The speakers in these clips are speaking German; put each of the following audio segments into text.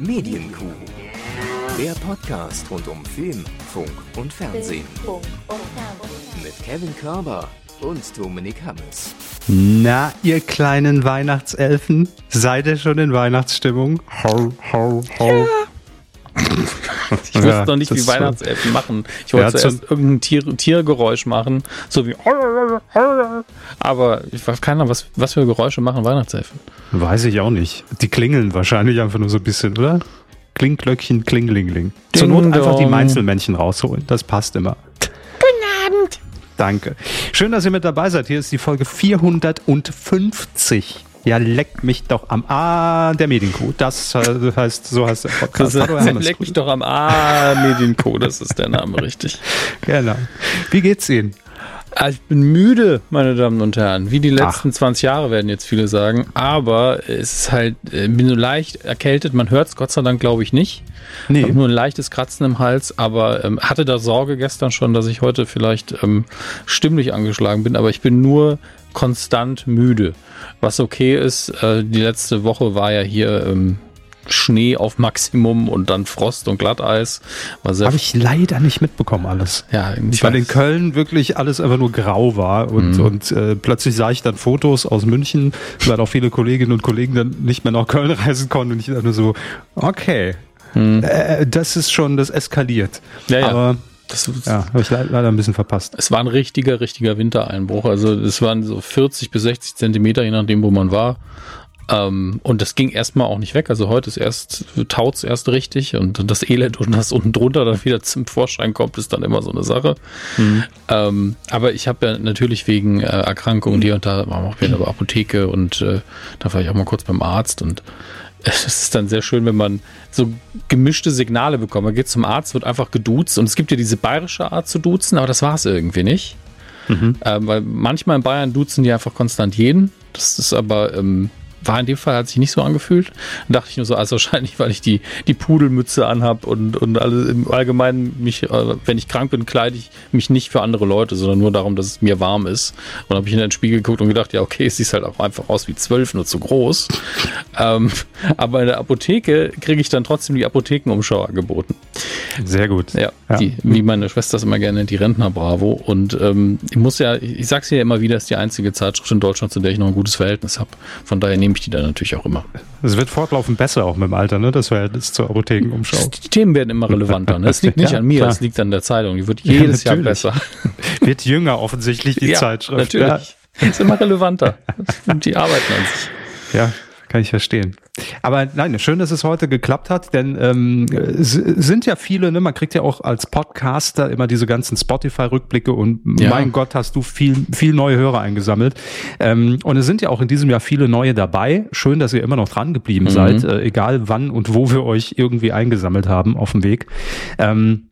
Medienkuh. Der Podcast rund um Film, Funk und Fernsehen. Mit Kevin Körber und Dominik Hammes. Na, ihr kleinen Weihnachtselfen, seid ihr schon in Weihnachtsstimmung? Ho, ho, ho. Ich wusste ja, noch nicht, wie Weihnachtselfen machen. Ich wollte zuerst irgendein Tier, Tiergeräusch machen, so wie. Aber ich weiß keiner, was, was für Geräusche machen Weihnachtselfen. Weiß ich auch nicht. Die klingeln wahrscheinlich einfach nur so ein bisschen, oder? Klingglöckchen, Klinglingling. Zur Not einfach die Meinzelmännchen rausholen. Das passt immer. Guten Abend. Danke. Schön, dass ihr mit dabei seid. Hier ist die Folge 450 ja, leck mich doch am A der Medienkuh. Das heißt, so heißt der Podcast. Das heißt, leck mich doch am A Medienkuh, das ist der Name, richtig. Genau. Wie geht's Ihnen? Ah, ich bin müde, meine Damen und Herren. Wie die letzten Ach. 20 Jahre werden jetzt viele sagen. Aber es ist halt, ich äh, bin nur leicht erkältet. Man hört es Gott sei Dank, glaube ich, nicht. Nee. Hab nur ein leichtes Kratzen im Hals. Aber ähm, hatte da Sorge gestern schon, dass ich heute vielleicht ähm, stimmlich angeschlagen bin. Aber ich bin nur konstant müde. Was okay ist, äh, die letzte Woche war ja hier ähm, Schnee auf Maximum und dann Frost und Glatteis. Habe ich leider nicht mitbekommen alles. Ja, weil in Köln wirklich alles einfach nur grau war und, mhm. und äh, plötzlich sah ich dann Fotos aus München, weil auch viele Kolleginnen und Kollegen dann nicht mehr nach Köln reisen konnten und ich dann nur so, okay, mhm. äh, das ist schon, das eskaliert. Ja, ja. Aber das ja, habe ich leider ein bisschen verpasst. Es war ein richtiger, richtiger Wintereinbruch. Also es waren so 40 bis 60 Zentimeter, je nachdem, wo man war. Ähm, und das ging erstmal auch nicht weg. Also heute ist erst, taut's erst richtig und das Elend und das unten drunter dann wieder zum Vorschein kommt, ist dann immer so eine Sache. Mhm. Ähm, aber ich habe ja natürlich wegen äh, Erkrankungen hier und da war auch wieder in der Apotheke und äh, da war ich auch mal kurz beim Arzt und es ist dann sehr schön, wenn man so gemischte Signale bekommt. Man geht zum Arzt, wird einfach geduzt und es gibt ja diese bayerische Art zu duzen, aber das war es irgendwie nicht. Mhm. Ähm, weil manchmal in Bayern duzen die einfach konstant jeden. Das ist aber ähm, war in dem Fall, hat sich nicht so angefühlt. Dann dachte ich nur so, also wahrscheinlich, weil ich die, die Pudelmütze anhab und, und alle im Allgemeinen mich, äh, wenn ich krank bin, kleide ich mich nicht für andere Leute, sondern nur darum, dass es mir warm ist. Und habe ich in den Spiegel geguckt und gedacht, ja, okay, es sieht halt auch einfach aus wie zwölf, nur zu groß. ähm, aber in der Apotheke kriege ich dann trotzdem die Apothekenumschau angeboten. Sehr gut. Ja, ja. Die, wie meine Schwester es immer gerne nennt, die Rentner Bravo. Und ähm, ich muss ja, ich sag's ja immer wieder, ist die einzige Zeitschrift in Deutschland, zu der ich noch ein gutes Verhältnis habe. Von daher nehme nehme ich die dann natürlich auch immer. Es wird fortlaufend besser auch mit dem Alter, ne? Das Verhältnis zur Apothekenumschau. Die Themen werden immer relevanter. Ne? Es liegt nicht ja, an mir, es liegt an der Zeitung. Die wird jedes ja, Jahr besser. Wird jünger offensichtlich die ja, Zeitschrift. Natürlich. Ist immer relevanter. Die arbeiten an sich. Ja, kann ich verstehen. Aber nein, schön, dass es heute geklappt hat, denn ähm, es sind ja viele, ne, man kriegt ja auch als Podcaster immer diese ganzen Spotify-Rückblicke und ja. mein Gott, hast du viel, viel neue Hörer eingesammelt. Ähm, und es sind ja auch in diesem Jahr viele neue dabei. Schön, dass ihr immer noch dran geblieben mhm. seid, äh, egal wann und wo wir euch irgendwie eingesammelt haben auf dem Weg. Ähm,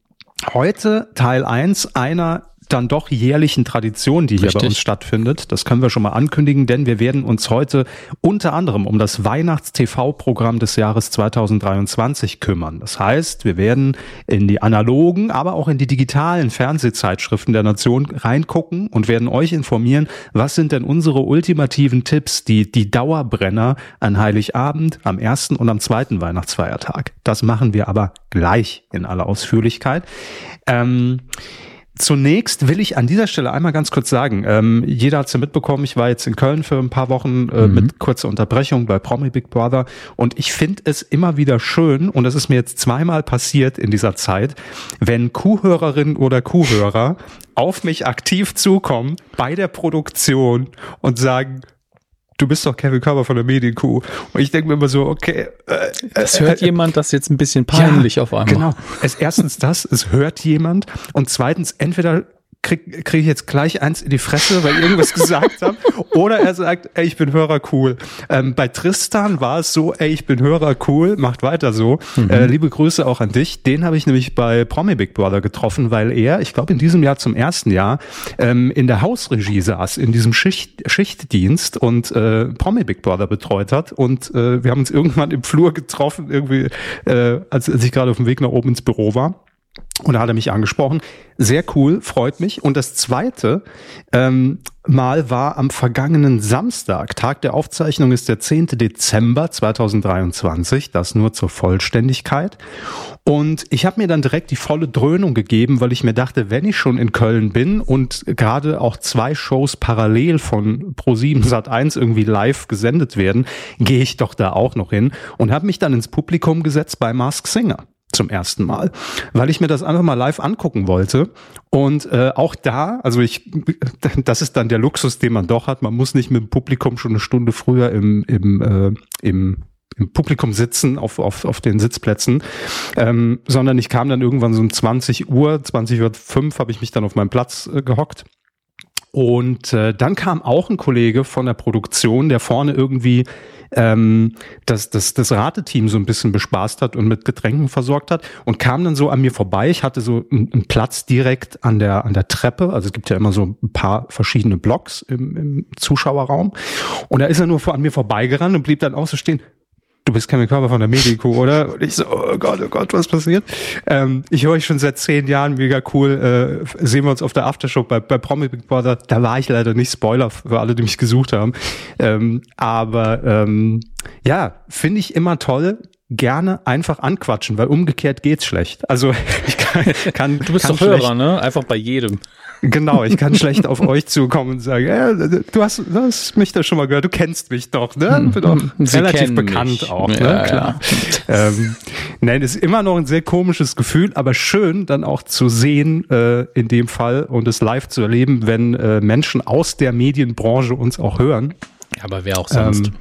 Heute Teil eins einer dann doch jährlichen Tradition, die hier Richtig. bei uns stattfindet. Das können wir schon mal ankündigen, denn wir werden uns heute unter anderem um das Weihnachts-TV-Programm des Jahres 2023 kümmern. Das heißt, wir werden in die analogen, aber auch in die digitalen Fernsehzeitschriften der Nation reingucken und werden euch informieren, was sind denn unsere ultimativen Tipps, die, die Dauerbrenner an Heiligabend, am ersten und am zweiten Weihnachtsfeiertag. Das machen wir aber gleich in aller Ausführlichkeit. Ähm, Zunächst will ich an dieser Stelle einmal ganz kurz sagen, ähm, jeder hat es ja mitbekommen, ich war jetzt in Köln für ein paar Wochen äh, mhm. mit kurzer Unterbrechung bei Promi Big Brother und ich finde es immer wieder schön und es ist mir jetzt zweimal passiert in dieser Zeit, wenn Kuhhörerinnen oder Kuhhörer auf mich aktiv zukommen bei der Produktion und sagen, du bist doch Kevin Körber von der Medienkuh. Und ich denke mir immer so, okay. Äh, das hört äh, jemand das jetzt ein bisschen peinlich ja, auf einmal. Genau. Es, erstens das, es hört jemand. Und zweitens, entweder kriege krieg ich jetzt gleich eins in die Fresse, weil ich irgendwas gesagt habe. Oder er sagt, ey, ich bin Hörer cool. Ähm, bei Tristan war es so, ey, ich bin Hörer cool, macht weiter so. Mhm. Äh, liebe Grüße auch an dich. Den habe ich nämlich bei Promi Big Brother getroffen, weil er, ich glaube in diesem Jahr zum ersten Jahr, ähm, in der Hausregie saß, in diesem Schicht, Schichtdienst und äh, Promi Big Brother betreut hat. Und äh, wir haben uns irgendwann im Flur getroffen, irgendwie, äh, als, als ich gerade auf dem Weg nach oben ins Büro war. Und da hat er mich angesprochen. Sehr cool, freut mich. Und das zweite ähm, Mal war am vergangenen Samstag. Tag der Aufzeichnung ist der 10. Dezember 2023. Das nur zur Vollständigkeit. Und ich habe mir dann direkt die volle Dröhnung gegeben, weil ich mir dachte, wenn ich schon in Köln bin und gerade auch zwei Shows parallel von Pro7 Sat1 irgendwie live gesendet werden, gehe ich doch da auch noch hin und habe mich dann ins Publikum gesetzt bei Mask Singer zum ersten Mal, weil ich mir das einfach mal live angucken wollte. Und äh, auch da, also ich, das ist dann der Luxus, den man doch hat. Man muss nicht mit dem Publikum schon eine Stunde früher im, im, äh, im im Publikum sitzen auf, auf, auf den Sitzplätzen, ähm, sondern ich kam dann irgendwann so um 20 Uhr, 20 Uhr 5 habe ich mich dann auf meinen Platz äh, gehockt. Und äh, dann kam auch ein Kollege von der Produktion, der vorne irgendwie ähm, das, das, das Rateteam so ein bisschen bespaßt hat und mit Getränken versorgt hat und kam dann so an mir vorbei. Ich hatte so einen, einen Platz direkt an der, an der Treppe. Also es gibt ja immer so ein paar verschiedene Blocks im, im Zuschauerraum. Und da ist er nur an mir vorbeigerannt und blieb dann auch so stehen du bist Kevin Körper von der Medico, oder? Und ich so, oh Gott, oh Gott, was passiert? Ähm, ich höre euch schon seit zehn Jahren, mega cool. Äh, sehen wir uns auf der Aftershow bei, bei Promi Big Brother. Da war ich leider nicht Spoiler für alle, die mich gesucht haben. Ähm, aber ähm, ja, finde ich immer toll gerne einfach anquatschen, weil umgekehrt geht's schlecht. Also ich kann, kann du bist kann doch Hörer, ne? Einfach bei jedem. Genau, ich kann schlecht auf euch zukommen und sagen, äh, du hast, du hast mich da schon mal gehört, du kennst mich doch, ne? Bin doch Sie relativ bekannt mich. auch, ne? Ja, Klar. Ja. Ähm, nein, ist immer noch ein sehr komisches Gefühl, aber schön dann auch zu sehen äh, in dem Fall und es live zu erleben, wenn äh, Menschen aus der Medienbranche uns auch hören. Aber wer auch sonst. Ähm,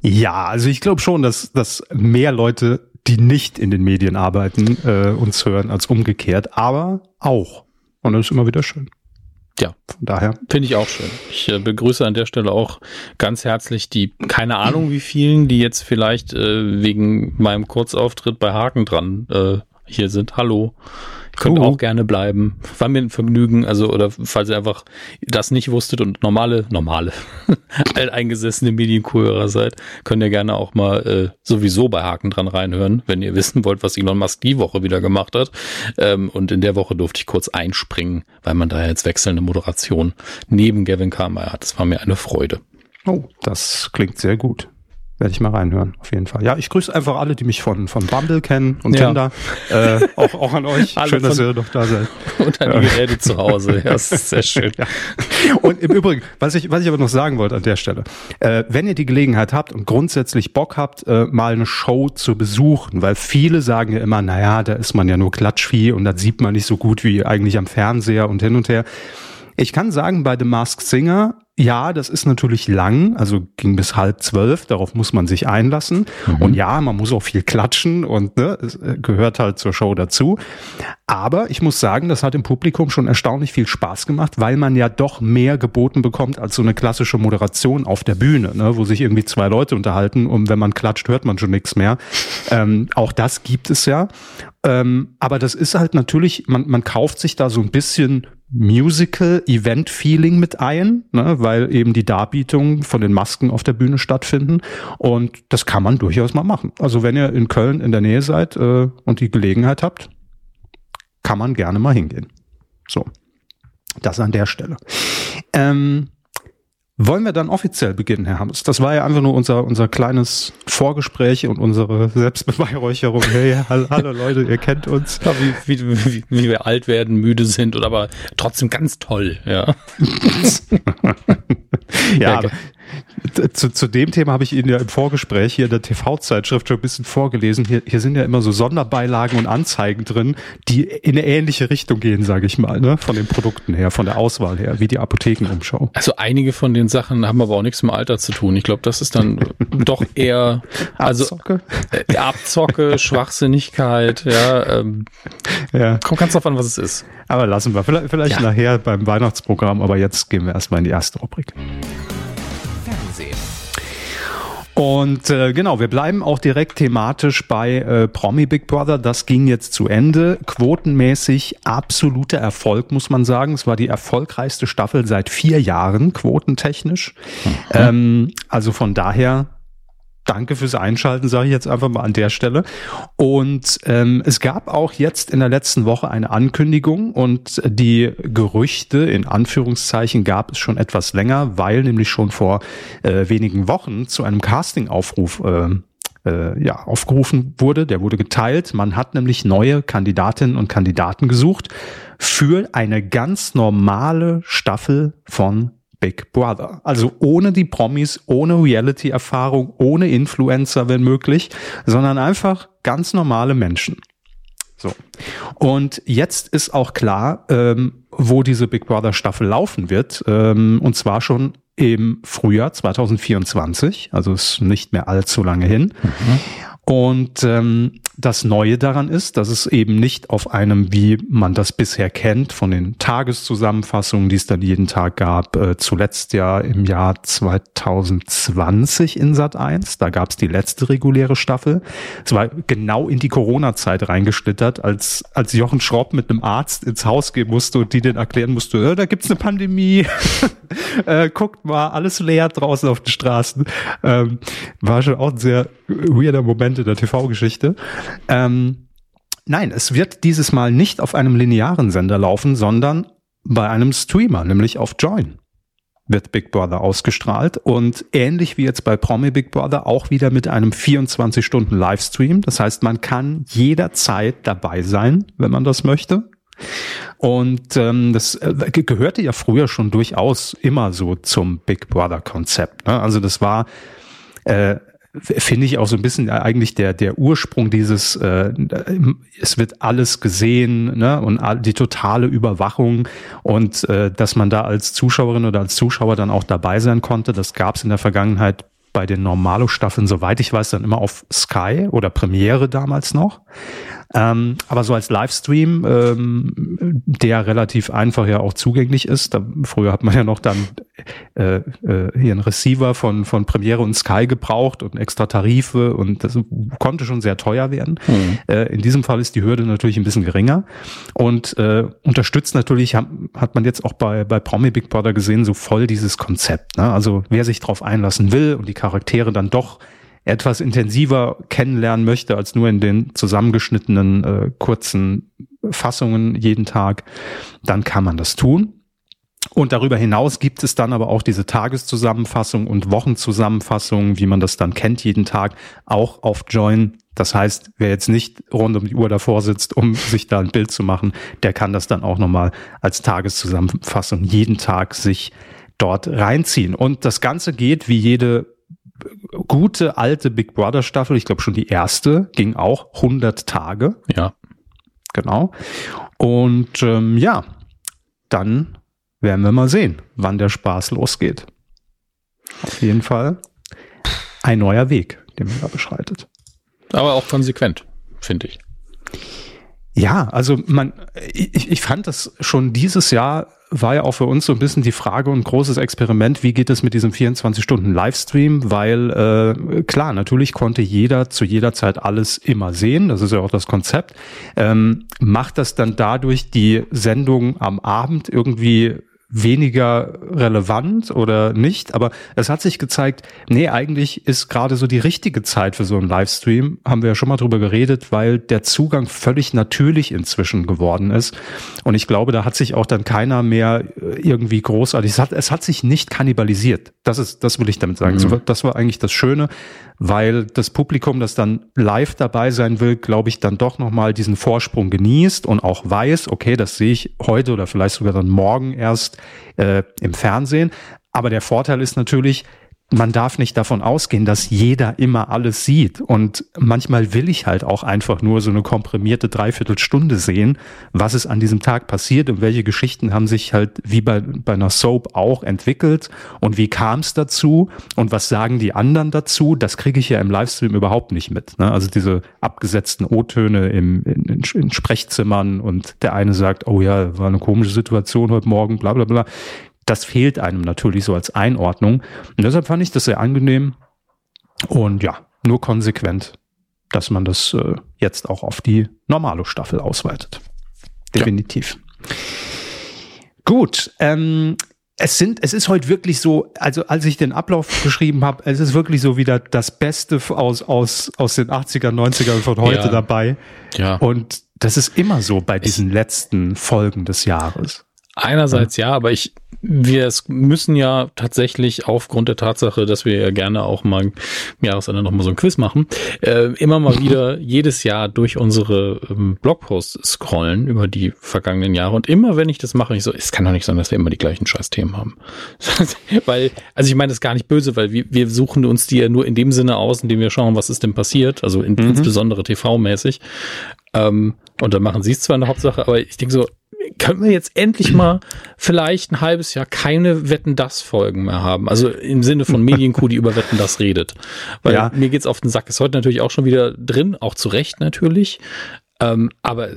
ja, also ich glaube schon, dass, dass mehr Leute, die nicht in den Medien arbeiten, äh, uns hören als umgekehrt, aber auch. Und das ist immer wieder schön. Ja, von daher. Finde ich auch schön. Ich äh, begrüße an der Stelle auch ganz herzlich die, keine Ahnung wie vielen, die jetzt vielleicht äh, wegen meinem Kurzauftritt bei Haken dran äh, hier sind. Hallo. Könnt auch gerne bleiben. War mir ein Vergnügen. Also, oder falls ihr einfach das nicht wusstet und normale, normale, alteingesessene Medienkuhörer seid, könnt ihr gerne auch mal äh, sowieso bei Haken dran reinhören, wenn ihr wissen wollt, was Elon Musk die Woche wieder gemacht hat. Ähm, und in der Woche durfte ich kurz einspringen, weil man da jetzt wechselnde Moderation neben Gavin Carmeyer hat. Das war mir eine Freude. Oh, das klingt sehr gut. Werde ich mal reinhören, auf jeden Fall. Ja, ich grüße einfach alle, die mich von, von Bumble kennen und ja. Tinder. Äh, auch, auch an euch. Alle schön, dass ihr doch da seid. Und an die Geräte zu Hause. Ja, das ist sehr schön. Ja. Und im Übrigen, was ich, was ich aber noch sagen wollte an der Stelle, äh, wenn ihr die Gelegenheit habt und grundsätzlich Bock habt, äh, mal eine Show zu besuchen, weil viele sagen ja immer, naja, da ist man ja nur Klatschvieh und das sieht man nicht so gut wie eigentlich am Fernseher und hin und her. Ich kann sagen, bei The Masked Singer ja, das ist natürlich lang, also ging bis halb zwölf, darauf muss man sich einlassen. Mhm. Und ja, man muss auch viel klatschen und ne, es äh, gehört halt zur Show dazu. Aber ich muss sagen, das hat im Publikum schon erstaunlich viel Spaß gemacht, weil man ja doch mehr geboten bekommt als so eine klassische Moderation auf der Bühne, ne, wo sich irgendwie zwei Leute unterhalten und wenn man klatscht, hört man schon nichts mehr. Ähm, auch das gibt es ja. Ähm, aber das ist halt natürlich, man, man kauft sich da so ein bisschen Musical-Event-Feeling mit ein, ne, weil eben die Darbietungen von den Masken auf der Bühne stattfinden. Und das kann man durchaus mal machen. Also wenn ihr in Köln in der Nähe seid äh, und die Gelegenheit habt, kann man gerne mal hingehen. So, das an der Stelle. Ähm, wollen wir dann offiziell beginnen, Herr Hammes? Das war ja einfach nur unser, unser kleines Vorgespräch und unsere Selbstbeweihräucherung. Hey, hallo, Leute, ihr kennt uns. Ja, wie, wie, wie, wie wir alt werden, müde sind und aber trotzdem ganz toll, ja. ja, aber zu, zu dem Thema habe ich Ihnen ja im Vorgespräch hier in der TV-Zeitschrift schon ein bisschen vorgelesen. Hier, hier sind ja immer so Sonderbeilagen und Anzeigen drin, die in eine ähnliche Richtung gehen, sage ich mal, ne? von den Produkten her, von der Auswahl her, wie die Apothekenumschau. Also einige von den Sachen haben aber auch nichts mit Alter zu tun. Ich glaube, das ist dann doch eher also Abzocke, äh, Abzocke Schwachsinnigkeit, ja. Ähm, ja. Kommt ganz drauf an, was es ist. Aber lassen wir. Vielleicht, vielleicht ja. nachher beim Weihnachtsprogramm, aber jetzt gehen wir erstmal in die erste Rubrik. Und äh, genau, wir bleiben auch direkt thematisch bei äh, Promi Big Brother. Das ging jetzt zu Ende. Quotenmäßig absoluter Erfolg, muss man sagen. Es war die erfolgreichste Staffel seit vier Jahren, quotentechnisch. Mhm. Ähm, also von daher danke fürs Einschalten, sage ich jetzt einfach mal an der Stelle. Und ähm, es gab auch jetzt in der letzten Woche eine Ankündigung und die Gerüchte in Anführungszeichen gab es schon etwas länger, weil nämlich schon vor äh, wenigen Wochen zu einem Castingaufruf äh, äh, ja, aufgerufen wurde. Der wurde geteilt. Man hat nämlich neue Kandidatinnen und Kandidaten gesucht für eine ganz normale Staffel von Big Brother. Also ohne die Promis, ohne Reality-Erfahrung, ohne Influencer, wenn möglich, sondern einfach ganz normale Menschen. So. Und jetzt ist auch klar, ähm, wo diese Big Brother Staffel laufen wird. Ähm, und zwar schon im Frühjahr 2024. Also ist nicht mehr allzu lange hin. Mhm. Und ähm, das Neue daran ist, dass es eben nicht auf einem, wie man das bisher kennt, von den Tageszusammenfassungen, die es dann jeden Tag gab, äh, zuletzt ja im Jahr 2020 in Sat 1, da gab es die letzte reguläre Staffel. Es war genau in die Corona-Zeit reingeschlittert, als, als Jochen Schropp mit einem Arzt ins Haus gehen musste und die den erklären musste, äh, da gibt's eine Pandemie, äh, guckt mal, alles leer draußen auf den Straßen. Ähm, war schon auch ein sehr weirder Moment in der TV-Geschichte. Ähm, nein, es wird dieses Mal nicht auf einem linearen Sender laufen, sondern bei einem Streamer, nämlich auf Join wird Big Brother ausgestrahlt und ähnlich wie jetzt bei Promi Big Brother auch wieder mit einem 24 Stunden Livestream. Das heißt, man kann jederzeit dabei sein, wenn man das möchte. Und ähm, das äh, gehörte ja früher schon durchaus immer so zum Big Brother Konzept. Ne? Also das war äh, finde ich auch so ein bisschen eigentlich der der Ursprung dieses äh, es wird alles gesehen ne und die totale Überwachung und äh, dass man da als Zuschauerin oder als Zuschauer dann auch dabei sein konnte das gab es in der Vergangenheit bei den Normalo-Staffeln, soweit ich weiß, dann immer auf Sky oder Premiere damals noch. Ähm, aber so als Livestream, ähm, der relativ einfach ja auch zugänglich ist. Da, früher hat man ja noch dann äh, äh, hier einen Receiver von, von Premiere und Sky gebraucht und extra Tarife und das konnte schon sehr teuer werden. Mhm. Äh, in diesem Fall ist die Hürde natürlich ein bisschen geringer und äh, unterstützt natürlich, hat, hat man jetzt auch bei, bei Promi Big Brother gesehen, so voll dieses Konzept. Ne? Also wer sich darauf einlassen will und die Charaktere dann doch etwas intensiver kennenlernen möchte als nur in den zusammengeschnittenen äh, kurzen Fassungen jeden Tag, dann kann man das tun. Und darüber hinaus gibt es dann aber auch diese Tageszusammenfassung und Wochenzusammenfassung, wie man das dann kennt jeden Tag, auch auf Join. Das heißt, wer jetzt nicht rund um die Uhr davor sitzt, um sich da ein Bild zu machen, der kann das dann auch nochmal als Tageszusammenfassung jeden Tag sich dort reinziehen. Und das Ganze geht wie jede gute alte Big Brother Staffel, ich glaube schon die erste, ging auch 100 Tage. Ja. Genau. Und ähm, ja, dann werden wir mal sehen, wann der Spaß losgeht. Auf jeden Fall ein neuer Weg, den man da beschreitet. Aber auch konsequent, finde ich. Ja, also man, ich, ich fand das schon dieses Jahr war ja auch für uns so ein bisschen die Frage und großes Experiment, wie geht es mit diesem 24-Stunden-Livestream, weil äh, klar, natürlich konnte jeder zu jeder Zeit alles immer sehen, das ist ja auch das Konzept. Ähm, macht das dann dadurch die Sendung am Abend irgendwie weniger relevant oder nicht, aber es hat sich gezeigt, nee, eigentlich ist gerade so die richtige Zeit für so einen Livestream, haben wir ja schon mal drüber geredet, weil der Zugang völlig natürlich inzwischen geworden ist. Und ich glaube, da hat sich auch dann keiner mehr äh, irgendwie großartig, es hat, es hat sich nicht kannibalisiert, das ist, das will ich damit sagen, mhm. das war eigentlich das Schöne, weil das Publikum, das dann live dabei sein will, glaube ich, dann doch nochmal diesen Vorsprung genießt und auch weiß, okay, das sehe ich heute oder vielleicht sogar dann morgen erst äh, im Fernsehen. Aber der Vorteil ist natürlich, man darf nicht davon ausgehen, dass jeder immer alles sieht. Und manchmal will ich halt auch einfach nur so eine komprimierte Dreiviertelstunde sehen, was ist an diesem Tag passiert und welche Geschichten haben sich halt wie bei, bei einer Soap auch entwickelt und wie kam es dazu und was sagen die anderen dazu. Das kriege ich ja im Livestream überhaupt nicht mit. Ne? Also diese abgesetzten O-Töne im, in, in Sprechzimmern und der eine sagt, oh ja, war eine komische Situation heute Morgen, bla bla bla das fehlt einem natürlich so als Einordnung. Und deshalb fand ich das sehr angenehm und ja, nur konsequent, dass man das äh, jetzt auch auf die normale Staffel ausweitet. Definitiv. Ja. Gut, ähm, es sind, es ist heute wirklich so, also als ich den Ablauf geschrieben habe, es ist wirklich so wieder das Beste aus, aus, aus den 80er, 90er von heute ja. dabei. Ja. Und das ist immer so bei diesen letzten Folgen des Jahres. Einerseits ja, aber ich, wir müssen ja tatsächlich aufgrund der Tatsache, dass wir ja gerne auch mal im Jahresende nochmal so ein Quiz machen, äh, immer mal wieder jedes Jahr durch unsere ähm, Blogposts scrollen über die vergangenen Jahre. Und immer wenn ich das mache, ich so, es kann doch nicht sein, dass wir immer die gleichen Scheiß-Themen haben. weil, also ich meine das ist gar nicht böse, weil wir, wir suchen uns die ja nur in dem Sinne aus, indem wir schauen, was ist denn passiert, also in, mhm. insbesondere TV-mäßig. Ähm, und dann machen sie es zwar eine Hauptsache, aber ich denke so, können wir jetzt endlich mal vielleicht ein halbes Jahr keine Wetten das Folgen mehr haben. Also im Sinne von Medienkuh, die über Wetten das redet. Weil ja. mir geht's auf den Sack. Ist heute natürlich auch schon wieder drin, auch zu Recht natürlich. Ähm, aber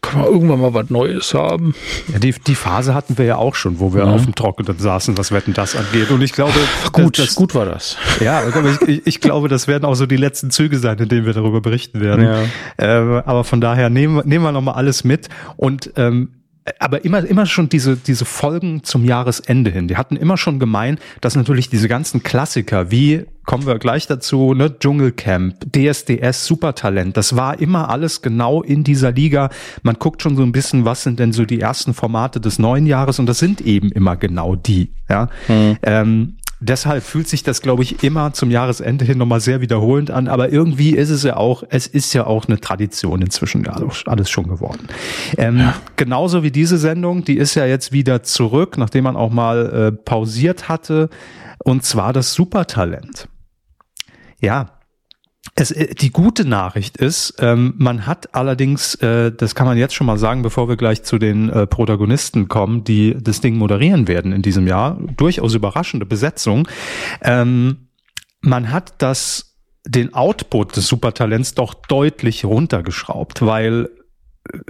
können wir irgendwann mal was Neues haben? Ja, die, die Phase hatten wir ja auch schon, wo wir ja. auf dem Trockenen saßen, was Wetten das angeht. Und ich glaube, gut, das, gut war das. Ja, ich, ich, glaube, das werden auch so die letzten Züge sein, in denen wir darüber berichten werden. Ja. Äh, aber von daher nehmen, nehmen wir nochmal alles mit und ähm, aber immer, immer schon diese, diese Folgen zum Jahresende hin. Die hatten immer schon gemein, dass natürlich diese ganzen Klassiker, wie, kommen wir gleich dazu, ne, Dschungelcamp, DSDS, Supertalent, das war immer alles genau in dieser Liga. Man guckt schon so ein bisschen, was sind denn so die ersten Formate des neuen Jahres und das sind eben immer genau die, ja. Mhm. Ähm, deshalb fühlt sich das, glaube ich, immer zum Jahresende hin nochmal sehr wiederholend an. Aber irgendwie ist es ja auch, es ist ja auch eine Tradition inzwischen ja, alles schon geworden. Ähm, ja. Genauso wie diese Sendung, die ist ja jetzt wieder zurück, nachdem man auch mal äh, pausiert hatte. Und zwar das Supertalent. Ja, es, äh, die gute Nachricht ist, ähm, man hat allerdings, äh, das kann man jetzt schon mal sagen, bevor wir gleich zu den äh, Protagonisten kommen, die das Ding moderieren werden in diesem Jahr, durchaus überraschende Besetzung. Ähm, man hat das, den Output des Supertalents doch deutlich runtergeschraubt, weil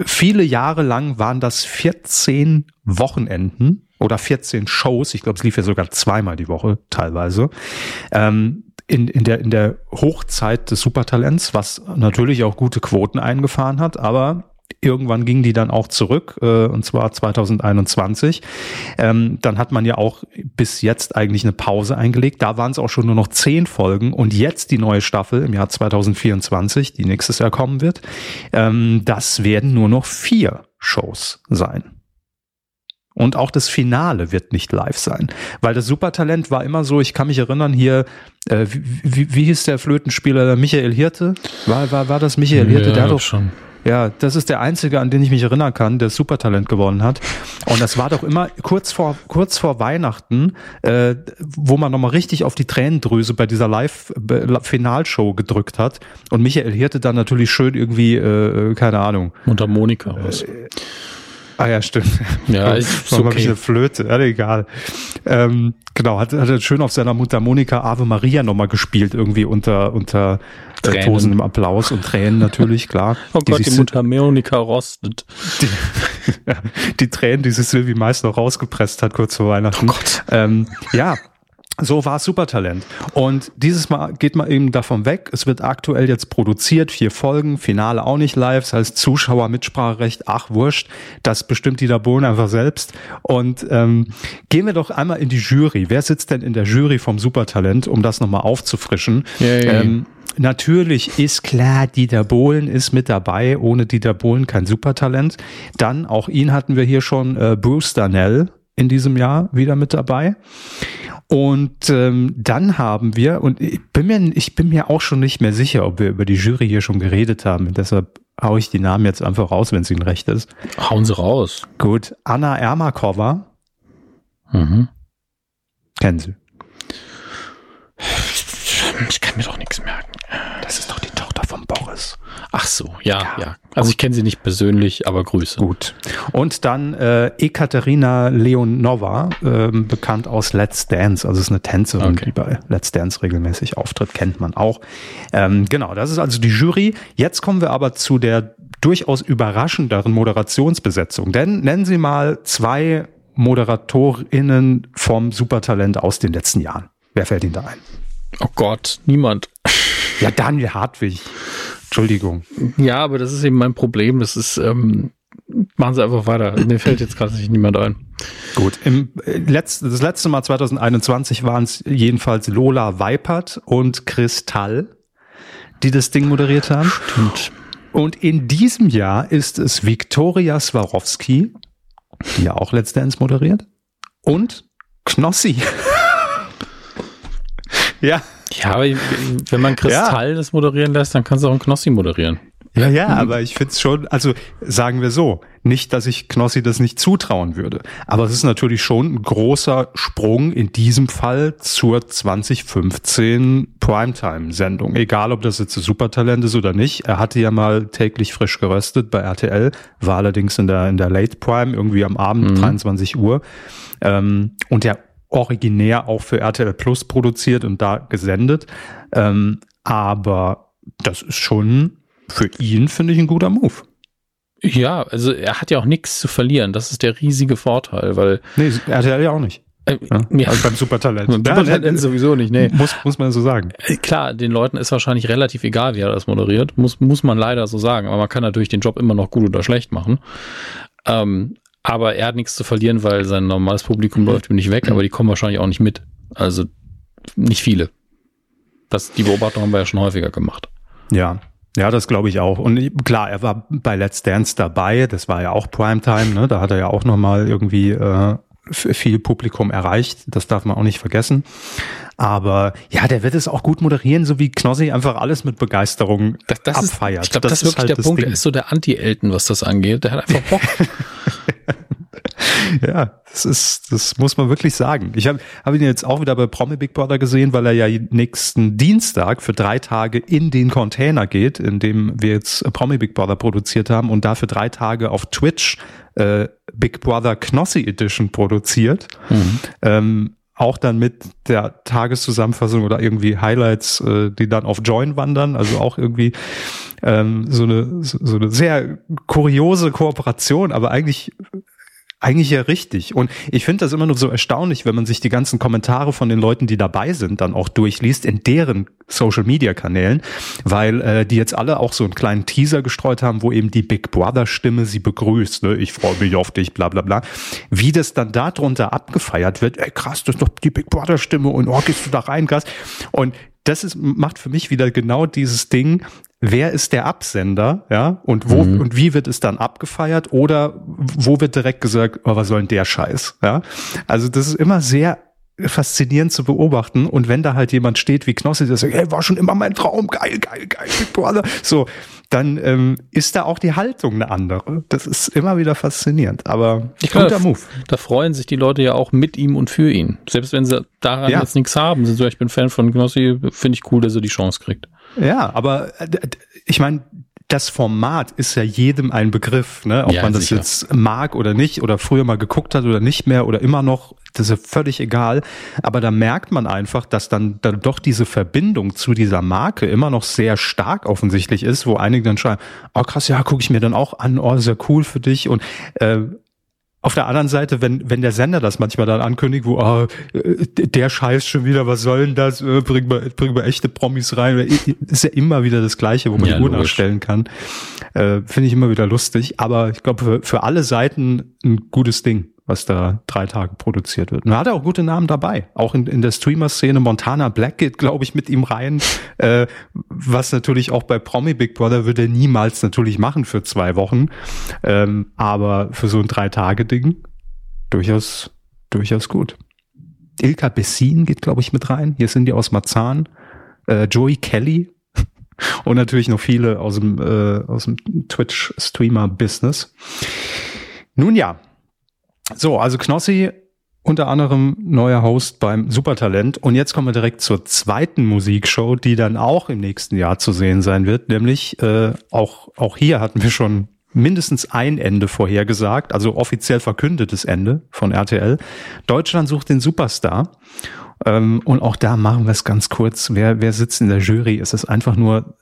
viele Jahre lang waren das 14 Wochenenden oder 14 Shows. Ich glaube, es lief ja sogar zweimal die Woche teilweise. Ähm, in, in, der, in der Hochzeit des Supertalents, was natürlich auch gute Quoten eingefahren hat, aber irgendwann ging die dann auch zurück, äh, und zwar 2021. Ähm, dann hat man ja auch bis jetzt eigentlich eine Pause eingelegt. Da waren es auch schon nur noch zehn Folgen und jetzt die neue Staffel im Jahr 2024, die nächstes Jahr kommen wird. Ähm, das werden nur noch vier Shows sein. Und auch das Finale wird nicht live sein. Weil das Supertalent war immer so, ich kann mich erinnern, hier, äh, wie, wie hieß der Flötenspieler, Michael Hirte? War, war, war das Michael Hirte? Ja, der hat doch schon. Ja, das ist der einzige, an den ich mich erinnern kann, der Supertalent gewonnen hat. Und das war doch immer kurz vor kurz vor Weihnachten, äh, wo man nochmal richtig auf die Tränendrüse bei dieser Live-Finalshow gedrückt hat. Und Michael Hirte dann natürlich schön irgendwie, äh, keine Ahnung. Unter Monika was. Äh, Ah ja, stimmt. Ja, ist okay. habe ich eine Flöte, ja, egal. Ähm, genau, hat, hat er schön auf seiner Mundharmonika Ave Maria nochmal gespielt, irgendwie unter, unter äh, tosendem Applaus und Tränen natürlich, klar. Oh die Gott, die Mundharmonika rostet. Die, die Tränen, die sich Sylvie meist noch rausgepresst hat, kurz vor Weihnachten. Oh Gott. Ähm, ja, so war Supertalent. Und dieses Mal geht man eben davon weg. Es wird aktuell jetzt produziert, vier Folgen, Finale auch nicht live. Das heißt Zuschauer Mitspracherecht, ach wurscht, das bestimmt Dieter Bohlen einfach selbst. Und ähm, gehen wir doch einmal in die Jury. Wer sitzt denn in der Jury vom Supertalent, um das nochmal aufzufrischen? Ja, ja. Ähm, Natürlich ist klar, Dieter Bohlen ist mit dabei. Ohne Dieter Bohlen kein Supertalent. Dann, auch ihn hatten wir hier schon, äh, Bruce Darnell in diesem Jahr wieder mit dabei. Und ähm, dann haben wir, und ich bin, mir, ich bin mir auch schon nicht mehr sicher, ob wir über die Jury hier schon geredet haben. Und deshalb haue ich die Namen jetzt einfach raus, wenn es Ihnen recht ist. Hauen Sie raus. Gut. Anna Ermakova. Mhm. Kennen Sie. Ich kann mir doch nichts merken. Das ist doch die von Boris. Ach so, ja, ja. ja. Also ich kenne sie nicht persönlich, aber Grüße. Gut. Und dann äh, Ekaterina Leonova, äh, bekannt aus Let's Dance, also ist eine Tänzerin, okay. die bei Let's Dance regelmäßig auftritt, kennt man auch. Ähm, genau, das ist also die Jury. Jetzt kommen wir aber zu der durchaus überraschenderen Moderationsbesetzung. Denn nennen Sie mal zwei ModeratorInnen vom Supertalent aus den letzten Jahren. Wer fällt Ihnen da ein? Oh Gott, niemand. Ja, Daniel Hartwig. Entschuldigung. Ja, aber das ist eben mein Problem. Das ist, ähm, machen Sie einfach weiter. Mir fällt jetzt gerade nicht niemand ein. Gut, im äh, Letz-, das letzte Mal 2021 waren es jedenfalls Lola Weipert und Kristall, die das Ding moderiert haben. Stimmt. Und in diesem Jahr ist es Viktoria Swarovski, die ja auch Let's Dance moderiert, und Knossi. ja. Ja, aber wenn man Kristall ja. das moderieren lässt, dann kannst du auch einen Knossi moderieren. Ja, ja, aber ich find's schon, also sagen wir so, nicht, dass ich Knossi das nicht zutrauen würde, aber es ist natürlich schon ein großer Sprung in diesem Fall zur 2015 Primetime-Sendung. Egal, ob das jetzt ein Supertalent ist oder nicht. Er hatte ja mal täglich frisch geröstet bei RTL, war allerdings in der, in der Late Prime, irgendwie am Abend, mhm. 23 Uhr. Ähm, und der originär auch für RTL Plus produziert und da gesendet. Ähm, aber das ist schon für ihn, finde ich, ein guter Move. Ja, also er hat ja auch nichts zu verlieren. Das ist der riesige Vorteil, weil. Nee, RTL ja auch nicht. Äh, ja. Also beim Supertalent. Beim Supertalent ja, ne, sowieso nicht, nee. Muss, muss man so sagen. Äh, klar, den Leuten ist wahrscheinlich relativ egal, wie er das moderiert. Muss, muss man leider so sagen. Aber man kann natürlich den Job immer noch gut oder schlecht machen. Ähm, aber er hat nichts zu verlieren, weil sein normales Publikum mhm. läuft ihm nicht weg, aber die kommen wahrscheinlich auch nicht mit. Also nicht viele. Das, die Beobachtung haben wir ja schon häufiger gemacht. Ja, ja, das glaube ich auch. Und klar, er war bei Let's Dance dabei. Das war ja auch Primetime. Ne? Da hat er ja auch nochmal irgendwie äh, viel Publikum erreicht. Das darf man auch nicht vergessen. Aber ja, der wird es auch gut moderieren, so wie Knossi einfach alles mit Begeisterung das, das abfeiert. Ist, ich glaube, das, das, ist wirklich halt der Punkt. Ding. Er ist so der Anti-Elton, was das angeht. Der hat einfach Bock. ja, das ist, das muss man wirklich sagen. Ich habe hab ihn jetzt auch wieder bei Promi Big Brother gesehen, weil er ja nächsten Dienstag für drei Tage in den Container geht, in dem wir jetzt Promi Big Brother produziert haben und dafür drei Tage auf Twitch äh, Big Brother Knossi Edition produziert. Mhm. Ähm, auch dann mit der Tageszusammenfassung oder irgendwie Highlights, äh, die dann auf Join wandern, also auch irgendwie ähm, so eine so eine sehr kuriose Kooperation, aber eigentlich eigentlich ja richtig. Und ich finde das immer nur so erstaunlich, wenn man sich die ganzen Kommentare von den Leuten, die dabei sind, dann auch durchliest in deren Social Media Kanälen, weil äh, die jetzt alle auch so einen kleinen Teaser gestreut haben, wo eben die Big Brother Stimme sie begrüßt. Ne? Ich freue mich auf dich, bla bla bla. Wie das dann darunter abgefeiert wird, ey krass, das ist doch die Big Brother Stimme und oh, gehst du da rein, krass. Und das ist, macht für mich wieder genau dieses Ding, wer ist der Absender, ja, und wo mhm. und wie wird es dann abgefeiert oder wo wird direkt gesagt, oh, was soll denn der Scheiß, ja? Also das ist immer sehr faszinierend zu beobachten und wenn da halt jemand steht wie Knossi, der sagt, hey, war schon immer mein Traum, geil, geil, geil, Brother, so, dann ähm, ist da auch die Haltung eine andere. Das ist immer wieder faszinierend, aber ich guter da, Move. Da freuen sich die Leute ja auch mit ihm und für ihn. Selbst wenn sie daran ja. jetzt nichts haben. So, ich bin Fan von Knossi, finde ich cool, dass er die Chance kriegt. Ja, aber äh, ich meine, das Format ist ja jedem ein Begriff, ne? Ob ja, man das sicher. jetzt mag oder nicht oder früher mal geguckt hat oder nicht mehr oder immer noch, das ist ja völlig egal. Aber da merkt man einfach, dass dann, dann doch diese Verbindung zu dieser Marke immer noch sehr stark offensichtlich ist, wo einige dann schreiben, oh krass, ja, gucke ich mir dann auch an, oh, sehr cool für dich und äh, auf der anderen Seite, wenn, wenn der Sender das manchmal dann ankündigt, wo, oh, der Scheiß schon wieder, was soll denn das, äh, bring mal, bring mal echte Promis rein, ist ja immer wieder das Gleiche, wo man ja, die Uhr nachstellen kann. Äh, Finde ich immer wieder lustig, aber ich glaube, für, für alle Seiten ein gutes Ding was da drei Tage produziert wird. Und er hat auch gute Namen dabei. Auch in, in der Streamer-Szene Montana Black geht, glaube ich, mit ihm rein. Äh, was natürlich auch bei Promi Big Brother würde er niemals natürlich machen für zwei Wochen. Ähm, aber für so ein Drei-Tage-Ding durchaus, durchaus gut. Ilka Bessin geht, glaube ich, mit rein. Hier sind die aus Marzahn. Äh, Joey Kelly. Und natürlich noch viele aus dem, äh, aus dem Twitch-Streamer-Business. Nun ja, so, also Knossi unter anderem neuer Host beim Supertalent. Und jetzt kommen wir direkt zur zweiten Musikshow, die dann auch im nächsten Jahr zu sehen sein wird. Nämlich äh, auch, auch hier hatten wir schon mindestens ein Ende vorhergesagt, also offiziell verkündetes Ende von RTL. Deutschland sucht den Superstar. Ähm, und auch da machen wir es ganz kurz. Wer, wer sitzt in der Jury? Es ist einfach nur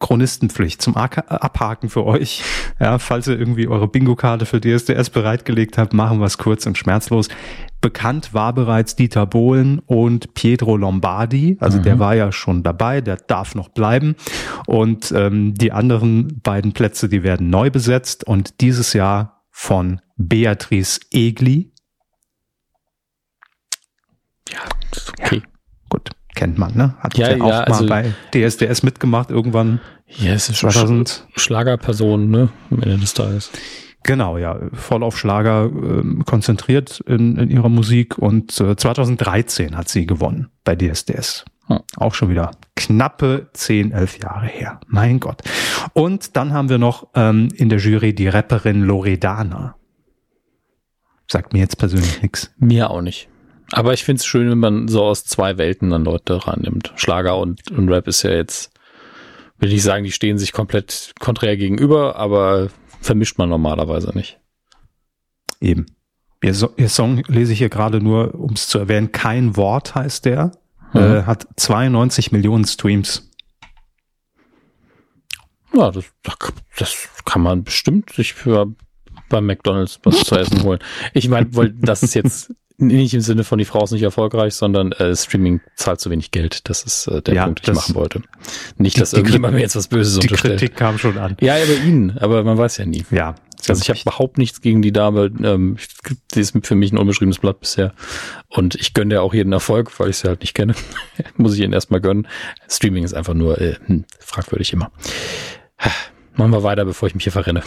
Chronistenpflicht zum Abhaken für euch. Ja, falls ihr irgendwie eure Bingo-Karte für DSDS bereitgelegt habt, machen wir es kurz und schmerzlos. Bekannt war bereits Dieter Bohlen und Pietro Lombardi. Also mhm. der war ja schon dabei, der darf noch bleiben. Und ähm, die anderen beiden Plätze, die werden neu besetzt und dieses Jahr von Beatrice Egli. Ja, okay. Ja, kennt man, ne? Hat ja, ja auch ja, mal also, bei DSDS mitgemacht irgendwann. Ja, es ist 2000. Schlagerperson, ne? Am Ende des Tages. Genau, ja, voll auf Schlager äh, konzentriert in, in ihrer Musik und äh, 2013 hat sie gewonnen bei DSDS. Hm. Auch schon wieder knappe 10, 11 Jahre her. Mein Gott. Und dann haben wir noch ähm, in der Jury die Rapperin Loredana. Sagt mir jetzt persönlich nichts. Mir auch nicht. Aber ich finde es schön, wenn man so aus zwei Welten dann Leute rannimmt. Schlager und, und Rap ist ja jetzt, will ich sagen, die stehen sich komplett konträr gegenüber, aber vermischt man normalerweise nicht. Eben. Ihr, so ihr Song lese ich hier gerade nur, um es zu erwähnen, kein Wort heißt der. Mhm. Äh, hat 92 Millionen Streams. Ja, das, das kann man bestimmt sich für beim McDonalds was zu essen holen. Ich meine, das ist jetzt nicht im Sinne von die Frau ist nicht erfolgreich, sondern äh, Streaming zahlt zu wenig Geld. Das ist äh, der ja, Punkt, den ich machen wollte. Nicht, dass die, irgendjemand mir jetzt was Böses die unterstellt. Die Kritik kam schon an. Ja, über ihn, aber man weiß ja nie. Ja. Also ich habe überhaupt nichts gegen die Dame. Ähm, die ist für mich ein unbeschriebenes Blatt bisher. Und ich gönne dir auch jeden Erfolg, weil ich sie halt nicht kenne. Muss ich ihnen erstmal gönnen. Streaming ist einfach nur äh, hm, fragwürdig immer. Machen wir weiter, bevor ich mich hier verrenne.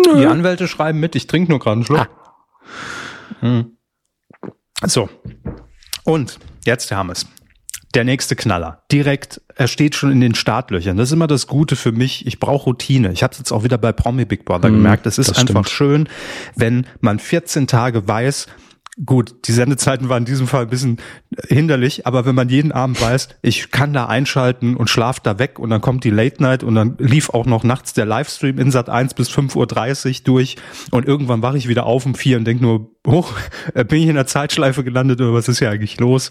Mm. Die Anwälte schreiben mit, ich trinke nur gerade einen Schluck. Ah. Hm. So. Und jetzt haben wir es. Der nächste Knaller. Direkt, er steht schon in den Startlöchern. Das ist immer das Gute für mich. Ich brauche Routine. Ich habe es jetzt auch wieder bei Promi Big Brother mm, gemerkt. Es ist einfach stimmt. schön, wenn man 14 Tage weiß, Gut, die Sendezeiten waren in diesem Fall ein bisschen hinderlich, aber wenn man jeden Abend weiß, ich kann da einschalten und schlaf da weg und dann kommt die Late Night und dann lief auch noch nachts der Livestream in Sat 1 bis 5.30 Uhr durch und irgendwann wache ich wieder auf um vier und denke nur, hoch, äh, bin ich in der Zeitschleife gelandet oder was ist ja eigentlich los?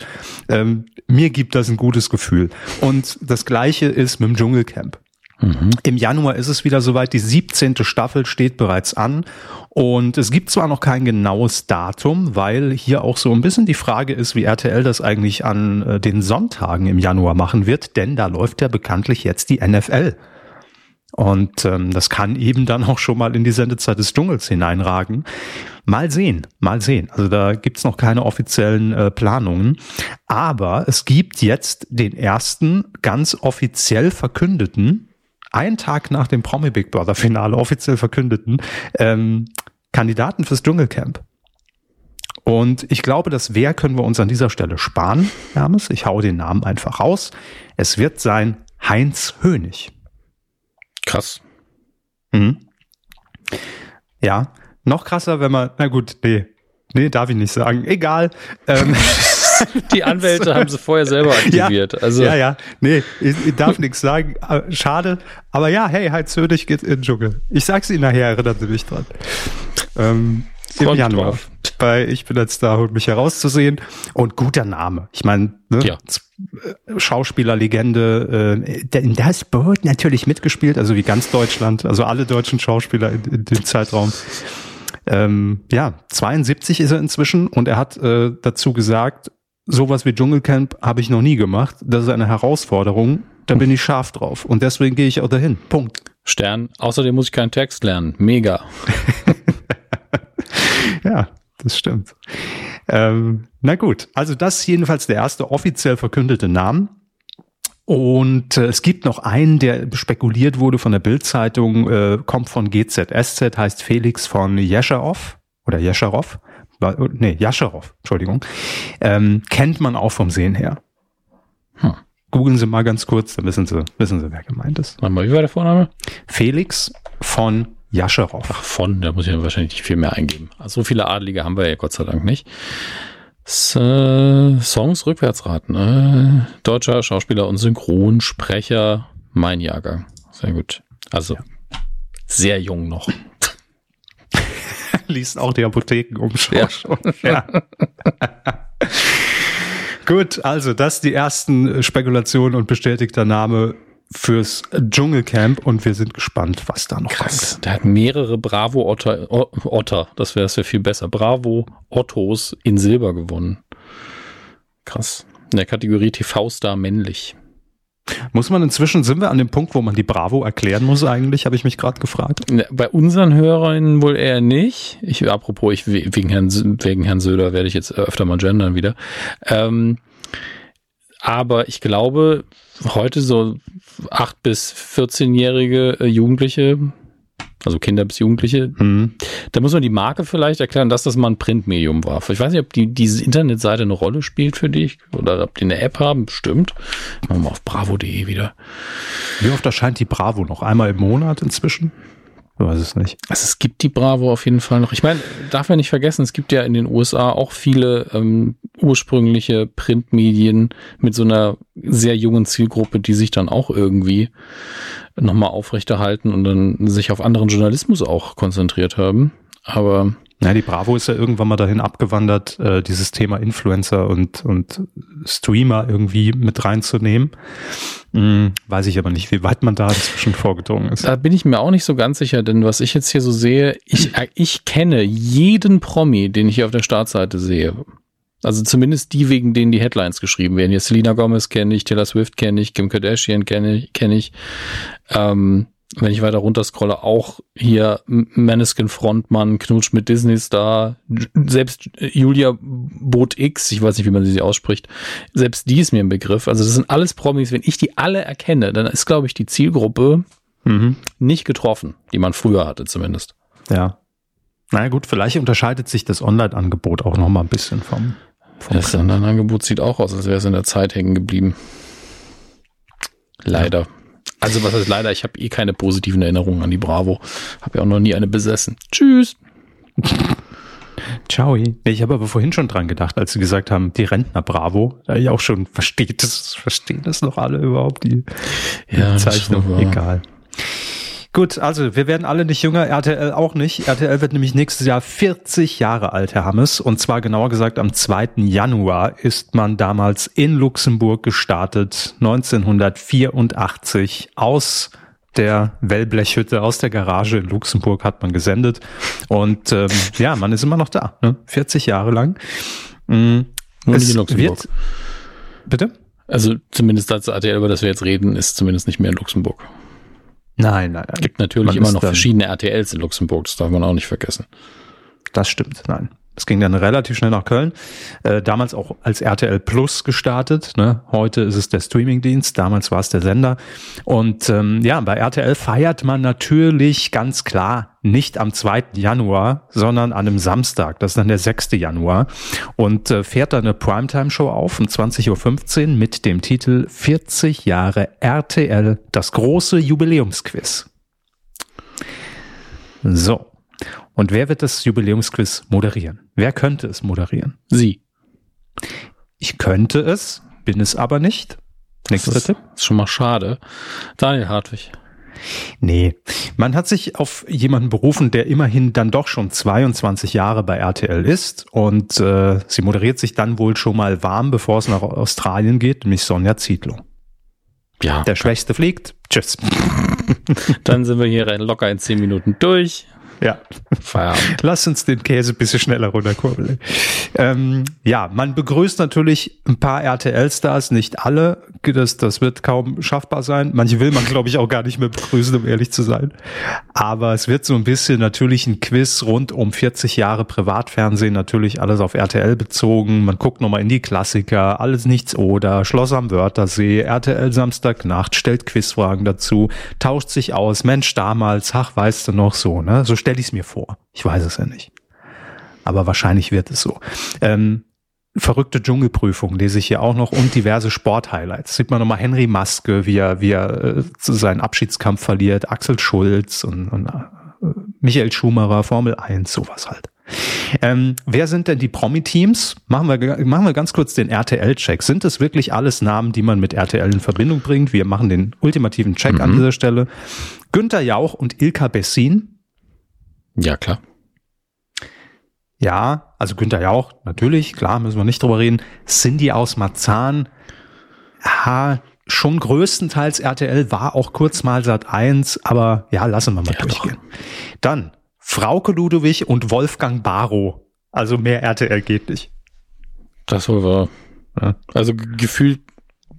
Ähm, mir gibt das ein gutes Gefühl. Und das gleiche ist mit dem Dschungelcamp. Mhm. Im Januar ist es wieder soweit, die 17. Staffel steht bereits an und es gibt zwar noch kein genaues Datum, weil hier auch so ein bisschen die Frage ist, wie RTL das eigentlich an äh, den Sonntagen im Januar machen wird, denn da läuft ja bekanntlich jetzt die NFL. Und ähm, das kann eben dann auch schon mal in die Sendezeit des Dschungels hineinragen. Mal sehen, mal sehen. Also da gibt's noch keine offiziellen äh, Planungen. Aber es gibt jetzt den ersten ganz offiziell verkündeten einen Tag nach dem Promi Big Brother Finale offiziell verkündeten ähm, Kandidaten fürs Dschungelcamp. Und ich glaube, das Wer können wir uns an dieser Stelle sparen, Hermes. Ich hau den Namen einfach raus. Es wird sein Heinz Hönig. Krass. Mhm. Ja, noch krasser, wenn man, na gut, nee, nee, darf ich nicht sagen. Egal. Ähm, Die Anwälte haben sie vorher selber aktiviert. Ja, also. ja, ja. Nee, ich, ich darf nichts sagen. Äh, schade. Aber ja, hey, Heinz Hönig geht in den Dschungel. Ich sag's Ihnen nachher, erinnern Sie mich dran. Ähm, Im Januar. Drauf. Bei Ich bin jetzt da, holt mich herauszusehen. Und guter Name. Ich meine, ne? ja. Äh, Schauspielerlegende, äh, in das Boot natürlich mitgespielt, also wie ganz Deutschland, also alle deutschen Schauspieler in, in dem Zeitraum. Ähm, ja, 72 ist er inzwischen und er hat äh, dazu gesagt, sowas wie Dschungelcamp habe ich noch nie gemacht. Das ist eine Herausforderung. Da bin ich scharf drauf. Und deswegen gehe ich auch dahin. Punkt. Stern. Außerdem muss ich keinen Text lernen. Mega. ja, das stimmt. Ähm, na gut. Also das ist jedenfalls der erste offiziell verkündete Name. Und äh, es gibt noch einen, der spekuliert wurde von der Bildzeitung, äh, kommt von GZSZ, heißt Felix von Jescherov oder Jescherov nee, Jascharow, Entschuldigung, ähm, kennt man auch vom Sehen her. Hm. Googeln Sie mal ganz kurz, dann wissen Sie, wissen Sie, wer gemeint ist. Mal, wie war der Vorname? Felix von Jascharow. Ach, von, da muss ich ja wahrscheinlich nicht viel mehr eingeben. Also so viele Adlige haben wir ja Gott sei Dank nicht. S äh, Songs rückwärtsraten. Äh, deutscher Schauspieler und Synchronsprecher, mein Jahrgang. Sehr gut. Also ja. sehr jung noch liest auch die Apothekenumschau ja. schon. Ja. Gut, also das die ersten Spekulationen und bestätigter Name fürs Dschungelcamp und wir sind gespannt, was da noch Krass, kommt. Der hat mehrere Bravo Otter, Otter das wäre es ja viel besser, Bravo Ottos in Silber gewonnen. Krass. In der Kategorie TV-Star männlich. Muss man inzwischen, sind wir an dem Punkt, wo man die Bravo erklären muss eigentlich, habe ich mich gerade gefragt. Bei unseren Hörerinnen wohl eher nicht. Ich, apropos, ich, wegen, Herrn, wegen Herrn Söder werde ich jetzt öfter mal gendern wieder. Ähm, aber ich glaube, heute so acht bis 14-jährige äh, Jugendliche also Kinder bis Jugendliche. Mhm. Da muss man die Marke vielleicht erklären, dass das mal ein Printmedium war. Ich weiß nicht, ob die, diese Internetseite eine Rolle spielt für dich oder ob die eine App haben. Bestimmt. Machen wir mal auf bravo.de wieder. Wie oft erscheint die Bravo noch? Einmal im Monat inzwischen? Ich weiß es nicht. Also es gibt die Bravo auf jeden Fall noch. Ich meine, darf man nicht vergessen, es gibt ja in den USA auch viele ähm, ursprüngliche Printmedien mit so einer sehr jungen Zielgruppe, die sich dann auch irgendwie nochmal aufrechterhalten und dann sich auf anderen Journalismus auch konzentriert haben. Aber ja, die Bravo ist ja irgendwann mal dahin abgewandert, äh, dieses Thema Influencer und, und Streamer irgendwie mit reinzunehmen. Hm, weiß ich aber nicht, wie weit man da inzwischen vorgedrungen ist. Da bin ich mir auch nicht so ganz sicher, denn was ich jetzt hier so sehe, ich, äh, ich kenne jeden Promi, den ich hier auf der Startseite sehe. Also zumindest die, wegen denen die Headlines geschrieben werden. Hier Selena Gomez kenne ich, Taylor Swift kenne ich, Kim Kardashian kenne ich, kenne ich. Ähm, wenn ich weiter runter scrolle, auch hier Maneskin Frontmann, Knutsch mit Disney Star, selbst Julia Boot X, ich weiß nicht, wie man sie ausspricht, selbst die ist mir ein Begriff. Also das sind alles Promis. Wenn ich die alle erkenne, dann ist, glaube ich, die Zielgruppe mhm. nicht getroffen, die man früher hatte zumindest. Ja. Naja gut, vielleicht unterscheidet sich das Online-Angebot auch noch mal ein bisschen vom Das Online-Angebot sieht auch aus, als wäre es in der Zeit hängen geblieben. Leider. Ja. Also was heißt leider, ich habe eh keine positiven Erinnerungen an die Bravo. Habe ja auch noch nie eine besessen. Tschüss. Ciao. Ich habe aber vorhin schon dran gedacht, als Sie gesagt haben, die Rentner Bravo. Da ich auch schon versteht das, verstehen das noch alle überhaupt die, ja, Zeichnung. Egal. Gut, also wir werden alle nicht jünger, RTL auch nicht. RTL wird nämlich nächstes Jahr 40 Jahre alt, Herr Hammes. Und zwar genauer gesagt am 2. Januar ist man damals in Luxemburg gestartet, 1984 aus der Wellblechhütte aus der Garage in Luxemburg hat man gesendet. Und ähm, ja, man ist immer noch da, ne? 40 Jahre lang. Mhm. Nur es nicht in Luxemburg. Wird, bitte? Also zumindest das RTL, über das wir jetzt reden, ist zumindest nicht mehr in Luxemburg. Nein, nein, nein. Gibt natürlich man immer noch verschiedene RTLs in Luxemburg, das darf man auch nicht vergessen. Das stimmt, nein. Es ging dann relativ schnell nach Köln. Äh, damals auch als RTL Plus gestartet. Ne? Heute ist es der Streamingdienst, damals war es der Sender. Und ähm, ja, bei RTL feiert man natürlich ganz klar nicht am 2. Januar, sondern an einem Samstag. Das ist dann der 6. Januar. Und äh, fährt dann eine Primetime-Show auf um 20.15 Uhr mit dem Titel 40 Jahre RTL, das große Jubiläumsquiz. So. Und wer wird das Jubiläumsquiz moderieren? Wer könnte es moderieren? Sie. Ich könnte es, bin es aber nicht. Nächster Tipp. Ist schon mal schade. Daniel Hartwig. Nee, man hat sich auf jemanden berufen, der immerhin dann doch schon 22 Jahre bei RTL ist und äh, sie moderiert sich dann wohl schon mal warm, bevor es nach Australien geht, nämlich Sonja Zietlow. Ja. Der Schwächste fliegt. Tschüss. dann sind wir hier locker in 10 Minuten durch. Ja. Feierabend. Lass uns den Käse ein bisschen schneller runterkurbeln. Ähm, ja, man begrüßt natürlich ein paar RTL-Stars, nicht alle. Das, das wird kaum schaffbar sein. Manche will man, glaube ich, auch gar nicht mehr begrüßen, um ehrlich zu sein. Aber es wird so ein bisschen natürlich ein Quiz rund um 40 Jahre Privatfernsehen, natürlich alles auf RTL bezogen. Man guckt nochmal in die Klassiker, alles nichts oder, Schloss am Wörthersee, RTL Samstagnacht, stellt Quizfragen dazu, tauscht sich aus, Mensch, damals, ach, weißt du noch so, ne? So stelle ich es mir vor. Ich weiß es ja nicht. Aber wahrscheinlich wird es so. Ähm, verrückte Dschungelprüfung lese ich hier auch noch und diverse Sporthighlights. Sieht man nochmal Henry Maske, wie er, wie er äh, seinen Abschiedskampf verliert, Axel Schulz und, und äh, Michael Schumacher, Formel 1, sowas halt. Ähm, wer sind denn die Promi-Teams? Machen wir, machen wir ganz kurz den RTL-Check. Sind es wirklich alles Namen, die man mit RTL in Verbindung bringt? Wir machen den ultimativen Check mhm. an dieser Stelle. Günther Jauch und Ilka Bessin ja, klar. Ja, also Günther Jauch, natürlich, klar, müssen wir nicht drüber reden. Cindy aus Marzahn, ja, schon größtenteils RTL, war auch kurz mal Sat 1, aber ja, lassen wir mal ja, durchgehen. Doch. Dann Frauke Ludewig und Wolfgang Barrow. Also mehr RTL geht nicht. Das wohl war. Ja. Also gefühlt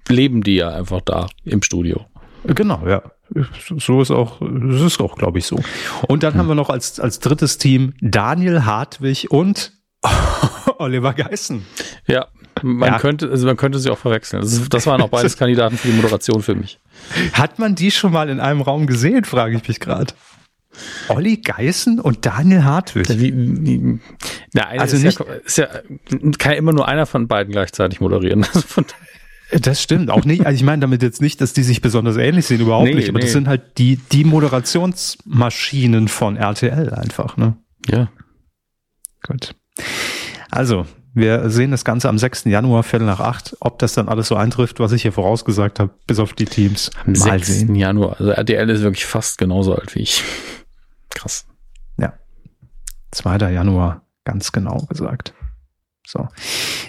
leben die ja einfach da im Studio. Genau, ja. So ist auch, das ist auch, glaube ich, so. Und dann hm. haben wir noch als, als drittes Team Daniel Hartwig und Oliver Geissen. Ja, man ja. könnte, also man könnte sie auch verwechseln. Das, das waren auch beides Kandidaten für die Moderation für mich. Hat man die schon mal in einem Raum gesehen, frage ich mich gerade. Olli Geißen und Daniel Hartwig. Wie, wie, na, also ist, nicht, ja, ist ja, kann ja immer nur einer von beiden gleichzeitig moderieren. Also das stimmt auch nicht. Also ich meine damit jetzt nicht, dass die sich besonders ähnlich sehen, überhaupt nee, nicht. Aber nee. das sind halt die, die Moderationsmaschinen von RTL einfach, ne? Ja. Gut. Also, wir sehen das Ganze am 6. Januar, Viertel nach acht. Ob das dann alles so eintrifft, was ich hier vorausgesagt habe, bis auf die Teams. Am Mal 6. Sehen. Januar. Also RTL ist wirklich fast genauso alt wie ich. Krass. Ja. 2. Januar, ganz genau gesagt. So.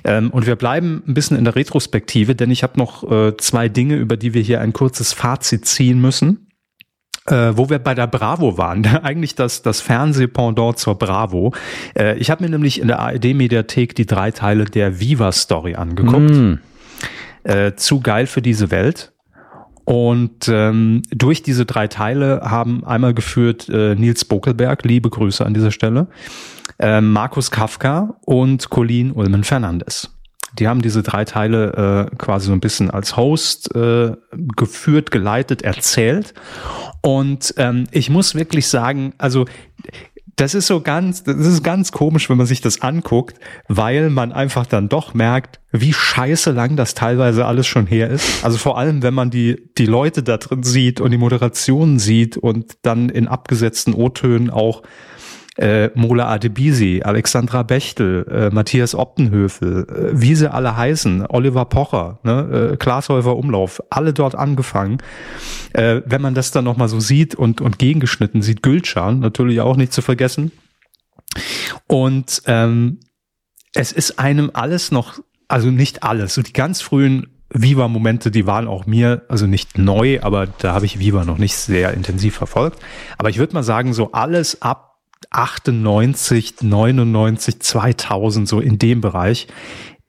Ähm, und wir bleiben ein bisschen in der Retrospektive, denn ich habe noch äh, zwei Dinge, über die wir hier ein kurzes Fazit ziehen müssen äh, wo wir bei der Bravo waren, eigentlich das, das Fernsehpendant zur Bravo. Äh, ich habe mir nämlich in der ARD-Mediathek die drei Teile der Viva-Story angeguckt. Mm. Zu geil für diese Welt. Und ähm, durch diese drei Teile haben einmal geführt äh, Nils Bokelberg, liebe Grüße an dieser Stelle, äh, Markus Kafka und Colin Ulmen Fernandes. Die haben diese drei Teile äh, quasi so ein bisschen als Host äh, geführt, geleitet, erzählt. Und ähm, ich muss wirklich sagen, also das ist so ganz, das ist ganz komisch, wenn man sich das anguckt, weil man einfach dann doch merkt, wie scheiße lang das teilweise alles schon her ist. Also vor allem, wenn man die, die Leute da drin sieht und die Moderationen sieht und dann in abgesetzten O-Tönen auch äh, Mola Adebisi, Alexandra Bechtel, äh, Matthias Optenhöfel, äh, wie sie alle heißen, Oliver Pocher, ne, äh, Glashäufer Umlauf, alle dort angefangen. Äh, wenn man das dann nochmal so sieht und, und gegengeschnitten sieht, Gülcan natürlich auch nicht zu vergessen. Und ähm, es ist einem alles noch, also nicht alles, so die ganz frühen Viva-Momente, die waren auch mir, also nicht neu, aber da habe ich Viva noch nicht sehr intensiv verfolgt. Aber ich würde mal sagen, so alles ab 98, 99, 2000, so in dem Bereich.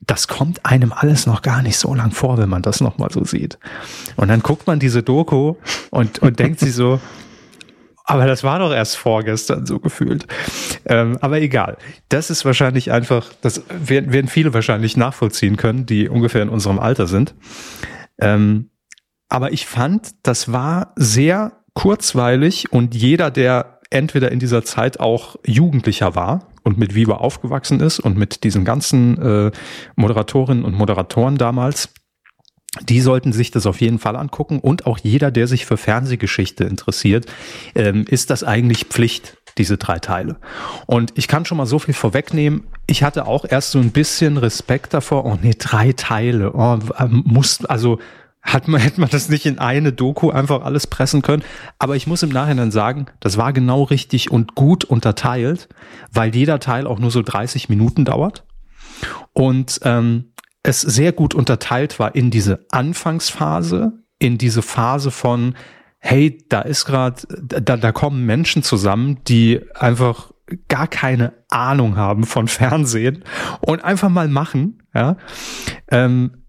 Das kommt einem alles noch gar nicht so lang vor, wenn man das nochmal so sieht. Und dann guckt man diese Doku und, und denkt sich so, aber das war doch erst vorgestern so gefühlt. Ähm, aber egal. Das ist wahrscheinlich einfach, das werden, werden viele wahrscheinlich nachvollziehen können, die ungefähr in unserem Alter sind. Ähm, aber ich fand, das war sehr kurzweilig und jeder, der entweder in dieser Zeit auch Jugendlicher war und mit Viva aufgewachsen ist und mit diesen ganzen äh, Moderatorinnen und Moderatoren damals, die sollten sich das auf jeden Fall angucken und auch jeder, der sich für Fernsehgeschichte interessiert, ähm, ist das eigentlich Pflicht, diese drei Teile. Und ich kann schon mal so viel vorwegnehmen. Ich hatte auch erst so ein bisschen Respekt davor. Oh nee, drei Teile. Oh, ähm, muss, also hat man, hätte man das nicht in eine Doku einfach alles pressen können. Aber ich muss im Nachhinein sagen, das war genau richtig und gut unterteilt, weil jeder Teil auch nur so 30 Minuten dauert. Und ähm, es sehr gut unterteilt war in diese Anfangsphase, in diese Phase von, hey, da ist gerade, da, da kommen Menschen zusammen, die einfach gar keine Ahnung haben von Fernsehen und einfach mal machen, ja. Ähm,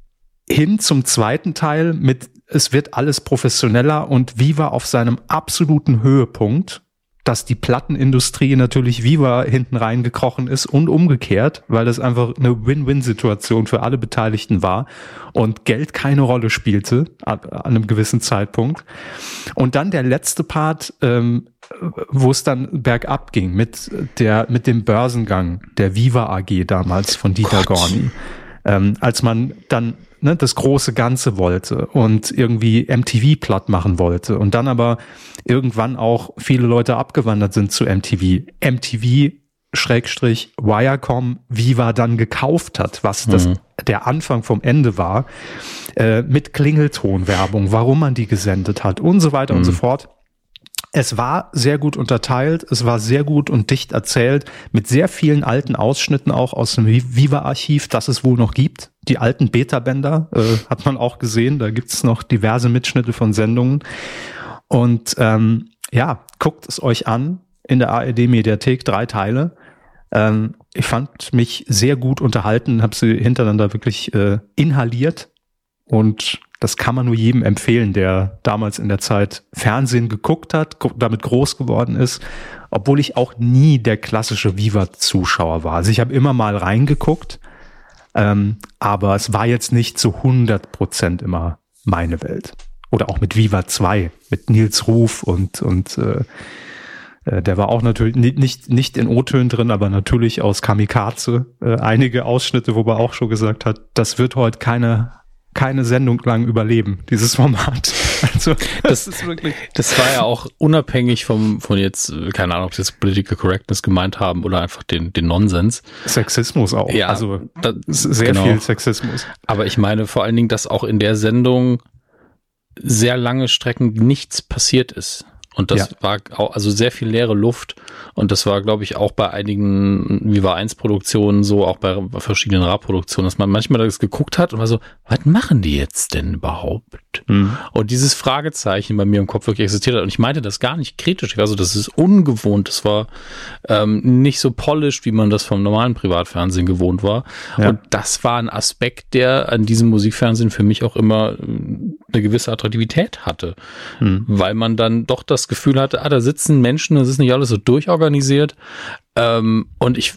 hin zum zweiten Teil mit es wird alles professioneller und Viva auf seinem absoluten Höhepunkt, dass die Plattenindustrie natürlich Viva hinten reingekrochen ist und umgekehrt, weil das einfach eine Win-Win-Situation für alle Beteiligten war und Geld keine Rolle spielte an, einem gewissen Zeitpunkt. Und dann der letzte Part, ähm, wo es dann bergab ging mit der mit dem Börsengang der Viva AG damals von Dieter Gott. Gorni. Ähm, als man dann ne, das große Ganze wollte und irgendwie MTV platt machen wollte und dann aber irgendwann auch viele Leute abgewandert sind zu MTV. MTV Schrägstrich Wirecom Viva dann gekauft hat, was das mhm. der Anfang vom Ende war, äh, mit Klingeltonwerbung, warum man die gesendet hat und so weiter mhm. und so fort. Es war sehr gut unterteilt, es war sehr gut und dicht erzählt, mit sehr vielen alten Ausschnitten auch aus dem Viva-Archiv, das es wohl noch gibt. Die alten Beta-Bänder äh, hat man auch gesehen, da gibt es noch diverse Mitschnitte von Sendungen. Und ähm, ja, guckt es euch an in der ARD-Mediathek, drei Teile. Ähm, ich fand mich sehr gut unterhalten, habe sie hintereinander wirklich äh, inhaliert und Das kann man nur jedem empfehlen, der damals in der Zeit Fernsehen geguckt hat, damit groß geworden ist, obwohl ich auch nie der klassische Viva-Zuschauer war. Also ich habe immer mal reingeguckt, ähm, aber es war jetzt nicht zu 100 Prozent immer meine Welt. Oder auch mit Viva 2, mit Nils Ruf und, und äh, äh, der war auch natürlich nicht, nicht in O-Tönen drin, aber natürlich aus Kamikaze. Äh, einige Ausschnitte, wo er auch schon gesagt hat, das wird heute keine, keine Sendung lang überleben, dieses Format. Also, das ist wirklich. Das war ja auch unabhängig vom, von jetzt, keine Ahnung, ob sie das Political Correctness gemeint haben oder einfach den, den Nonsens. Sexismus auch. Ja, also das, sehr genau. viel Sexismus. Aber ich meine vor allen Dingen, dass auch in der Sendung sehr lange Strecken nichts passiert ist. Und das ja. war auch, also sehr viel leere Luft. Und das war, glaube ich, auch bei einigen Viva 1 Produktionen so, auch bei verschiedenen Radproduktionen, dass man manchmal das geguckt hat und war so, was machen die jetzt denn überhaupt? Mhm. Und dieses Fragezeichen bei mir im Kopf wirklich existiert hat. Und ich meinte das gar nicht kritisch. Also das ist ungewohnt. Das war ähm, nicht so polished, wie man das vom normalen Privatfernsehen gewohnt war. Ja. Und das war ein Aspekt, der an diesem Musikfernsehen für mich auch immer eine gewisse Attraktivität hatte. Mhm. Weil man dann doch das Gefühl hatte, ah, da sitzen Menschen, das ist nicht alles so durchorganisiert. Ähm, und ich,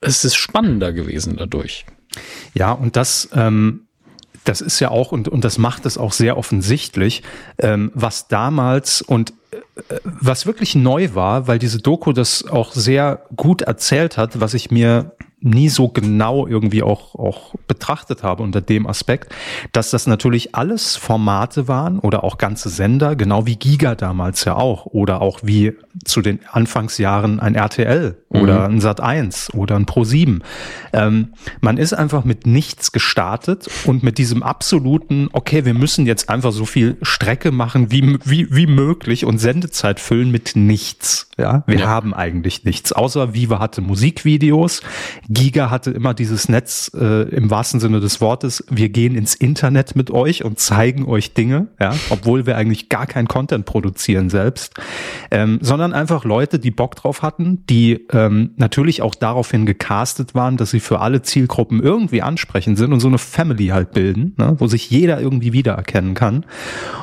es ist spannender gewesen dadurch. Ja, und das, ähm, das ist ja auch, und, und das macht es auch sehr offensichtlich, ähm, was damals und äh, was wirklich neu war, weil diese Doku das auch sehr gut erzählt hat, was ich mir nie so genau irgendwie auch, auch betrachtet habe unter dem Aspekt, dass das natürlich alles Formate waren oder auch ganze Sender, genau wie Giga damals ja auch oder auch wie zu den Anfangsjahren ein RTL oder mhm. ein Sat 1 oder ein Pro 7. Ähm, man ist einfach mit nichts gestartet und mit diesem absoluten, okay, wir müssen jetzt einfach so viel Strecke machen wie, wie, wie möglich und Sendezeit füllen mit nichts. Ja, wir ja. haben eigentlich nichts, außer Viva hatte Musikvideos. Giga hatte immer dieses Netz äh, im wahrsten Sinne des Wortes. Wir gehen ins Internet mit euch und zeigen euch Dinge, ja, obwohl wir eigentlich gar kein Content produzieren selbst, ähm, sondern einfach Leute, die Bock drauf hatten, die ähm, natürlich auch daraufhin gecastet waren, dass sie für alle Zielgruppen irgendwie ansprechend sind und so eine Family halt bilden, ne, wo sich jeder irgendwie wiedererkennen kann.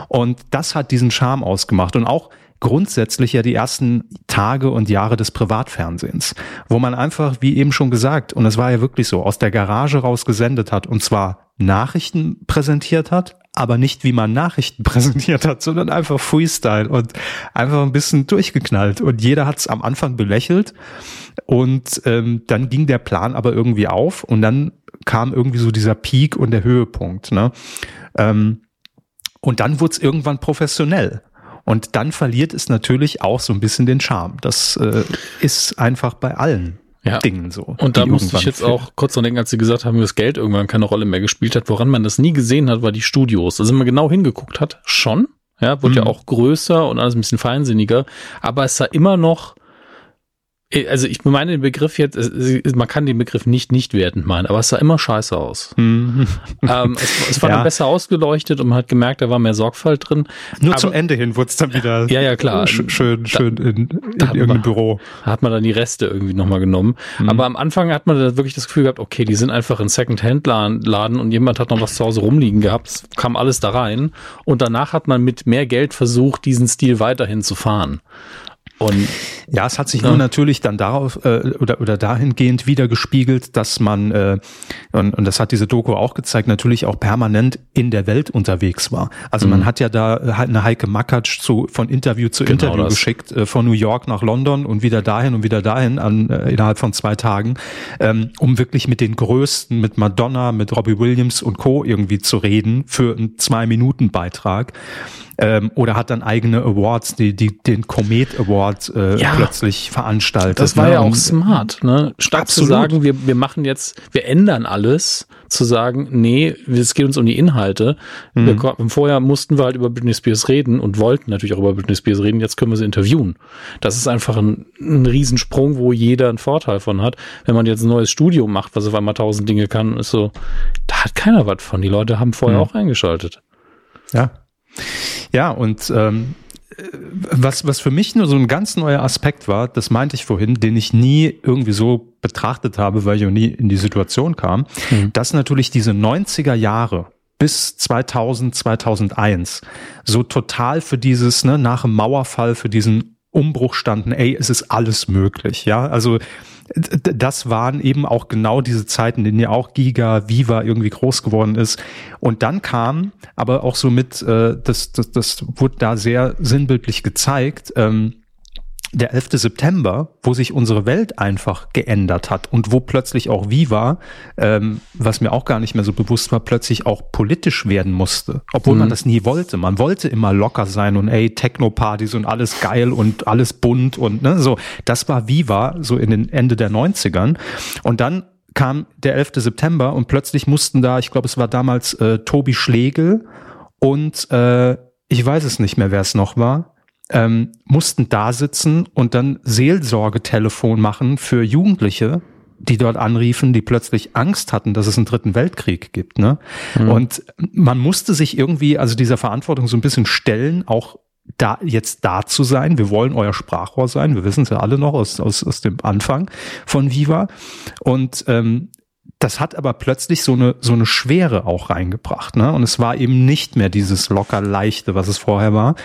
Und das hat diesen Charme ausgemacht und auch grundsätzlich ja die ersten Tage und Jahre des Privatfernsehens, wo man einfach, wie eben schon gesagt, und es war ja wirklich so, aus der Garage raus gesendet hat und zwar Nachrichten präsentiert hat, aber nicht wie man Nachrichten präsentiert hat, sondern einfach Freestyle und einfach ein bisschen durchgeknallt. Und jeder hat es am Anfang belächelt und ähm, dann ging der Plan aber irgendwie auf und dann kam irgendwie so dieser Peak und der Höhepunkt. Ne? Ähm, und dann wurde es irgendwann professionell. Und dann verliert es natürlich auch so ein bisschen den Charme. Das äh, ist einfach bei allen ja. Dingen so. Und da musste ich jetzt fehlen. auch kurz dran denken, als sie gesagt haben, dass Geld irgendwann keine Rolle mehr gespielt hat. Woran man das nie gesehen hat, war die Studios. Also wenn man genau hingeguckt hat, schon. Ja, wurde mhm. ja auch größer und alles ein bisschen feinsinniger. Aber es sah immer noch also ich meine den Begriff jetzt, man kann den Begriff nicht nicht wertend meinen, aber es sah immer scheiße aus. Mhm. Ähm, es, es, war ja. dann besser ausgeleuchtet und man hat gemerkt, da war mehr Sorgfalt drin. Nur aber, zum Ende hin wurde es dann wieder ja, ja, klar. schön, schön da, in, in irgendeinem man, Büro. Hat man dann die Reste irgendwie nochmal genommen. Mhm. Aber am Anfang hat man da wirklich das Gefühl gehabt, okay, die sind einfach in Second-Hand-Laden und jemand hat noch was zu Hause rumliegen gehabt, es kam alles da rein. Und danach hat man mit mehr Geld versucht, diesen Stil weiterhin zu fahren. Und ja, es hat sich ja. nur natürlich dann darauf äh, oder oder dahingehend wieder gespiegelt, dass man äh, und, und das hat diese Doku auch gezeigt, natürlich auch permanent in der Welt unterwegs war. Also mhm. man hat ja da äh, eine Heike Makatsch zu von Interview zu genau Interview das. geschickt, äh, von New York nach London und wieder dahin und wieder dahin an äh, innerhalb von zwei Tagen, ähm, um wirklich mit den Größten, mit Madonna, mit Robbie Williams und Co. irgendwie zu reden für einen zwei Minuten Beitrag ähm, oder hat dann eigene Awards, die, die den Comet Award äh, ja, plötzlich veranstaltet. Das war ne? ja auch smart, ne? Statt absolut. zu sagen, wir, wir machen jetzt, wir ändern alles, zu sagen, nee, es geht uns um die Inhalte. Mhm. Wir, vorher mussten wir halt über Britney Spears reden und wollten natürlich auch über Britney Spears reden, jetzt können wir sie interviewen. Das ist einfach ein, ein Riesensprung, wo jeder einen Vorteil von hat. Wenn man jetzt ein neues Studio macht, was auf einmal tausend Dinge kann, ist so, da hat keiner was von. Die Leute haben vorher mhm. auch eingeschaltet. Ja, ja, und ähm, was, was für mich nur so ein ganz neuer Aspekt war, das meinte ich vorhin, den ich nie irgendwie so betrachtet habe, weil ich auch nie in die Situation kam, mhm. dass natürlich diese 90er Jahre bis 2000, 2001 so total für dieses, ne, nach dem Mauerfall, für diesen Umbruch standen, ey, es ist alles möglich, ja. Also das waren eben auch genau diese Zeiten, in denen ja auch Giga, Viva irgendwie groß geworden ist. Und dann kam, aber auch so mit, äh, das, das, das wurde da sehr sinnbildlich gezeigt, ähm, der 11. September, wo sich unsere Welt einfach geändert hat und wo plötzlich auch Viva, ähm, was mir auch gar nicht mehr so bewusst war, plötzlich auch politisch werden musste, obwohl mhm. man das nie wollte. Man wollte immer locker sein und ey, Techno-Partys und alles geil und alles bunt und ne, so. Das war Viva so in den Ende der 90ern. Und dann kam der 11. September und plötzlich mussten da, ich glaube, es war damals äh, Tobi Schlegel und äh, ich weiß es nicht mehr, wer es noch war, ähm, mussten da sitzen und dann Seelsorgetelefon machen für Jugendliche, die dort anriefen, die plötzlich Angst hatten, dass es einen dritten Weltkrieg gibt. Ne? Mhm. Und man musste sich irgendwie, also dieser Verantwortung so ein bisschen stellen, auch da jetzt da zu sein. Wir wollen euer Sprachrohr sein. Wir wissen es ja alle noch aus, aus, aus dem Anfang von Viva. Und ähm, das hat aber plötzlich so eine, so eine Schwere auch reingebracht. Ne? Und es war eben nicht mehr dieses locker leichte, was es vorher war.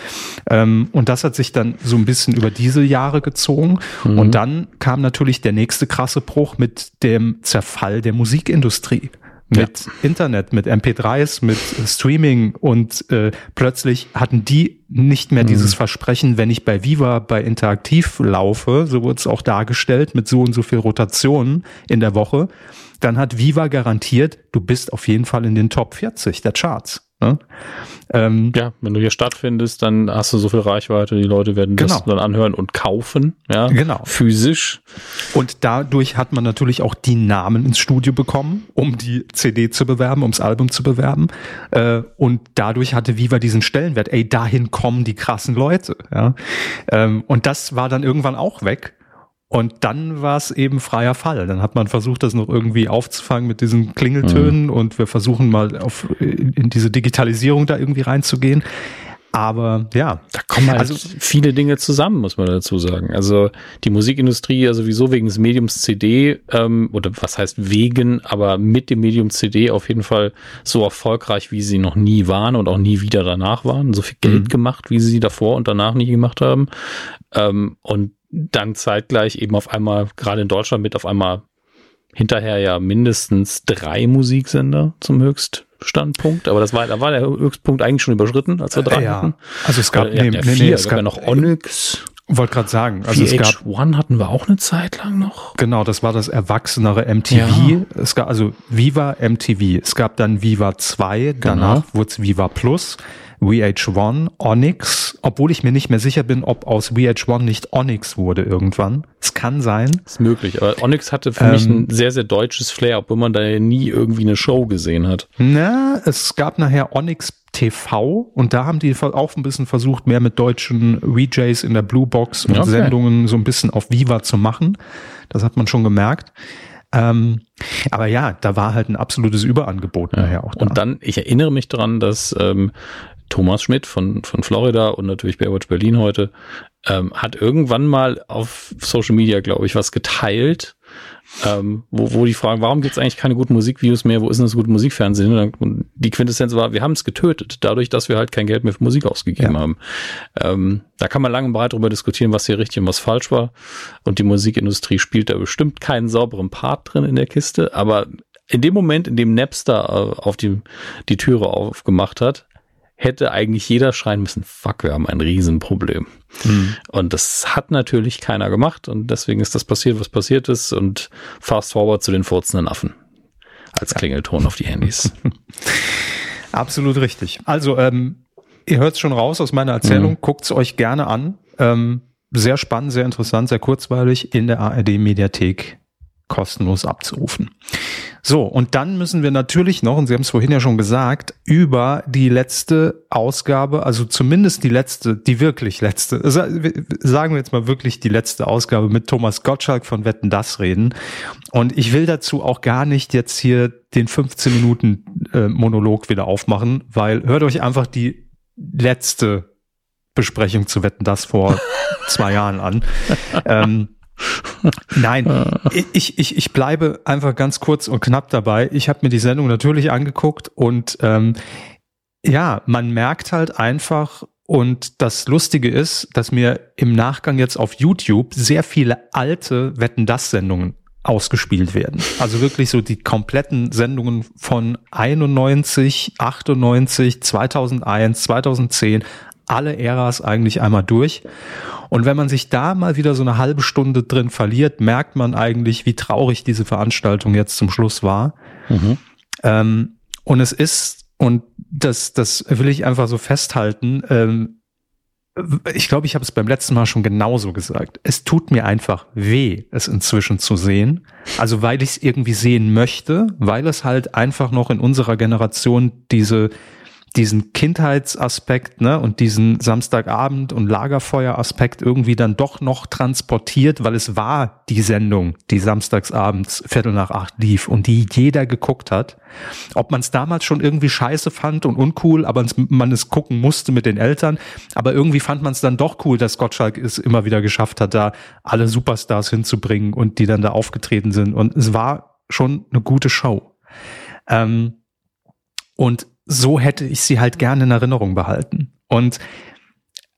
Ähm, und das hat sich dann so ein bisschen über diese Jahre gezogen. Mhm. Und dann kam natürlich der nächste krasse Bruch mit dem Zerfall der Musikindustrie mit ja. Internet, mit MP3s, mit Streaming und äh, plötzlich hatten die nicht mehr mhm. dieses Versprechen, wenn ich bei Viva bei Interaktiv laufe, so wurde es auch dargestellt, mit so und so viel Rotationen in der Woche, dann hat Viva garantiert, du bist auf jeden Fall in den Top 40 der Charts. Ne? Ähm, ja, wenn du hier stattfindest, dann hast du so viel Reichweite, die Leute werden genau. das dann anhören und kaufen, ja, genau. physisch. Und dadurch hat man natürlich auch die Namen ins Studio bekommen, um die CD zu bewerben, ums Album zu bewerben. Äh, und dadurch hatte Viva diesen Stellenwert. Ey, dahin kommen die krassen Leute. Ja? Ähm, und das war dann irgendwann auch weg. Und dann war es eben freier Fall. Dann hat man versucht, das noch irgendwie aufzufangen mit diesen Klingeltönen mhm. und wir versuchen mal auf, in diese Digitalisierung da irgendwie reinzugehen. Aber ja. Da kommen halt also, viele Dinge zusammen, muss man dazu sagen. Also die Musikindustrie ja sowieso wegen des Mediums CD, ähm, oder was heißt wegen, aber mit dem Medium CD auf jeden Fall so erfolgreich, wie sie noch nie waren und auch nie wieder danach waren. So viel Geld mhm. gemacht, wie sie davor und danach nie gemacht haben. Ähm, und dann zeitgleich eben auf einmal, gerade in Deutschland mit auf einmal hinterher ja mindestens drei Musiksender zum Höchststandpunkt. Aber das war, da war der Höchstpunkt eigentlich schon überschritten, als wir drei ja. hatten. Also es gab, ja, nee, nee, vier, nee, es gab ja noch Onyx. Wollte gerade sagen, also VH1 es gab hatten wir auch eine Zeit lang noch. Genau, das war das erwachsenere MTV. Ja. Es gab also Viva MTV. Es gab dann Viva 2, danach genau. wurde es Viva Plus. VH1, Onyx, obwohl ich mir nicht mehr sicher bin, ob aus VH1 nicht Onyx wurde irgendwann. Es kann sein. Ist möglich, aber Onyx hatte für ähm, mich ein sehr, sehr deutsches Flair, obwohl man da nie irgendwie eine Show gesehen hat. Na, es gab nachher Onyx TV und da haben die auch ein bisschen versucht, mehr mit deutschen VJs in der Blue Box und okay. Sendungen so ein bisschen auf Viva zu machen. Das hat man schon gemerkt. Ähm, aber ja, da war halt ein absolutes Überangebot ja. nachher auch da. Und dann, ich erinnere mich daran, dass ähm, Thomas Schmidt von, von Florida und natürlich Baywatch Berlin heute, ähm, hat irgendwann mal auf Social Media, glaube ich, was geteilt, ähm, wo, wo die fragen, warum gibt es eigentlich keine guten Musikvideos mehr, wo ist denn das gute Musikfernsehen? Und die Quintessenz war, wir haben es getötet, dadurch, dass wir halt kein Geld mehr für Musik ausgegeben ja. haben. Ähm, da kann man lang und breit darüber diskutieren, was hier richtig und was falsch war. Und die Musikindustrie spielt da bestimmt keinen sauberen Part drin in der Kiste, aber in dem Moment, in dem Napster äh, auf die, die Türe aufgemacht hat, hätte eigentlich jeder schreien müssen, fuck, wir haben ein Riesenproblem. Mhm. Und das hat natürlich keiner gemacht und deswegen ist das passiert, was passiert ist und fast forward zu den furzenden Affen als Klingelton auf die Handys. Absolut richtig. Also, ähm, ihr hört es schon raus aus meiner Erzählung, mhm. guckt es euch gerne an. Ähm, sehr spannend, sehr interessant, sehr kurzweilig in der ARD Mediathek kostenlos abzurufen. So, und dann müssen wir natürlich noch, und Sie haben es vorhin ja schon gesagt, über die letzte Ausgabe, also zumindest die letzte, die wirklich letzte, sagen wir jetzt mal wirklich die letzte Ausgabe mit Thomas Gottschalk von Wetten das reden. Und ich will dazu auch gar nicht jetzt hier den 15 Minuten äh, Monolog wieder aufmachen, weil hört euch einfach die letzte Besprechung zu Wetten das vor zwei Jahren an. Ähm, Nein, ich, ich, ich bleibe einfach ganz kurz und knapp dabei. Ich habe mir die Sendung natürlich angeguckt und ähm, ja, man merkt halt einfach, und das Lustige ist, dass mir im Nachgang jetzt auf YouTube sehr viele alte Wetten das Sendungen ausgespielt werden. Also wirklich so die kompletten Sendungen von 91, 98, 2001, 2010, alle Äras eigentlich einmal durch. Und wenn man sich da mal wieder so eine halbe Stunde drin verliert, merkt man eigentlich, wie traurig diese Veranstaltung jetzt zum Schluss war. Mhm. Ähm, und es ist, und das, das will ich einfach so festhalten, ähm, ich glaube, ich habe es beim letzten Mal schon genauso gesagt. Es tut mir einfach weh, es inzwischen zu sehen. Also weil ich es irgendwie sehen möchte, weil es halt einfach noch in unserer Generation diese diesen Kindheitsaspekt ne, und diesen Samstagabend und Lagerfeueraspekt irgendwie dann doch noch transportiert, weil es war die Sendung, die samstagsabends Viertel nach acht lief und die jeder geguckt hat. Ob man es damals schon irgendwie scheiße fand und uncool, aber man es gucken musste mit den Eltern, aber irgendwie fand man es dann doch cool, dass Gottschalk es immer wieder geschafft hat, da alle Superstars hinzubringen und die dann da aufgetreten sind. Und es war schon eine gute Show. Ähm, und so hätte ich sie halt gerne in Erinnerung behalten. Und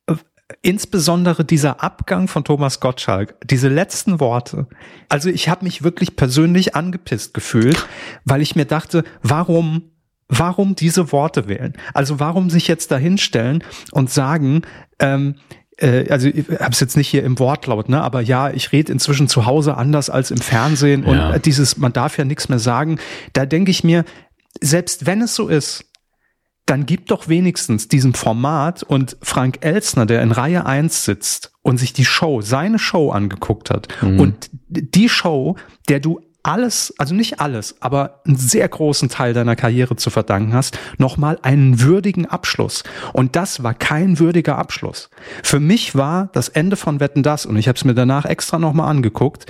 äh, insbesondere dieser Abgang von Thomas Gottschalk, diese letzten Worte. Also ich habe mich wirklich persönlich angepisst gefühlt, weil ich mir dachte, warum warum diese Worte wählen? Also warum sich jetzt dahinstellen und sagen, ähm, äh, also ich habe es jetzt nicht hier im Wortlaut, ne, aber ja, ich rede inzwischen zu Hause anders als im Fernsehen ja. und dieses, man darf ja nichts mehr sagen. Da denke ich mir, selbst wenn es so ist, dann gib doch wenigstens diesem Format und Frank Elsner, der in Reihe 1 sitzt und sich die Show, seine Show angeguckt hat mhm. und die Show, der du alles, also nicht alles, aber einen sehr großen Teil deiner Karriere zu verdanken hast, nochmal einen würdigen Abschluss. Und das war kein würdiger Abschluss. Für mich war das Ende von Wetten das, und ich habe es mir danach extra nochmal angeguckt,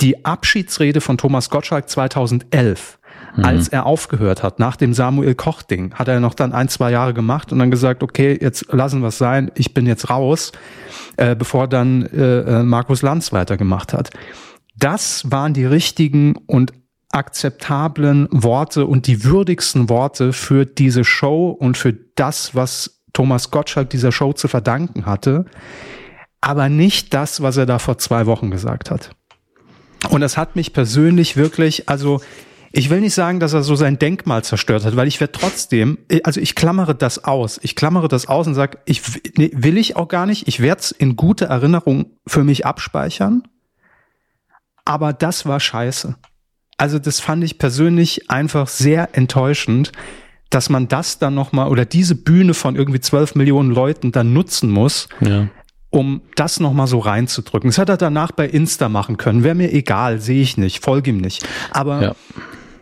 die Abschiedsrede von Thomas Gottschalk 2011 mhm. als er aufgehört hat, nach dem Samuel Koch-Ding, hat er noch dann ein, zwei Jahre gemacht und dann gesagt, okay, jetzt lassen wir es sein, ich bin jetzt raus, äh, bevor dann äh, äh, Markus Lanz weitergemacht hat. Das waren die richtigen und akzeptablen Worte und die würdigsten Worte für diese Show und für das, was Thomas Gottschalk dieser Show zu verdanken hatte, aber nicht das, was er da vor zwei Wochen gesagt hat. Und das hat mich persönlich wirklich, also ich will nicht sagen, dass er so sein Denkmal zerstört hat, weil ich werde trotzdem, also ich klammere das aus. Ich klammere das aus und sage, ich nee, will ich auch gar nicht. Ich werde es in gute Erinnerung für mich abspeichern. Aber das war scheiße. Also das fand ich persönlich einfach sehr enttäuschend, dass man das dann nochmal oder diese Bühne von irgendwie zwölf Millionen Leuten dann nutzen muss, ja. um das nochmal so reinzudrücken. Das hätte er danach bei Insta machen können. Wäre mir egal, sehe ich nicht, folge ihm nicht. Aber ja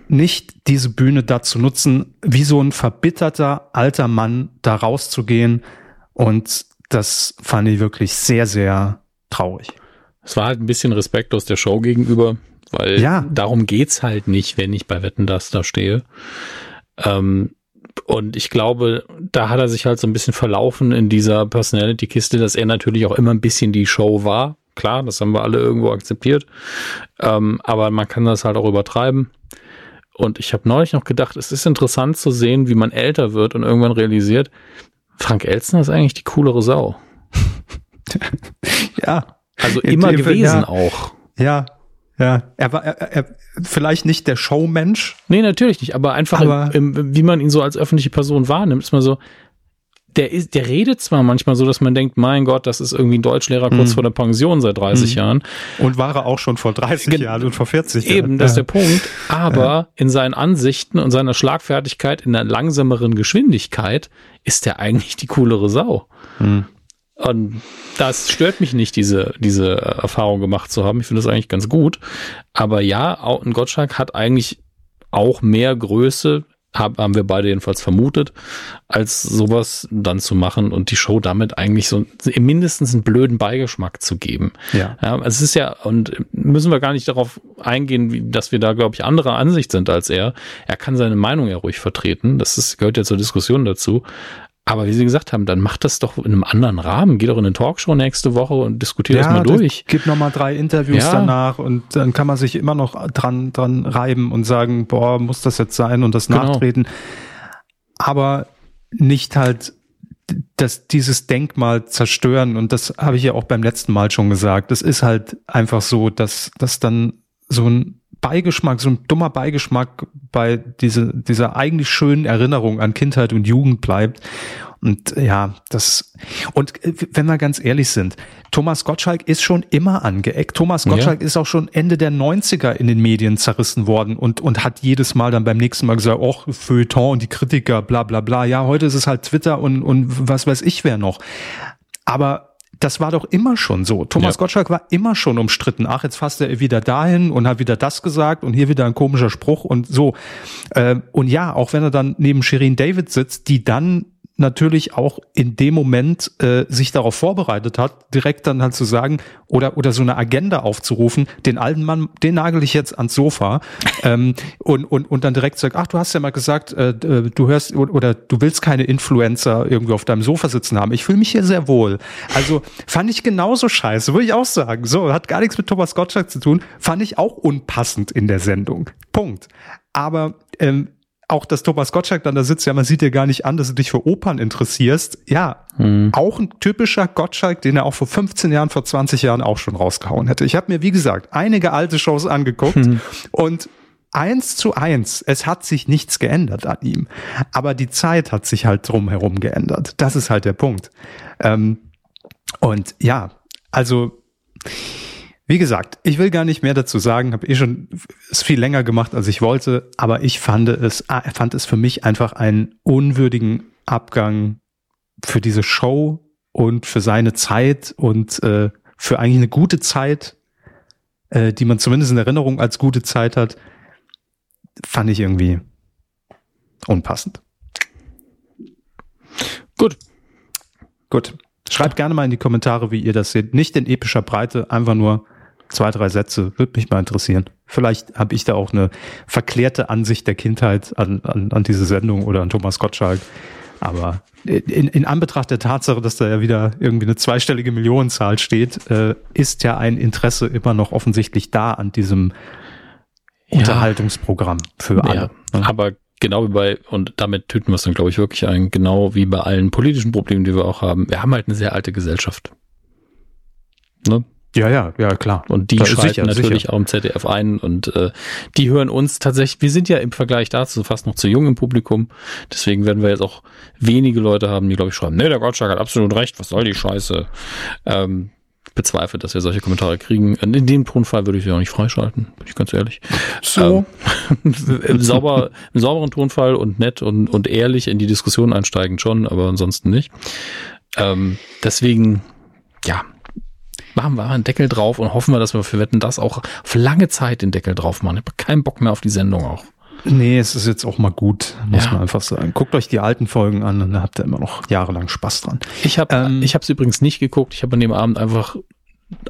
nicht diese Bühne dazu nutzen, wie so ein verbitterter alter Mann da rauszugehen. Und das fand ich wirklich sehr, sehr traurig. Es war halt ein bisschen respektlos der Show gegenüber, weil ja. darum geht's halt nicht, wenn ich bei Wetten das da stehe. Ähm, und ich glaube, da hat er sich halt so ein bisschen verlaufen in dieser Personality-Kiste, dass er natürlich auch immer ein bisschen die Show war. Klar, das haben wir alle irgendwo akzeptiert. Ähm, aber man kann das halt auch übertreiben. Und ich habe neulich noch gedacht, es ist interessant zu sehen, wie man älter wird und irgendwann realisiert, Frank Elstner ist eigentlich die coolere Sau. ja. Also immer gewesen ja, auch. Ja, ja. Er war er, er, vielleicht nicht der Showmensch. Nee, natürlich nicht, aber einfach, aber im, im, wie man ihn so als öffentliche Person wahrnimmt, ist man so, der ist, der redet zwar manchmal so, dass man denkt, mein Gott, das ist irgendwie ein Deutschlehrer kurz mhm. vor der Pension seit 30 mhm. Jahren. Und war er auch schon vor 30 Gen Jahren und vor 40 Jahren. Eben, das ist der Punkt. Aber ja. in seinen Ansichten und seiner Schlagfertigkeit in einer langsameren Geschwindigkeit ist der eigentlich die coolere Sau. Mhm. Und das stört mich nicht, diese, diese Erfahrung gemacht zu haben. Ich finde das eigentlich ganz gut. Aber ja, ein Gottschalk hat eigentlich auch mehr Größe, haben wir beide jedenfalls vermutet, als sowas dann zu machen und die Show damit eigentlich so mindestens einen blöden Beigeschmack zu geben. Ja. ja es ist ja, und müssen wir gar nicht darauf eingehen, wie, dass wir da, glaube ich, anderer Ansicht sind als er. Er kann seine Meinung ja ruhig vertreten. Das ist, gehört ja zur Diskussion dazu. Aber wie Sie gesagt haben, dann macht das doch in einem anderen Rahmen. Geht doch in eine Talkshow nächste Woche und diskutiert ja, das mal durch. Gibt noch mal drei Interviews ja. danach und dann kann man sich immer noch dran, dran reiben und sagen, boah, muss das jetzt sein und das genau. nachtreten. Aber nicht halt dass dieses Denkmal zerstören und das habe ich ja auch beim letzten Mal schon gesagt. Das ist halt einfach so, dass, dass dann so ein Beigeschmack, so ein dummer Beigeschmack bei diese, dieser eigentlich schönen Erinnerung an Kindheit und Jugend bleibt. Und ja, das, und äh, wenn wir ganz ehrlich sind, Thomas Gottschalk ist schon immer angeeckt. Thomas Gottschalk ja. ist auch schon Ende der 90er in den Medien zerrissen worden und, und hat jedes Mal dann beim nächsten Mal gesagt, oh, Feuilleton und die Kritiker, bla, bla, bla. Ja, heute ist es halt Twitter und, und was weiß ich wer noch. Aber das war doch immer schon so. Thomas ja. Gottschalk war immer schon umstritten. Ach, jetzt fasst er wieder dahin und hat wieder das gesagt und hier wieder ein komischer Spruch und so. Äh, und ja, auch wenn er dann neben Shirin David sitzt, die dann natürlich auch in dem Moment äh, sich darauf vorbereitet hat, direkt dann halt zu sagen oder oder so eine Agenda aufzurufen, den alten Mann, den nagel ich jetzt ans Sofa ähm, und und und dann direkt sagt, ach du hast ja mal gesagt, äh, äh du hörst oder du willst keine Influencer irgendwie auf deinem Sofa sitzen haben. Ich fühle mich hier sehr wohl. Also fand ich genauso scheiße, würde ich auch sagen. So hat gar nichts mit Thomas Gottschalk zu tun, fand ich auch unpassend in der Sendung. Punkt. Aber ähm, auch, dass Thomas Gottschalk dann da sitzt, ja, man sieht dir gar nicht an, dass du dich für Opern interessierst. Ja, hm. auch ein typischer Gottschalk, den er auch vor 15 Jahren, vor 20 Jahren auch schon rausgehauen hätte. Ich habe mir, wie gesagt, einige alte Shows angeguckt hm. und eins zu eins, es hat sich nichts geändert an ihm. Aber die Zeit hat sich halt drumherum geändert. Das ist halt der Punkt. Ähm, und ja, also wie gesagt, ich will gar nicht mehr dazu sagen, habe eh schon es viel länger gemacht, als ich wollte, aber ich fand es, äh, fand es für mich einfach einen unwürdigen Abgang für diese Show und für seine Zeit und äh, für eigentlich eine gute Zeit, äh, die man zumindest in Erinnerung als gute Zeit hat, fand ich irgendwie unpassend. Gut. Gut. Schreibt gerne mal in die Kommentare, wie ihr das seht. Nicht in epischer Breite, einfach nur zwei, drei Sätze, würde mich mal interessieren. Vielleicht habe ich da auch eine verklärte Ansicht der Kindheit an, an, an diese Sendung oder an Thomas Gottschalk. Aber in, in Anbetracht der Tatsache, dass da ja wieder irgendwie eine zweistellige Millionenzahl steht, äh, ist ja ein Interesse immer noch offensichtlich da an diesem ja. Unterhaltungsprogramm für alle. Ja, ne? aber genau wie bei, und damit töten wir es dann, glaube ich, wirklich ein, genau wie bei allen politischen Problemen, die wir auch haben. Wir haben halt eine sehr alte Gesellschaft. Ne? Ja, ja, ja, klar. Und die schalten sicher, natürlich sicher. auch im ZDF ein und äh, die hören uns tatsächlich, wir sind ja im Vergleich dazu fast noch zu jung im Publikum, deswegen werden wir jetzt auch wenige Leute haben, die glaube ich schreiben, nee, der Gottschalk hat absolut recht, was soll die Scheiße? Ähm, bezweifle, dass wir solche Kommentare kriegen. In dem Tonfall würde ich sie auch nicht freischalten, bin ich ganz ehrlich. So. Ähm, im, sauber, Im sauberen Tonfall und nett und, und ehrlich in die Diskussion einsteigen schon, aber ansonsten nicht. Ähm, deswegen, ja, machen wir einen Deckel drauf und hoffen wir, dass wir für Wetten das auch auf lange Zeit den Deckel drauf machen. Ich habe keinen Bock mehr auf die Sendung auch. Nee, es ist jetzt auch mal gut, muss ja. man einfach sagen. Guckt euch die alten Folgen an und dann habt ihr immer noch jahrelang Spaß dran. Ich habe ähm, ich es übrigens nicht geguckt. Ich habe an dem Abend einfach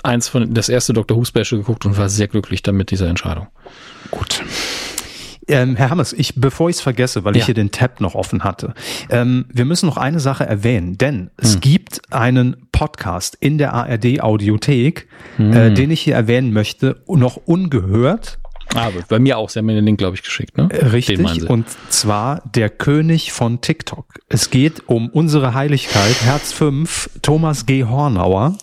eins von das erste Dr. Who Special geguckt und war sehr glücklich damit dieser Entscheidung. Gut. Ähm, Herr Hammers, ich, bevor ich es vergesse, weil ja. ich hier den Tab noch offen hatte, ähm, wir müssen noch eine Sache erwähnen, denn es hm. gibt einen Podcast in der ARD Audiothek, hm. äh, den ich hier erwähnen möchte, noch ungehört. Ah, bei mir auch. Sie haben mir den Link, glaube ich, geschickt, ne? Äh, richtig. Und zwar der König von TikTok. Es geht um unsere Heiligkeit, Herz 5, Thomas G. Hornauer.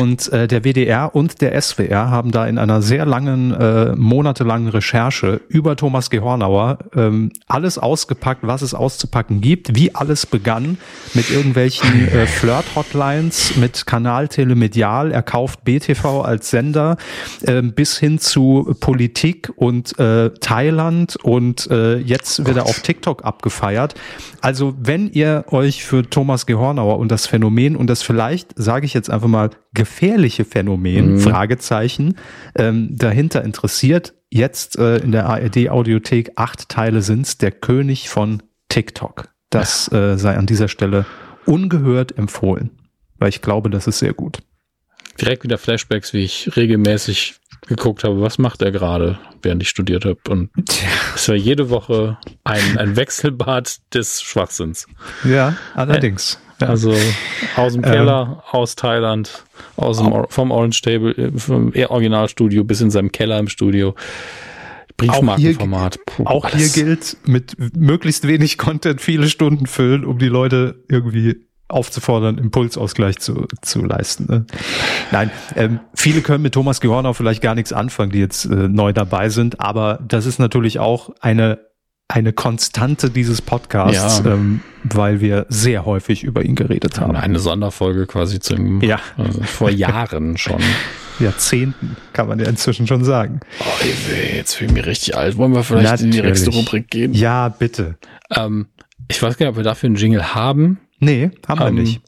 Und äh, der WDR und der SWR haben da in einer sehr langen, äh, monatelangen Recherche über Thomas G. Hornauer ähm, alles ausgepackt, was es auszupacken gibt, wie alles begann mit irgendwelchen äh, Flirt-Hotlines, mit Kanal Telemedial, er kauft BTV als Sender, äh, bis hin zu Politik und äh, Thailand und äh, jetzt wird er auf TikTok abgefeiert. Also wenn ihr euch für Thomas G. Hornauer und das Phänomen und das vielleicht, sage ich jetzt einfach mal, gefährliche Phänomen, mhm. Fragezeichen, ähm, dahinter interessiert. Jetzt äh, in der ARD Audiothek acht Teile sind's, der König von TikTok. Das äh, sei an dieser Stelle ungehört empfohlen, weil ich glaube, das ist sehr gut. Direkt wieder Flashbacks, wie ich regelmäßig geguckt habe, was macht er gerade, während ich studiert habe. Und es war jede Woche ein, ein Wechselbad des Schwachsinns. Ja, allerdings. Ja. Also aus dem Keller, ähm, aus Thailand, aus dem, vom Orange Table, äh, vom Originalstudio bis in seinem Keller im Studio. Briefmarkenformat. Auch, hier, auch hier gilt, mit möglichst wenig Content viele Stunden füllen, um die Leute irgendwie aufzufordern, Impulsausgleich zu, zu leisten. Ne? Nein, ähm, viele können mit Thomas Gehornau vielleicht gar nichts anfangen, die jetzt äh, neu dabei sind, aber das ist natürlich auch eine eine Konstante dieses Podcasts, ja. ähm, weil wir sehr häufig über ihn geredet haben. Eine Sonderfolge quasi zum, ja. Also vor Jahren schon. Jahrzehnten, kann man ja inzwischen schon sagen. Oh, jetzt fühle ich mich richtig alt. Wollen wir vielleicht Natürlich. in die nächste Rubrik gehen? Ja, bitte. Ähm, ich weiß gar nicht, ob wir dafür einen Jingle haben. Nee, haben ähm, wir nicht.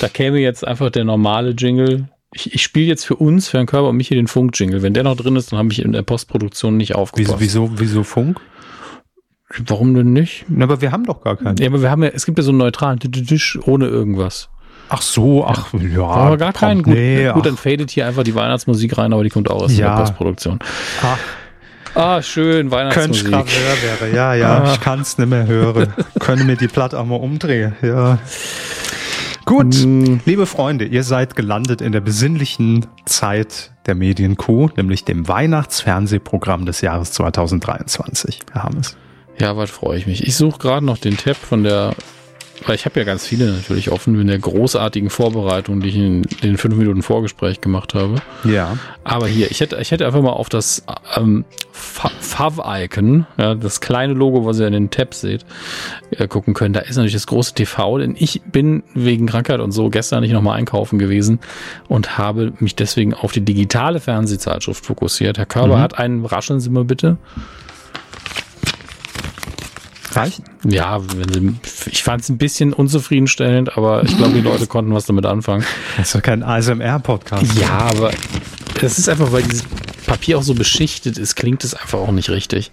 Da käme jetzt einfach der normale Jingle. Ich, ich spiele jetzt für uns, für den Körper und mich hier den Funk-Jingle. Wenn der noch drin ist, dann habe ich in der Postproduktion nicht aufgepasst. Wieso, wieso, wieso Funk? Warum denn nicht? Na, aber wir haben doch gar keinen. Ja, aber wir haben ja, es gibt ja so einen neutralen Tisch ohne irgendwas. Ach so, ach ja. Aber gar keinen. Gut, nee, gut dann fadet hier einfach die Weihnachtsmusik rein, aber die kommt auch aus ja. der Postproduktion. Ach. Ah, schön, Weihnachtsmusik. Könnte wäre, ja, ja, ah. ich kann es nicht mehr hören. Können mir die Platte auch mal umdrehen, ja. Gut, mm. liebe Freunde, ihr seid gelandet in der besinnlichen Zeit der Medienkuh, nämlich dem Weihnachtsfernsehprogramm des Jahres 2023. Herr Hammes. Ja, was freue ich mich. Ich suche gerade noch den Tab von der weil ich habe ja ganz viele natürlich offen in der großartigen Vorbereitung, die ich in den fünf Minuten Vorgespräch gemacht habe. Ja. Aber hier, ich hätte, ich hätte einfach mal auf das ähm, Fav-Icon, ja, das kleine Logo, was ihr in den Tabs seht, äh, gucken können. Da ist natürlich das große TV, denn ich bin wegen Krankheit und so gestern nicht nochmal einkaufen gewesen und habe mich deswegen auf die digitale Fernsehzeitschrift fokussiert. Herr Körber mhm. hat einen, rascheln Sie mal bitte. Reicht? Ja, ich fand es ein bisschen unzufriedenstellend, aber ich glaube, die Leute konnten was damit anfangen. Das ist doch kein ASMR-Podcast. Ja, aber das ist einfach, weil dieses Papier auch so beschichtet ist, klingt es einfach auch nicht richtig.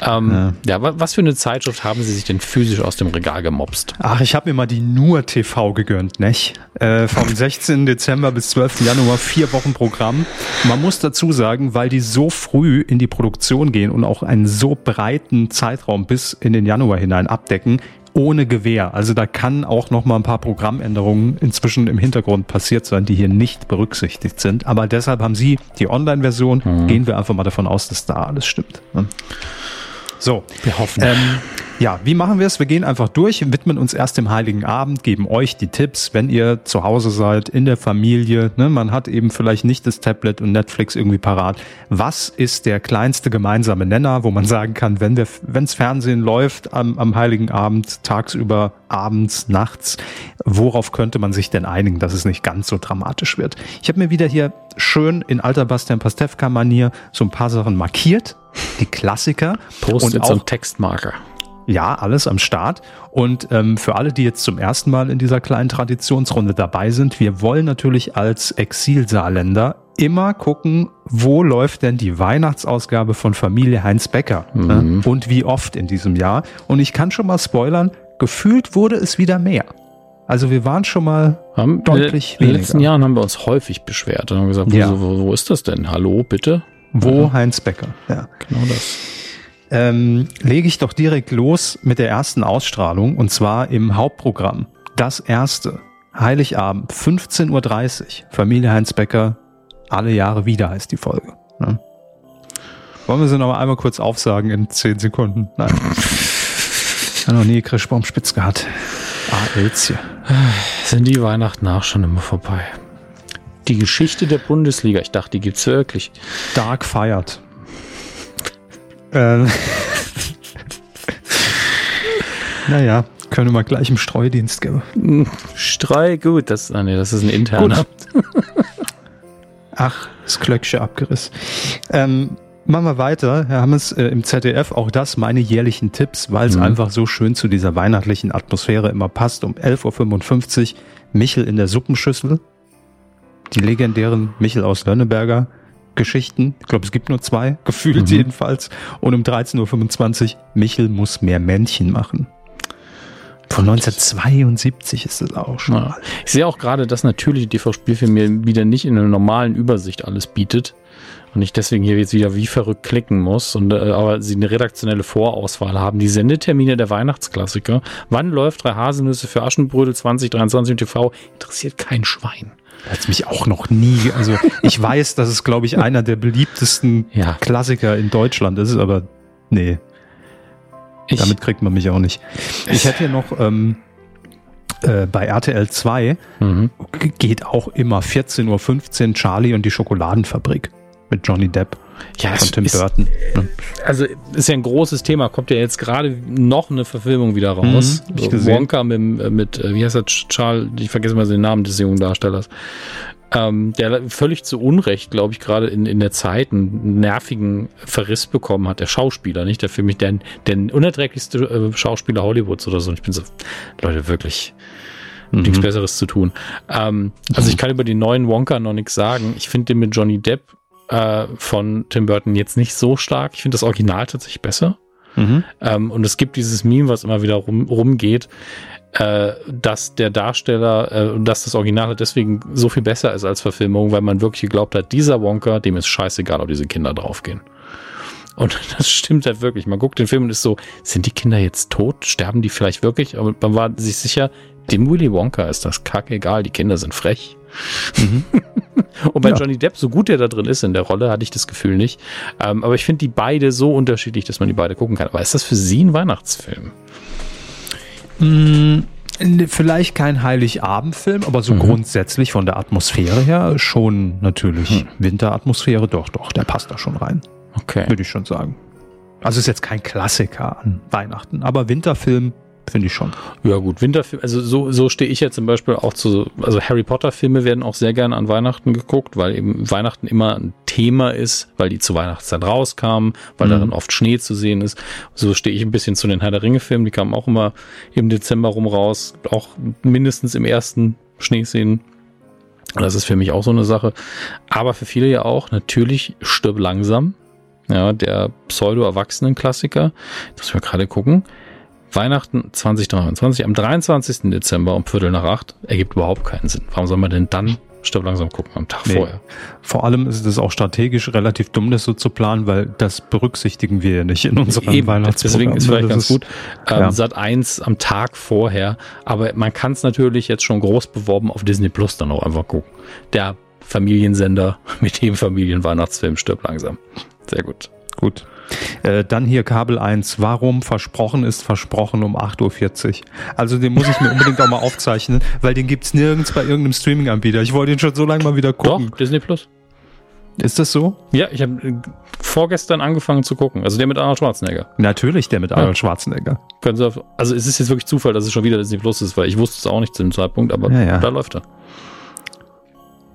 Ähm, ja. ja. was für eine Zeitschrift haben Sie sich denn physisch aus dem Regal gemobst? Ach, ich habe mir mal die Nur TV gegönnt, nicht? Äh, vom 16. Dezember bis 12. Januar vier Wochen Programm. Man muss dazu sagen, weil die so früh in die Produktion gehen und auch einen so breiten Zeitraum bis in den Januar hinein abdecken, ohne Gewähr. Also da kann auch noch mal ein paar Programmänderungen inzwischen im Hintergrund passiert sein, die hier nicht berücksichtigt sind. Aber deshalb haben Sie die Online-Version. Mhm. Gehen wir einfach mal davon aus, dass da alles stimmt. Ne? So, wir hoffen. Ähm, ja, wie machen wir es? Wir gehen einfach durch, widmen uns erst dem Heiligen Abend, geben euch die Tipps, wenn ihr zu Hause seid, in der Familie. Ne, man hat eben vielleicht nicht das Tablet und Netflix irgendwie parat. Was ist der kleinste gemeinsame Nenner, wo man sagen kann, wenn wir, wenns Fernsehen läuft am, am Heiligen Abend, tagsüber, abends, nachts, worauf könnte man sich denn einigen, dass es nicht ganz so dramatisch wird? Ich habe mir wieder hier schön in alter Bastian Pastewka-Manier so ein paar Sachen markiert, die Klassiker. Post und auch, und Textmarker. Ja, alles am Start. Und ähm, für alle, die jetzt zum ersten Mal in dieser kleinen Traditionsrunde dabei sind, wir wollen natürlich als Exilsaarländer immer gucken, wo läuft denn die Weihnachtsausgabe von Familie Heinz Becker ne? mhm. ne? und wie oft in diesem Jahr. Und ich kann schon mal spoilern, gefühlt wurde es wieder mehr. Also wir waren schon mal haben, deutlich in, weniger. In den letzten Jahren haben wir uns häufig beschwert und haben gesagt, wo, ja. wo, wo ist das denn? Hallo, bitte? Wo ja. Heinz Becker? Ja, genau das ähm, lege ich doch direkt los mit der ersten Ausstrahlung und zwar im Hauptprogramm. Das erste, Heiligabend, 15.30 Uhr, Familie Heinz Becker, alle Jahre wieder heißt die Folge. Ne? Wollen wir sie noch einmal kurz aufsagen in 10 Sekunden? Nein. Habe noch nie Krischbaum spitz gehabt. Ah, Elzje. Sind die Weihnachten auch schon immer vorbei? Die Geschichte der Bundesliga, ich dachte, die gibt's wirklich. Dark feiert. Ähm. naja, können wir gleich im Streudienst geben. Streu, gut, das, ah nee, das ist ein interner. Ach, das Klöckchen abgerissen. Ähm, machen wir weiter. Herr Hammes, äh, im ZDF auch das meine jährlichen Tipps, weil es mhm. einfach so schön zu dieser weihnachtlichen Atmosphäre immer passt. Um 11.55 Uhr Michel in der Suppenschüssel. Die legendären Michel aus Lönneberger Geschichten. Ich glaube, es gibt nur zwei, gefühlt mhm. jedenfalls. Und um 13.25 Uhr, Michel muss mehr Männchen machen. Von 1972 ist es auch schon. Ja. Ich sehe auch gerade, dass natürlich die TV-Spielfilm mir wieder nicht in einer normalen Übersicht alles bietet und ich deswegen hier jetzt wieder wie verrückt klicken muss und äh, aber sie eine redaktionelle Vorauswahl haben. Die Sendetermine der Weihnachtsklassiker. Wann läuft drei Haselnüsse für Aschenbrödel 2023 im TV? Interessiert kein Schwein. Hat mich auch noch nie, also ich weiß, dass es glaube ich einer der beliebtesten ja. Klassiker in Deutschland ist, aber nee. Ich, Damit kriegt man mich auch nicht. Ich hätte hier noch ähm, äh, bei RTL 2 mhm. geht auch immer 14.15 Uhr Charlie und die Schokoladenfabrik mit Johnny Depp. Ja, von Tim ist, Burton. Ne? Also ist ja ein großes Thema. Kommt ja jetzt gerade noch eine Verfilmung wieder raus. Mhm, ich gesehen. Wonka mit, äh, mit, äh, wie heißt das, Charles, ich vergesse mal den Namen des jungen Darstellers. Ähm, der völlig zu Unrecht, glaube ich, gerade in, in der Zeit einen nervigen Verriss bekommen hat. Der Schauspieler, nicht? Der für mich der, der unerträglichste äh, Schauspieler Hollywoods oder so. Und ich bin so, Leute, wirklich mhm. nichts Besseres zu tun. Ähm, also ich kann über den neuen Wonka noch nichts sagen. Ich finde den mit Johnny Depp äh, von Tim Burton jetzt nicht so stark. Ich finde das Original tatsächlich besser. Mhm. Ähm, und es gibt dieses Meme, was immer wieder rum, rumgeht, äh, dass der Darsteller, äh, dass das Original deswegen so viel besser ist als Verfilmung, weil man wirklich geglaubt hat, dieser Wonka, dem ist scheißegal, ob diese Kinder draufgehen. Und das stimmt halt wirklich. Man guckt den Film und ist so, sind die Kinder jetzt tot? Sterben die vielleicht wirklich? Aber man war sich sicher, dem Willy Wonka ist das kackegal, die Kinder sind frech. Mhm. Und bei ja. Johnny Depp, so gut er da drin ist in der Rolle, hatte ich das Gefühl nicht. Ähm, aber ich finde die beide so unterschiedlich, dass man die beide gucken kann. Aber ist das für Sie ein Weihnachtsfilm? Mm, vielleicht kein Heiligabendfilm, aber so mhm. grundsätzlich von der Atmosphäre her schon natürlich. Mhm. Winteratmosphäre, doch, doch, der passt da schon rein. Okay. Würde ich schon sagen. Also ist jetzt kein Klassiker an Weihnachten, aber Winterfilm finde ich schon. Ja gut, Winterfilm, also so, so stehe ich ja zum Beispiel auch zu, also Harry Potter Filme werden auch sehr gerne an Weihnachten geguckt, weil eben Weihnachten immer ein Thema ist, weil die zu Weihnachtszeit rauskamen, weil mhm. darin oft Schnee zu sehen ist. So stehe ich ein bisschen zu den Herr der Ringe Filmen, die kamen auch immer im Dezember rum raus, auch mindestens im ersten Schneeszenen. Das ist für mich auch so eine Sache. Aber für viele ja auch natürlich stirb langsam. Ja, der Pseudo-Erwachsenen-Klassiker. Das wir gerade gucken. Weihnachten 2023 am 23. Dezember um Viertel nach acht ergibt überhaupt keinen Sinn. Warum soll man denn dann Stirb langsam gucken am Tag nee. vorher. Vor allem ist es auch strategisch relativ dumm, das so zu planen, weil das berücksichtigen wir ja nicht in unserem Eben, Weihnachtsprogramm. Deswegen ist vielleicht das ganz ist, gut. Ähm, ja. Sat 1 am Tag vorher, aber man kann es natürlich jetzt schon groß beworben auf Disney Plus dann auch einfach gucken. Der Familiensender mit dem Familienweihnachtsfilm stirbt langsam. Sehr gut. Gut. Äh, dann hier Kabel 1. Warum versprochen ist versprochen um 8.40 Uhr? Also den muss ich mir unbedingt auch mal aufzeichnen, weil den gibt's nirgends bei irgendeinem Streaming-Anbieter. Ich wollte ihn schon so lange mal wieder gucken. Doch, Disney Plus. Ist das so? Ja, ich habe äh, vorgestern angefangen zu gucken. Also der mit Arnold Schwarzenegger. Natürlich der mit Arnold ja. Schwarzenegger. Können Sie auf, also es ist jetzt wirklich Zufall, dass es schon wieder Disney Plus ist, weil ich wusste es auch nicht zu dem Zeitpunkt, aber ja, ja. da läuft er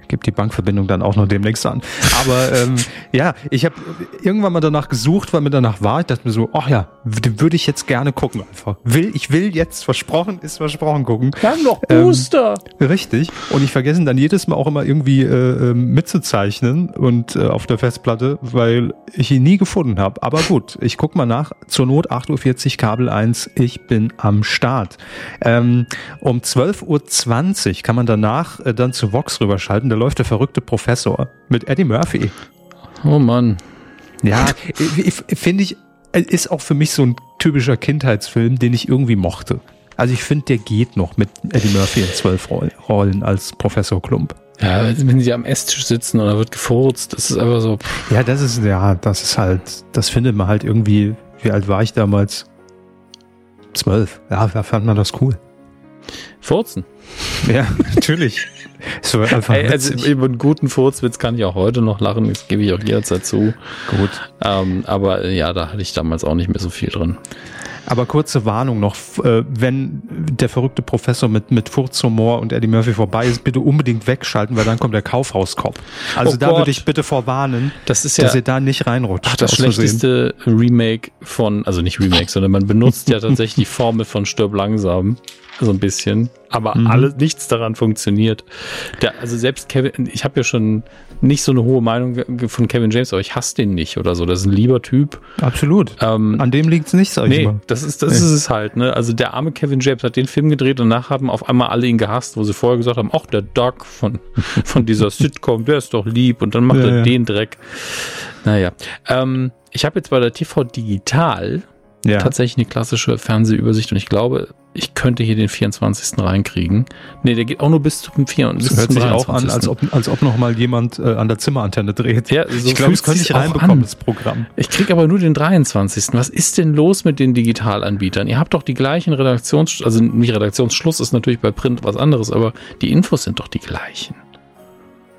gibt die Bankverbindung dann auch noch demnächst an. Aber ähm, ja, ich habe irgendwann mal danach gesucht, weil mir danach war. Ich dachte mir so, ach ja, würde ich jetzt gerne gucken einfach. Will, ich will jetzt, versprochen ist versprochen gucken. Wir haben noch Booster. Ähm, richtig. Und ich vergesse dann jedes Mal auch immer irgendwie äh, ähm, mitzuzeichnen und äh, auf der Festplatte, weil ich ihn nie gefunden habe. Aber gut, ich guck mal nach. Zur Not 8.40 Uhr Kabel 1, ich bin am Start. Ähm, um 12.20 Uhr kann man danach äh, dann zu Vox rüberschalten da läuft der verrückte Professor mit Eddie Murphy. Oh Mann. Ja, finde ich, ist auch für mich so ein typischer Kindheitsfilm, den ich irgendwie mochte. Also ich finde, der geht noch mit Eddie Murphy in zwölf Rollen als Professor Klump. Ja, wenn sie am Esstisch sitzen und da wird gefurzt, das ist einfach so. Ja, das ist, ja, das ist halt, das findet man halt irgendwie, wie alt war ich damals? Zwölf. Ja, da fand man das cool. Furzen. Ja, natürlich. So einfach hey, also über einen guten Furzwitz kann ich auch heute noch lachen, das gebe ich auch jederzeit zu. Gut. Ähm, aber ja, da hatte ich damals auch nicht mehr so viel drin. Aber kurze Warnung noch, äh, wenn der verrückte Professor mit, mit Furzhumor und Eddie Murphy vorbei ist, bitte unbedingt wegschalten, weil dann kommt der Kaufhauskopf. Also oh da Gott. würde ich bitte vorwarnen, das ist ja, dass ihr da nicht reinrutscht. Ach, das schlechteste Remake von, also nicht Remake, sondern man benutzt ja tatsächlich die Formel von Stirb langsam so ein bisschen, aber mhm. alles, nichts daran funktioniert. Der, also selbst Kevin, ich habe ja schon nicht so eine hohe Meinung von Kevin James, aber ich hasse den nicht oder so. Das ist ein lieber Typ. Absolut. Ähm, An dem liegt es nicht, sag ich nee, mal. Das ist, das nee. ist es halt, ne? Also der arme Kevin James hat den Film gedreht und danach haben auf einmal alle ihn gehasst, wo sie vorher gesagt haben, ach, der Doug von, von dieser Sitcom, der ist doch lieb und dann macht ja, er ja. den Dreck. Naja. Ähm, ich habe jetzt bei der TV Digital ja. tatsächlich eine klassische Fernsehübersicht und ich glaube, ich könnte hier den 24. reinkriegen. Nee, der geht auch nur bis zum 24. Das hört sich auch an, als ob, als ob noch mal jemand äh, an der Zimmerantenne dreht. Ja, so ich glaube, das könnte ich reinbekommen, das Programm. Ich kriege aber nur den 23. Was ist denn los mit den Digitalanbietern? Ihr habt doch die gleichen Redaktions... Also nicht Redaktionsschluss ist natürlich bei Print was anderes, aber die Infos sind doch die gleichen.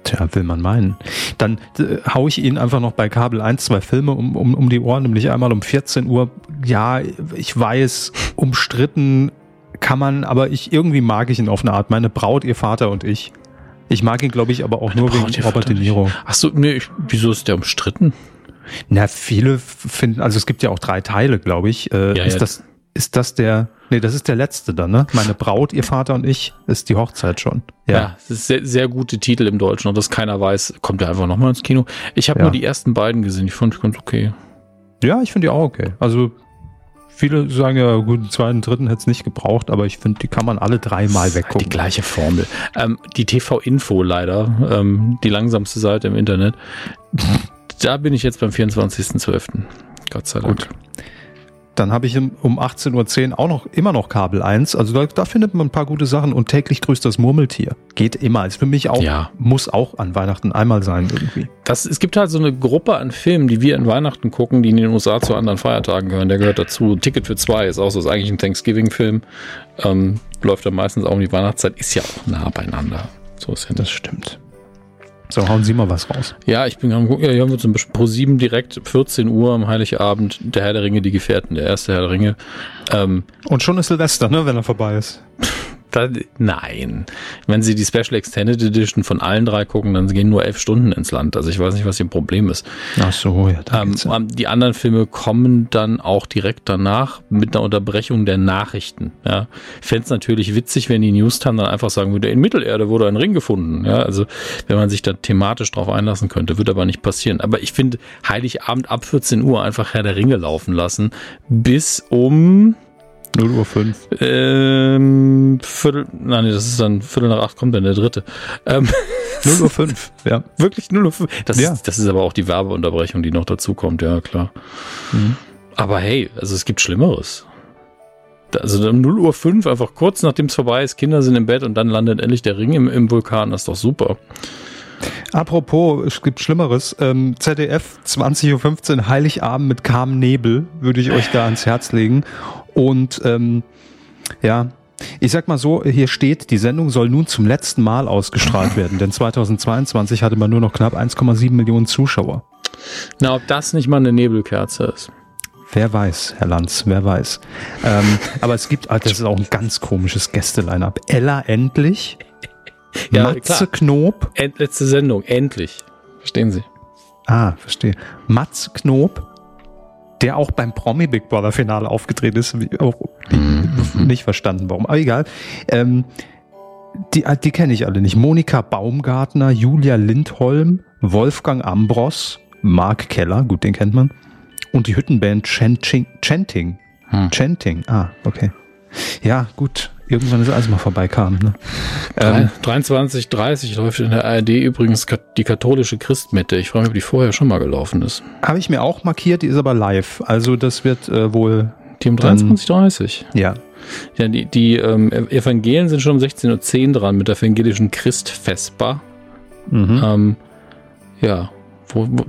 Tja, will man meinen. Dann äh, haue ich Ihnen einfach noch bei Kabel 1 zwei Filme um, um, um die Ohren, nämlich einmal um 14 Uhr. Ja, ich weiß, umstritten kann man, aber ich irgendwie mag ich ihn auf eine Art. Meine Braut, ihr Vater und ich. Ich mag ihn, glaube ich, aber auch Meine nur Braut, wegen Robert De Niro. Ach so, nee, wieso ist der umstritten? Na, viele finden, also es gibt ja auch drei Teile, glaube ich. Äh, ja, ist ja. das ist das der, nee, das ist der letzte dann, ne? Meine Braut, ihr Vater und ich, ist die Hochzeit schon. Ja, ja das ist sehr, sehr gute Titel im Deutschen und das keiner weiß, kommt der einfach nochmal ins Kino. Ich habe ja. nur die ersten beiden gesehen, ich fand ich ganz okay. Ja, ich finde die auch okay. Also viele sagen ja, gut, den zweiten, dritten hätte es nicht gebraucht, aber ich finde, die kann man alle dreimal weggucken. Die gleiche Formel. Ähm, die TV-Info leider, ähm, die langsamste Seite im Internet. da bin ich jetzt beim 24.12. Gott sei Dank. Gut. Dann habe ich um 18.10 Uhr auch noch immer noch Kabel 1. Also da, da, findet man ein paar gute Sachen und täglich grüßt das Murmeltier. Geht immer. Ist für mich auch, ja. muss auch an Weihnachten einmal sein irgendwie. Das, es gibt halt so eine Gruppe an Filmen, die wir an Weihnachten gucken, die in den USA zu anderen Feiertagen gehören. Der gehört dazu. Ticket für zwei ist auch so, ist eigentlich ein Thanksgiving-Film. Ähm, läuft dann meistens auch um die Weihnachtszeit. Ist ja auch nah beieinander. So ist ja das stimmt. So, hauen Sie mal was raus. Ja, ich bin am gucken, ja, hier haben wir zum Beispiel Pro 7 direkt 14 Uhr am Heiligabend, der Herr der Ringe, die Gefährten, der erste Herr der Ringe. Ähm, Und schon ist Silvester, ne, wenn er vorbei ist. Da, nein. Wenn Sie die Special Extended Edition von allen drei gucken, dann gehen nur elf Stunden ins Land. Also ich weiß nicht, was Ihr Problem ist. Ach so, ja. Ähm, ähm, die anderen Filme kommen dann auch direkt danach mit einer Unterbrechung der Nachrichten. Ja. Ich fände es natürlich witzig, wenn die News dann einfach sagen würde, in Mittelerde wurde ein Ring gefunden. Ja, also wenn man sich da thematisch drauf einlassen könnte, wird aber nicht passieren. Aber ich finde, Heiligabend ab 14 Uhr einfach Herr der Ringe laufen lassen, bis um 0 Uhr 5. Ähm, Viertel, nein, das ist dann Viertel nach acht kommt dann der dritte. Ähm, 0 Uhr 5, ja. Wirklich 0 Uhr 5. Das, ja. ist, das ist aber auch die Werbeunterbrechung, die noch dazu kommt, ja, klar. Mhm. Aber hey, also es gibt Schlimmeres. Also um 0 Uhr 5, einfach kurz nachdem es vorbei ist, Kinder sind im Bett und dann landet endlich der Ring im, im Vulkan, das ist doch super. Apropos, es gibt Schlimmeres. Ähm, ZDF 20.15 Uhr Heiligabend mit Carmen Nebel würde ich euch da ans Herz legen. Und ähm, ja, ich sag mal so, hier steht, die Sendung soll nun zum letzten Mal ausgestrahlt werden, denn 2022 hatte man nur noch knapp 1,7 Millionen Zuschauer. Na, ob das nicht mal eine Nebelkerze ist. Wer weiß, Herr Lanz, wer weiß. Ähm, aber es gibt, ah, das ist auch ein ganz komisches Gäste-Line-Up. Ella endlich, ja, Matze klar. Knob. End, letzte Sendung, endlich. Verstehen Sie. Ah, verstehe. Matze Knob, der auch beim Promi Big Brother Finale aufgetreten ist. Auch mhm. nicht verstanden, warum. Aber egal. Ähm, die, die kenne ich alle nicht. Monika Baumgartner, Julia Lindholm, Wolfgang Ambros, Mark Keller, gut, den kennt man. Und die Hüttenband Chanting. Chanting. Hm. Chanting. Ah, okay. Ja, gut. Irgendwann ist alles mal vorbeikam. Ne? Ähm, 23, 30 läuft in der ARD übrigens die katholische Christmette. Ich frage mich, ob die vorher schon mal gelaufen ist. Habe ich mir auch markiert, die ist aber live. Also das wird äh, wohl. Die um 23, 30. Ja. Ja, die, die ähm, Evangelien sind schon um 16.10 Uhr dran mit der evangelischen Christfespa. Mhm. Ähm, ja. Wo, wo,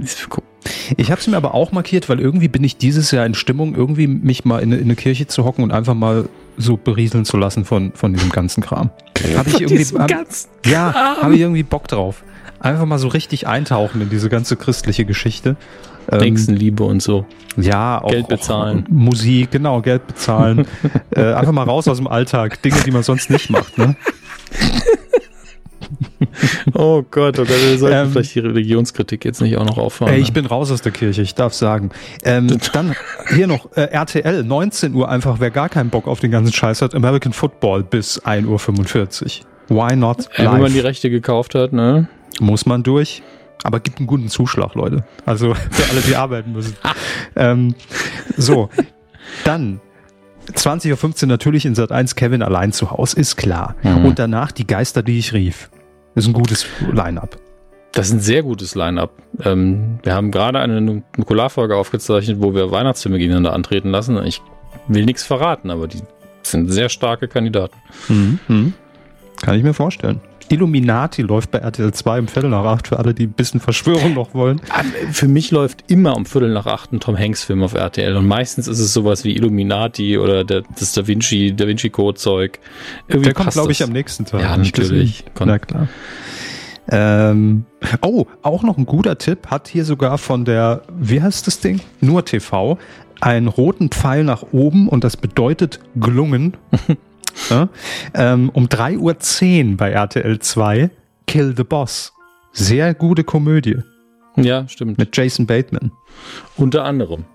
ich habe es mir aber auch markiert, weil irgendwie bin ich dieses Jahr in Stimmung, irgendwie mich mal in, in eine Kirche zu hocken und einfach mal so berieseln zu lassen von, von diesem ganzen Kram. Habe ich irgendwie, hab, ja, habe ich irgendwie Bock drauf. Einfach mal so richtig eintauchen in diese ganze christliche Geschichte. Ähm, Nächstenliebe und so. Ja, auch Geld bezahlen. Auch Musik, genau, Geld bezahlen. äh, einfach mal raus aus dem Alltag. Dinge, die man sonst nicht macht, ne? Oh Gott, oh Gott, wir sollten ähm, vielleicht die Religionskritik jetzt nicht auch noch auffahren. Ey, ich ne? bin raus aus der Kirche, ich darf sagen. Ähm, dann hier noch äh, RTL, 19 Uhr einfach, wer gar keinen Bock auf den ganzen Scheiß hat, American Football bis 1.45 Uhr. Why not? Äh, wenn man die Rechte gekauft hat, ne? Muss man durch. Aber gibt einen guten Zuschlag, Leute. Also für alle, die arbeiten müssen. ähm, so, dann 20.15 Uhr natürlich in Sat 1 Kevin allein zu Hause, ist klar. Mhm. Und danach die Geister, die ich rief. Ist ein gutes Line-Up. Das ist ein sehr gutes Line-Up. Ähm, wir haben gerade eine Nukularfolge aufgezeichnet, wo wir Weihnachtsfilme gegeneinander antreten lassen. Ich will nichts verraten, aber die sind sehr starke Kandidaten. Mhm. Mhm. Kann ich mir vorstellen. Illuminati läuft bei RTL 2 um Viertel nach acht für alle, die ein bisschen Verschwörung noch wollen. Ah, für mich läuft immer um Viertel nach acht ein Tom Hanks Film auf RTL und meistens ist es sowas wie Illuminati oder der, das Da Vinci, Da Vinci Code Zeug. Irgendwie der kommt, glaube ich, am nächsten Tag. Ja, natürlich. Na klar. Ähm, oh, auch noch ein guter Tipp hat hier sogar von der, wie heißt das Ding? Nur TV, einen roten Pfeil nach oben und das bedeutet gelungen. Ja? Ähm, um 3.10 Uhr bei RTL 2 Kill the Boss. Sehr gute Komödie. Ja, stimmt. Mit Jason Bateman. Unter anderem.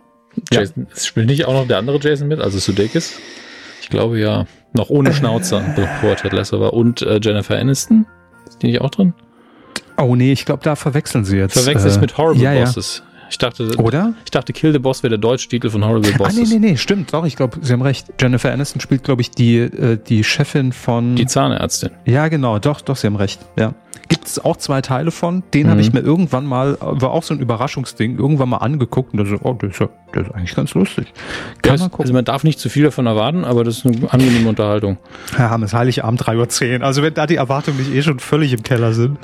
Jason, ja. Spielt nicht auch noch der andere Jason mit, also Sudeikis? Ich glaube ja. Noch ohne Schnauzer, bevor Ted Lasso war. Und äh, Jennifer Aniston? Ist die nicht auch drin? Oh nee, ich glaube, da verwechseln sie jetzt. Verwechseln äh, mit Horrible ja, Bosses. Ja. Ich dachte, Oder? Ich dachte, Kill the Boss wäre der deutsche Titel von Horrible Bosses. Ah, nee, nee, nee, stimmt. Doch, ich glaube, Sie haben recht. Jennifer Aniston spielt, glaube ich, die, äh, die Chefin von. Die Zahnärztin. Ja, genau. Doch, doch, Sie haben recht. Ja. Gibt es auch zwei Teile von. Den mhm. habe ich mir irgendwann mal, war auch so ein Überraschungsding, irgendwann mal angeguckt und da so, oh, das ist, ja, das ist eigentlich ganz lustig. Kann man gucken. Also man darf nicht zu viel davon erwarten, aber das ist eine angenehme Unterhaltung. Herr Hammes, Heiligabend 3.10 Uhr. Also wenn da die Erwartungen nicht eh schon völlig im Keller sind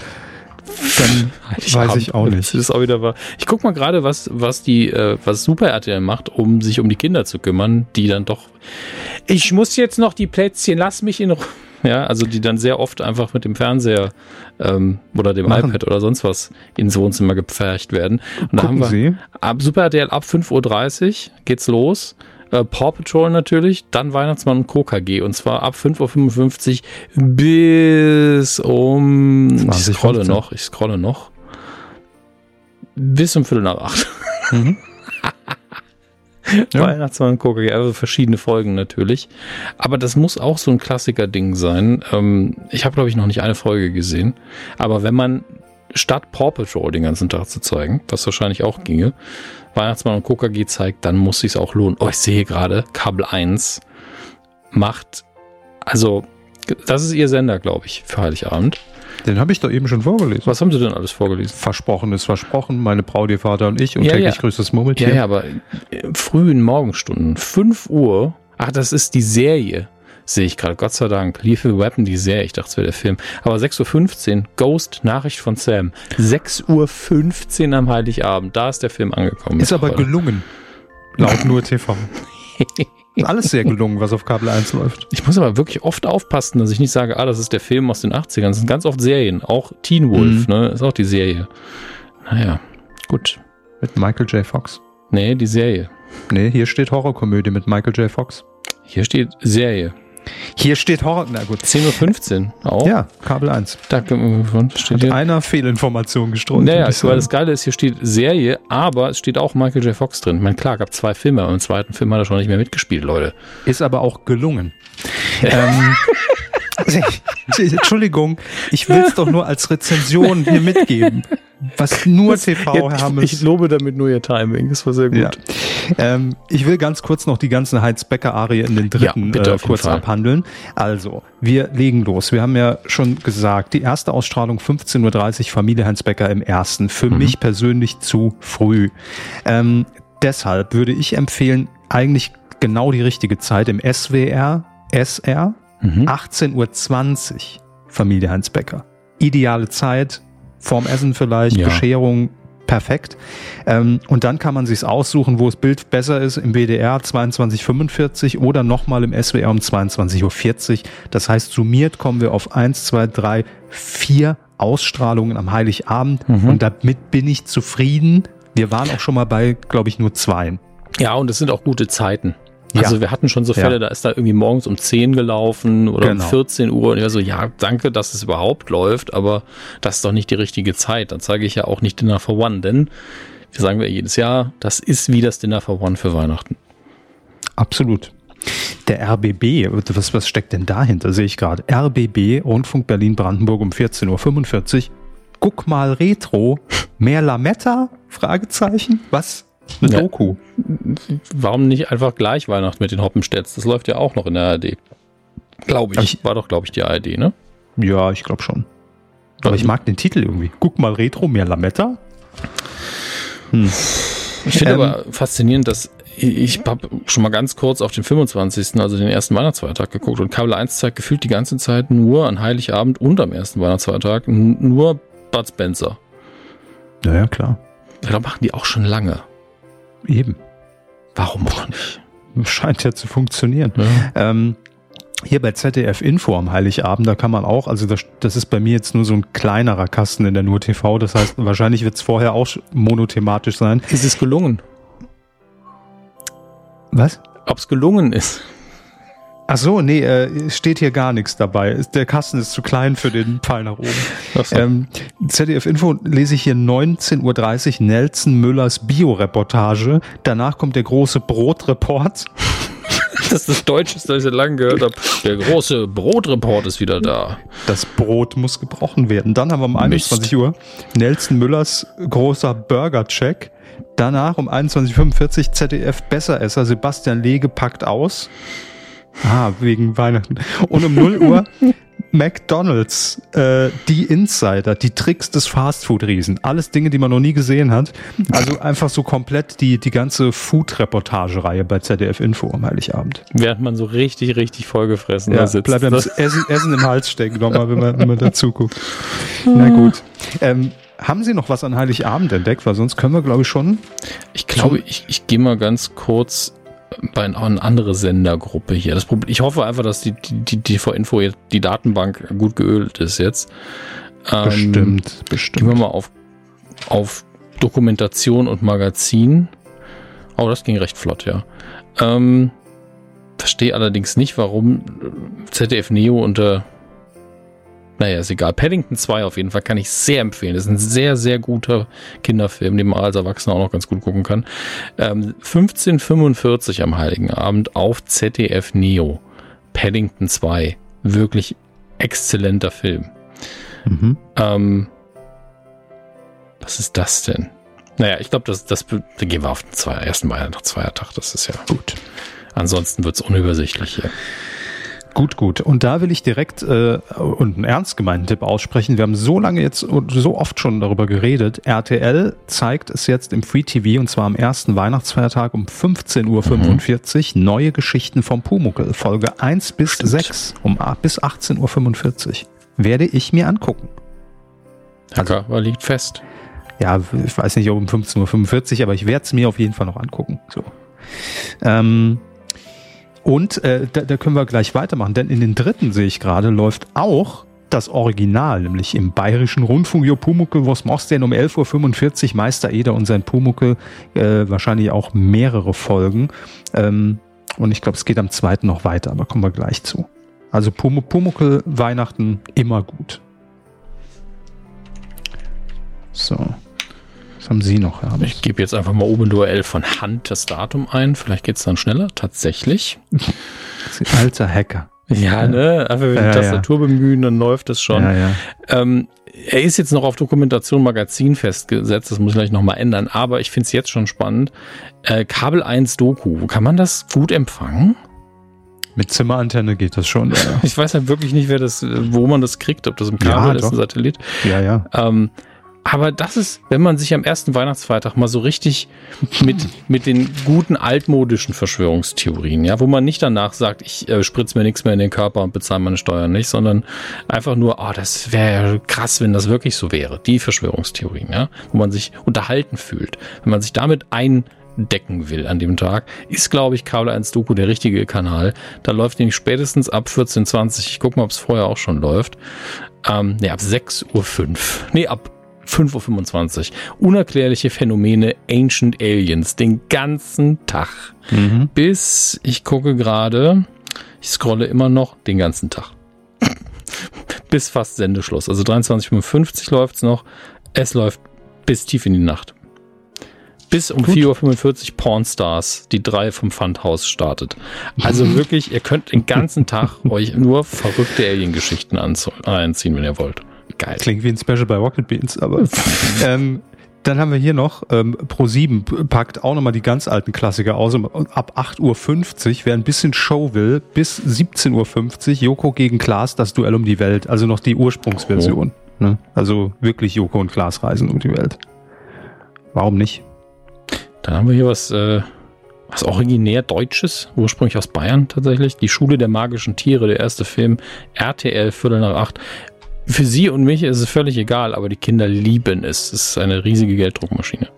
dann ich weiß ich auch nicht. Das ist auch wieder wahr. Ich guck mal gerade, was, was die, äh, was Super RTL macht, um sich um die Kinder zu kümmern, die dann doch, ich muss jetzt noch die Plätzchen, lass mich in Ruhe. Ja, also die dann sehr oft einfach mit dem Fernseher ähm, oder dem Machen. iPad oder sonst was ins Wohnzimmer gepfercht werden. Und da haben wir Sie? ab Super RTL ab 5.30 Uhr geht's los äh, Paw Patrol natürlich, dann Weihnachtsmann und Co. KG und zwar ab 5.55 Uhr bis um, 20, ich scrolle 15. noch, ich scrolle noch, bis um Viertel nach acht. Mhm. ja. Weihnachtsmann und Co. KG, also verschiedene Folgen natürlich. Aber das muss auch so ein Klassiker-Ding sein. Ähm, ich habe, glaube ich, noch nicht eine Folge gesehen. Aber wenn man statt Paw Patrol den ganzen Tag zu zeigen, was wahrscheinlich auch ginge, Weihnachtsmann und KKG zeigt, dann muss sich auch lohnen. Oh, ich sehe gerade, Kabel 1 macht, also, das ist ihr Sender, glaube ich, für Heiligabend. Den habe ich doch eben schon vorgelesen. Was haben Sie denn alles vorgelesen? Versprochen ist versprochen, meine Braut, ihr Vater und ich und ja, täglich ja. grüßt das Murmeltier. Ja, ja, aber frühen Morgenstunden, 5 Uhr, ach, das ist die Serie sehe ich gerade, Gott sei Dank. Lethal Weapon, die Serie, ich dachte, es wäre der Film. Aber 6.15 Uhr, Ghost, Nachricht von Sam. 6.15 Uhr am Heiligabend, da ist der Film angekommen. Ist aber gelungen. Laut nur TV. Alles sehr gelungen, was auf Kabel 1 läuft. Ich muss aber wirklich oft aufpassen, dass ich nicht sage, ah, das ist der Film aus den 80ern. Das sind ganz oft Serien. Auch Teen Wolf, mhm. ne? Ist auch die Serie. Naja, gut. Mit Michael J. Fox. Nee, die Serie. Nee, hier steht Horrorkomödie mit Michael J. Fox. Hier steht Serie. Hier steht Horror, na gut. 10.15 Uhr auch. Ja, Kabel 1. Da steht Hat einer Fehlinformation gestreut. Naja, weil das Geile ist, hier steht Serie, aber es steht auch Michael J. Fox drin. Man klar, gab zwei Filme, aber im zweiten Film hat er schon nicht mehr mitgespielt, Leute. Ist aber auch gelungen. ähm, Entschuldigung, ich will es doch nur als Rezension hier mitgeben. Was nur TV, Herr Hammes. Ich, ich lobe damit nur Ihr Timing, das war sehr gut. Ja. Ähm, ich will ganz kurz noch die ganzen Heinz-Becker-Arie in den dritten ja, äh, kurz abhandeln. Also, wir legen los. Wir haben ja schon gesagt, die erste Ausstrahlung 15.30 Uhr, Familie Heinz-Becker im ersten. Für mhm. mich persönlich zu früh. Ähm, deshalb würde ich empfehlen, eigentlich genau die richtige Zeit im SWR, SR, mhm. 18.20 Uhr, Familie Heinz-Becker. Ideale Zeit, vorm Essen vielleicht, ja. Bescherung, perfekt. Ähm, und dann kann man sich aussuchen, wo das Bild besser ist, im WDR 22.45 oder nochmal im SWR um 22.40 Uhr. Das heißt, summiert kommen wir auf 1, 2, 3, 4 Ausstrahlungen am Heiligabend mhm. und damit bin ich zufrieden. Wir waren auch schon mal bei, glaube ich, nur zwei. Ja, und es sind auch gute Zeiten. Also ja. wir hatten schon so Fälle, ja. da ist da irgendwie morgens um 10 gelaufen oder genau. um 14 Uhr und ich war so, ja, danke, dass es überhaupt läuft, aber das ist doch nicht die richtige Zeit. Dann zeige ich ja auch nicht Dinner for One, denn, wir sagen wir jedes Jahr, das ist wie das Dinner for One für Weihnachten. Absolut. Der RBB, was, was steckt denn dahinter, sehe ich gerade. RBB, Rundfunk Berlin-Brandenburg um 14.45 Uhr. Guck mal Retro, mehr Lametta? Fragezeichen. Was? Eine ja. Doku. Warum nicht einfach gleich Weihnachten mit den Hoppenstädts? Das läuft ja auch noch in der ARD. Glaube ich. ich. War doch, glaube ich, die ARD, ne? Ja, ich glaube schon. Aber ich mag den Titel irgendwie. Guck mal Retro, mehr Lametta. Hm. Ich finde ähm, aber faszinierend, dass ich habe schon mal ganz kurz auf den 25., also den ersten Weihnachtsfeiertag geguckt und Kabel 1 zeigt gefühlt die ganze Zeit nur an Heiligabend und am ersten Weihnachtsfeiertag nur Bud Spencer. Ja, ja, klar. Ja, da machen die auch schon lange. Eben. Warum auch nicht? Scheint ja zu funktionieren. Ja. Ähm, hier bei ZDF Info am Heiligabend, da kann man auch, also das, das ist bei mir jetzt nur so ein kleinerer Kasten in der Nur TV, das heißt, wahrscheinlich wird es vorher auch monothematisch sein. Ist es gelungen? Was? Ob es gelungen ist. Ach so, nee, äh, steht hier gar nichts dabei. Der Kasten ist zu klein für den Pfeil nach oben. So. Ähm, ZDF Info lese ich hier 19.30 Uhr Nelson Müllers Bio-Reportage. Danach kommt der große Brotreport. Das ist das Deutscheste, das ich seit langem gehört habe. Der große Brotreport ist wieder da. Das Brot muss gebrochen werden. Dann haben wir um 21 Mist. Uhr Nelson Müllers großer Burger-Check. Danach um 21.45 Uhr ZDF Besseresser. Sebastian Lege packt aus. Ah, wegen Weihnachten. Und um 0 Uhr McDonalds, äh, die Insider, die Tricks des Fastfood-Riesen. Alles Dinge, die man noch nie gesehen hat. Also einfach so komplett die, die ganze Food-Reportagereihe bei ZDF Info am Heiligabend. Während man so richtig, richtig vollgefressen ja, da sitzt. Bleibt das Essen, Essen im Hals stecken, nochmal, wenn man, wenn man dazu guckt. Na gut. Ähm, haben Sie noch was an Heiligabend entdeckt? Weil sonst können wir, glaube ich, schon. Ich glaube, ich, ich gehe mal ganz kurz bei einer andere Sendergruppe hier. Das Problem, ich hoffe einfach, dass die, die, die TV-Info die Datenbank gut geölt ist jetzt. Ähm, bestimmt, bestimmt. Gehen wir mal auf, auf Dokumentation und Magazin. Oh, das ging recht flott, ja. Ähm, verstehe allerdings nicht, warum ZDF Neo unter naja, ist egal. Paddington 2 auf jeden Fall kann ich sehr empfehlen. Das ist ein sehr, sehr guter Kinderfilm, den man als Erwachsener auch noch ganz gut gucken kann. Ähm, 1545 am Heiligen Abend auf ZDF Neo. Paddington 2. Wirklich exzellenter Film. Mhm. Ähm, was ist das denn? Naja, ich glaube, das, das, da gehen wir auf den zwei, ersten Weihnachtsfeiertag. Das ist ja gut. Ansonsten wird es unübersichtlich hier. Gut, gut. Und da will ich direkt äh, und einen ernst gemeinten Tipp aussprechen. Wir haben so lange jetzt und so oft schon darüber geredet. RTL zeigt es jetzt im Free TV und zwar am ersten Weihnachtsfeiertag um 15.45 Uhr. Mhm. Neue Geschichten vom Pumuckel. Folge 1 bis Stimmt. 6 um bis 18.45 Uhr. Werde ich mir angucken. Also, aber liegt fest. Ja, ich weiß nicht, ob um 15.45 Uhr, aber ich werde es mir auf jeden Fall noch angucken. So. Ähm, und äh, da, da können wir gleich weitermachen, denn in den dritten sehe ich gerade, läuft auch das Original, nämlich im Bayerischen Rundfunk, Jo Pumuckel, was machst du denn um 11.45 Uhr, Meister Eder und sein Pumuckel, äh, wahrscheinlich auch mehrere Folgen. Ähm, und ich glaube, es geht am zweiten noch weiter, aber kommen wir gleich zu. Also Pum Pumuckel, Weihnachten, immer gut. So haben Sie noch? Ja, ich gebe jetzt einfach mal oben Duell von Hand das Datum ein. Vielleicht geht es dann schneller. Tatsächlich. Alter Hacker. Ja, ne? Einfach wenn ja, die Tastatur ja. bemühen, dann läuft es schon. Ja, ja. Ähm, er ist jetzt noch auf Dokumentation Magazin festgesetzt, das muss ich gleich nochmal ändern, aber ich finde es jetzt schon spannend. Äh, Kabel 1 Doku, kann man das gut empfangen? Mit Zimmerantenne geht das schon. Ich weiß ja wirklich nicht, wer das, wo man das kriegt, ob das im Kabel ist, ein Satellit. Ja, ja. Ähm, aber das ist, wenn man sich am ersten Weihnachtsfeiertag mal so richtig mit, mit den guten altmodischen Verschwörungstheorien, ja, wo man nicht danach sagt, ich äh, spritze mir nichts mehr in den Körper und bezahle meine Steuern nicht, sondern einfach nur, oh, das wäre krass, wenn das wirklich so wäre. Die Verschwörungstheorien, ja, wo man sich unterhalten fühlt. Wenn man sich damit eindecken will an dem Tag, ist, glaube ich, Kabel 1 Doku der richtige Kanal. Da läuft nämlich spätestens ab 14.20 Ich gucke mal, ob es vorher auch schon läuft. Ähm, nee, ab 6.05 Uhr. Nee, ab 5.25 Uhr. Unerklärliche Phänomene Ancient Aliens. Den ganzen Tag. Mhm. Bis, ich gucke gerade, ich scrolle immer noch den ganzen Tag. bis fast Sendeschluss. Also 23.55 läuft es noch. Es läuft bis tief in die Nacht. Bis um 4.45 Uhr Pornstars, die drei vom Fundhaus startet. Also wirklich, ihr könnt den ganzen Tag euch nur verrückte Alien-Geschichten einziehen, wenn ihr wollt. Geil. Klingt wie ein Special bei Rocket Beans, aber ähm, dann haben wir hier noch, ähm, Pro7 packt auch nochmal die ganz alten Klassiker aus. Ab 8.50 Uhr, wer ein bisschen Show will, bis 17.50 Uhr, Joko gegen Klaas, das Duell um die Welt. Also noch die Ursprungsversion. Oh. Ne? Also wirklich Joko und Klaas reisen um die Welt. Warum nicht? Dann haben wir hier was, äh, was originär Deutsches, ursprünglich aus Bayern tatsächlich. Die Schule der magischen Tiere, der erste Film, RTL Viertel nach acht. Für sie und mich ist es völlig egal, aber die Kinder lieben es. Es ist eine riesige Gelddruckmaschine.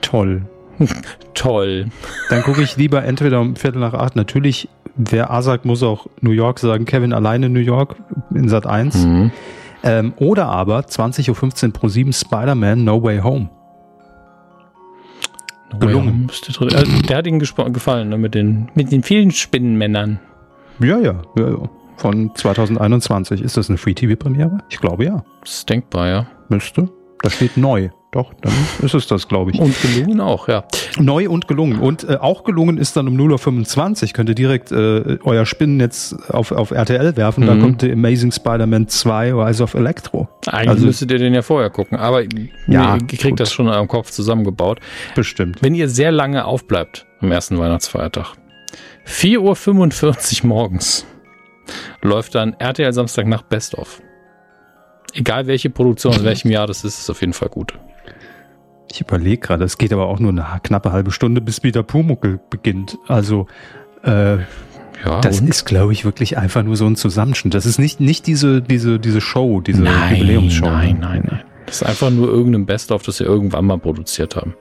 Toll. Toll. Dann gucke ich lieber entweder um Viertel nach acht. Natürlich, wer A sagt, muss auch New York sagen. Kevin alleine New York in Sat 1. Mhm. Ähm, oder aber 20.15 Uhr pro 7 Spider-Man No Way Home. Gelungen. Oh ja, also, der hat Ihnen gefallen, ne, mit, den, mit den vielen Spinnenmännern. Ja, ja, ja, ja. Von 2021. Ist das eine Free-TV-Premiere? Ich glaube ja. Das ist denkbar, ja. Müsste. Da steht neu. Doch, dann ist es das, glaube ich. Und gelungen auch, ja. Neu und gelungen. Und äh, auch gelungen ist dann um 0.25 Uhr. Könnt ihr direkt äh, euer Spinnennetz auf, auf RTL werfen. Mhm. Da kommt The Amazing Spider-Man 2 Rise of Electro. Eigentlich also, müsstet ihr den ja vorher gucken. Aber ja, ihr kriegt das schon am Kopf zusammengebaut. Bestimmt. Wenn ihr sehr lange aufbleibt am ersten Weihnachtsfeiertag. 4.45 Uhr morgens läuft dann RTL Samstag nach Best of. Egal welche Produktion aus welchem Jahr das ist, ist auf jeden Fall gut. Ich überlege gerade, es geht aber auch nur eine knappe halbe Stunde, bis wieder Pumuckel beginnt. Also äh, ja, das und? ist, glaube ich, wirklich einfach nur so ein Zusammenschnitt. Das ist nicht, nicht diese, diese, diese Show, diese nein, Jubiläumsshow. Nein, nein, nein. Das ist einfach nur irgendein Best-of, das sie irgendwann mal produziert haben.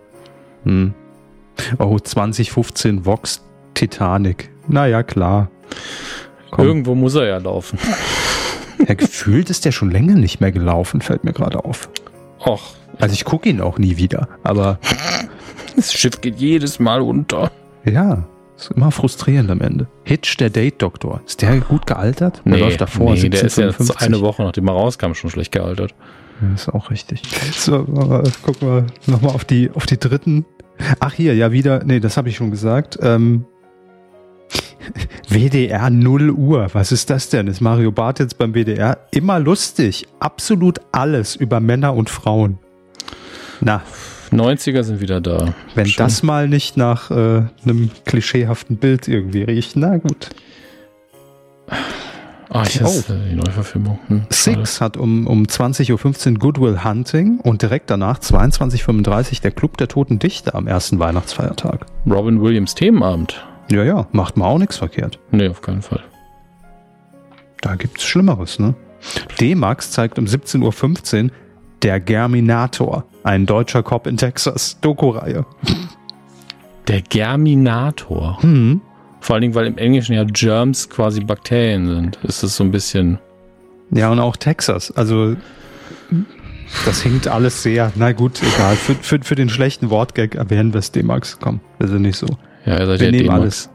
Hm. Oh, 2015 Vox Titanic. Naja, klar. Komm. Irgendwo muss er ja laufen. Ja, gefühlt ist der schon länger nicht mehr gelaufen, fällt mir gerade auf. Och. Also ich gucke ihn auch nie wieder, aber. Das Schiff geht jedes Mal unter. Ja, ist immer frustrierend am Ende. Hitch, der Date-Doktor. Ist der gut gealtert? Der nee, läuft davor. Nee, der ist ja eine Woche, nachdem er rauskam, schon schlecht gealtert. Ja, ist auch richtig. So, gucken wir nochmal auf die, auf die dritten. Ach hier, ja wieder, nee, das habe ich schon gesagt. Ähm, WDR 0 Uhr. Was ist das denn? Ist Mario Barth jetzt beim WDR? Immer lustig. Absolut alles über Männer und Frauen. Na. 90er sind wieder da. Wenn Schön. das mal nicht nach äh, einem klischeehaften Bild irgendwie riecht, na gut. Ah, ich hasse oh. die Neuverfilmung. Hm, Six hat um, um 20.15 Uhr Goodwill Hunting und direkt danach 22.35 Uhr der Club der Toten Dichter am ersten Weihnachtsfeiertag. Robin Williams Themenabend. Ja, ja, macht man auch nichts verkehrt. Nee, auf keinen Fall. Da gibt's Schlimmeres, ne? D-Max zeigt um 17.15 Uhr Der Germinator, ein deutscher Cop in Texas, Doku-Reihe. Der Germinator? Hm. Vor allen Dingen, weil im Englischen ja Germs quasi Bakterien sind. Ist das so ein bisschen. Ja, und auch Texas. Also, das hinkt alles sehr. Na gut, egal. Für, für, für den schlechten Wortgag erwähnen wir es D-Max. Komm, wir sind nicht so. Ja, ihr seid Wir ja nehmen alles.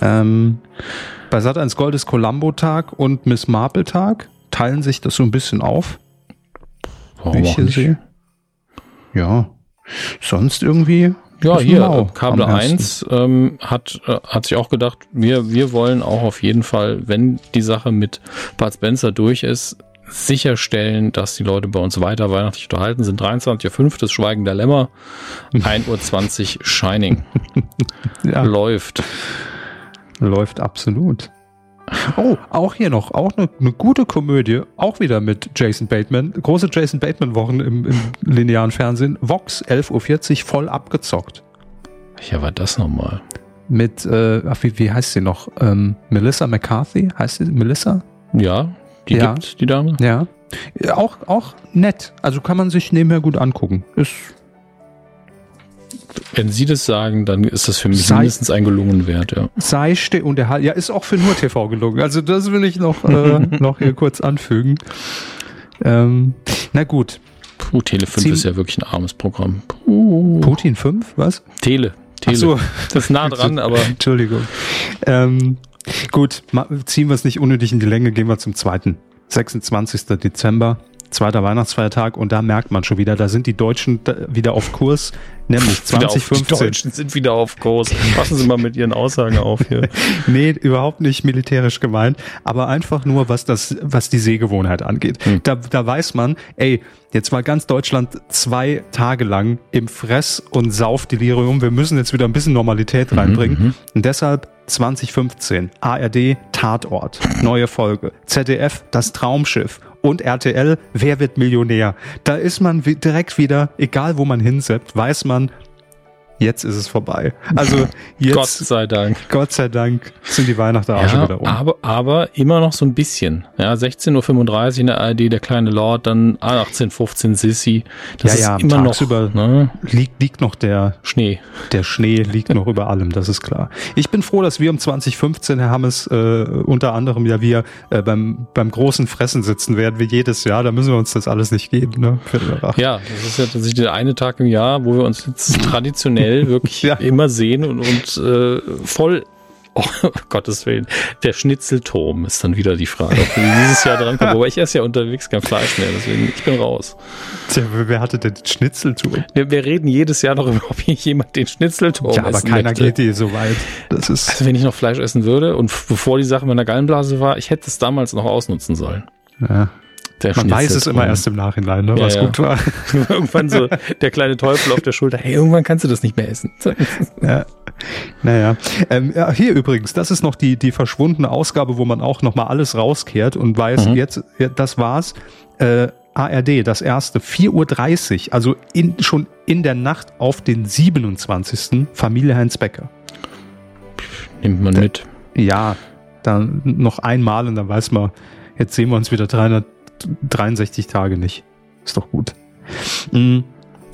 ähm, bei Sat1 Gold ist Columbo-Tag und Miss Marple-Tag. Teilen sich das so ein bisschen auf. Warum wie ich hier sehe. Ja. Sonst irgendwie. Ja, hier, Kabel 1 ähm, hat, äh, hat sich auch gedacht, wir, wir wollen auch auf jeden Fall, wenn die Sache mit Bud Spencer durch ist, sicherstellen, dass die Leute bei uns weiter weihnachtlich unterhalten sind. 23.05. Uhr das Schweigen der Lämmer, 1.20 Uhr Shining. ja. Läuft. Läuft absolut. Oh, auch hier noch, auch eine, eine, gute Komödie, auch wieder mit Jason Bateman. Große Jason Bateman-Wochen im, im, linearen Fernsehen. Vox, 11.40 Uhr, voll abgezockt. Ja, war das nochmal? Mit, äh, wie, wie heißt sie noch? Ähm, Melissa McCarthy? Heißt sie Melissa? Ja, die ja. gibt's, die Dame? Ja. Auch, auch nett. Also kann man sich nebenher gut angucken. Ist wenn Sie das sagen, dann ist das für mich sei, mindestens ein gelungen Wert, ja. Sei still und der ja, ist auch für nur TV gelungen. Also das will ich noch, äh, noch hier kurz anfügen. Ähm, na gut. Puh, Tele 5 ist ja wirklich ein armes Programm. Puh. Putin 5, was? Tele. Tele. Ach so. Das ist nah dran, aber. Entschuldigung. Ähm, gut, ziehen wir es nicht unnötig in die Länge, gehen wir zum zweiten. 26. Dezember zweiter Weihnachtsfeiertag und da merkt man schon wieder, da sind die Deutschen wieder auf Kurs, nämlich 2015. die Deutschen sind wieder auf Kurs. Passen Sie mal mit Ihren Aussagen auf hier. nee, überhaupt nicht militärisch gemeint, aber einfach nur, was das, was die Sehgewohnheit angeht. Hm. Da, da weiß man, ey, jetzt war ganz Deutschland zwei Tage lang im Fress- und Saufdelirium. Wir müssen jetzt wieder ein bisschen Normalität mhm, reinbringen. Mhm, und deshalb 2015 ARD Tatort, neue Folge, ZDF Das Traumschiff. Und RTL, wer wird Millionär? Da ist man direkt wieder, egal wo man hinseppt, weiß man, jetzt ist es vorbei. Also jetzt, Gott sei Dank. Gott sei Dank sind die Weihnachten ja, schon wieder um. Aber, aber immer noch so ein bisschen. Ja, 16.35 Uhr in der ARD, der kleine Lord, dann 18.15 Sissy. Das ja, ja, ist immer noch, über, ne? liegt, liegt noch der Schnee. Der Schnee liegt noch über allem, das ist klar. Ich bin froh, dass wir um 2015, Herr Hammes, äh, unter anderem ja wir äh, beim, beim großen Fressen sitzen werden, wie jedes Jahr. Da müssen wir uns das alles nicht geben, ne? Ja, das ist ja tatsächlich der eine Tag im Jahr, wo wir uns jetzt traditionell schnell wirklich ja. immer sehen und, und äh, voll Oh, Gottes Willen. Der Schnitzelturm ist dann wieder die Frage, ob wir dieses Jahr dran kommen. Wobei ich esse ja unterwegs kein Fleisch mehr, deswegen ich bin raus. Tja, wer hatte denn den Schnitzelturm? Wir, wir, reden jedes Jahr noch über, ob hier jemand den Schnitzelturm Ja, aber keiner möchte. geht hier so weit. Das ist also wenn ich noch Fleisch essen würde und bevor die Sache mit einer Gallenblase war, ich hätte es damals noch ausnutzen sollen. Ja. Der Man weiß es immer erst im Nachhinein, ne, was ja, gut war. irgendwann so der kleine Teufel auf der Schulter. Hey, irgendwann kannst du das nicht mehr essen. ja. Naja. Ähm, ja, hier übrigens, das ist noch die, die verschwundene Ausgabe, wo man auch nochmal alles rauskehrt und weiß, mhm. jetzt, ja, das war's. Äh, ARD, das erste, 4.30 Uhr, also in, schon in der Nacht auf den 27. Familie Heinz Becker. Nimmt man mit. Ja, dann noch einmal und dann weiß man, jetzt sehen wir uns wieder 300 63 Tage nicht. Ist doch gut. Mhm.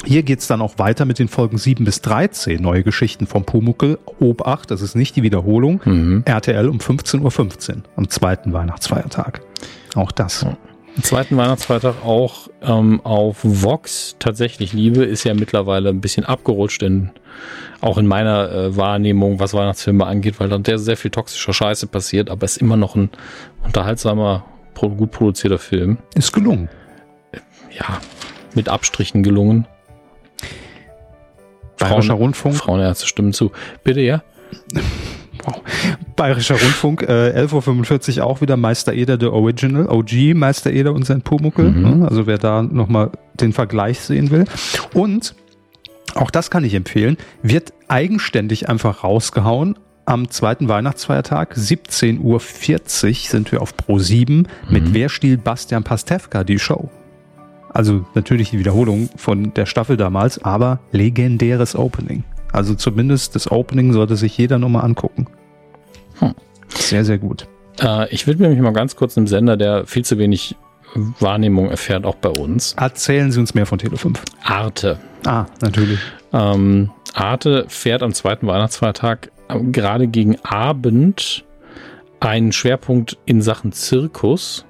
Hier geht's dann auch weiter mit den Folgen 7 bis 13. Neue Geschichten vom Pumuckel. Obacht, das ist nicht die Wiederholung. Mhm. RTL um 15.15 .15 Uhr am zweiten Weihnachtsfeiertag. Auch das. Ja. Am zweiten Weihnachtsfeiertag auch ähm, auf Vox. Tatsächlich Liebe ist ja mittlerweile ein bisschen abgerutscht, in, auch in meiner äh, Wahrnehmung, was Weihnachtsfilme angeht, weil dann der sehr viel toxischer Scheiße passiert, aber es ist immer noch ein unterhaltsamer gut produzierter Film. Ist gelungen. Ja, mit Abstrichen gelungen. Bayerischer Frauen, Rundfunk. Frauenärzte stimmen zu. Bitte, ja? Wow. Bayerischer Rundfunk, äh, 11.45 Uhr auch wieder Meister Eder, der Original, OG, Meister Eder und sein Pumuckel. Mhm. Also wer da nochmal den Vergleich sehen will. Und auch das kann ich empfehlen, wird eigenständig einfach rausgehauen am zweiten Weihnachtsfeiertag, 17.40 Uhr, sind wir auf Pro 7 mhm. mit Wer stiehlt Bastian Pastewka die Show. Also natürlich die Wiederholung von der Staffel damals, aber legendäres Opening. Also zumindest das Opening sollte sich jeder nochmal angucken. Hm. Sehr, sehr gut. Äh, ich widme mich mal ganz kurz einem Sender, der viel zu wenig Wahrnehmung erfährt, auch bei uns. Erzählen Sie uns mehr von Tele5. Arte. Ah, natürlich. Ähm, Arte fährt am zweiten Weihnachtsfeiertag gerade gegen Abend einen Schwerpunkt in Sachen Zirkus.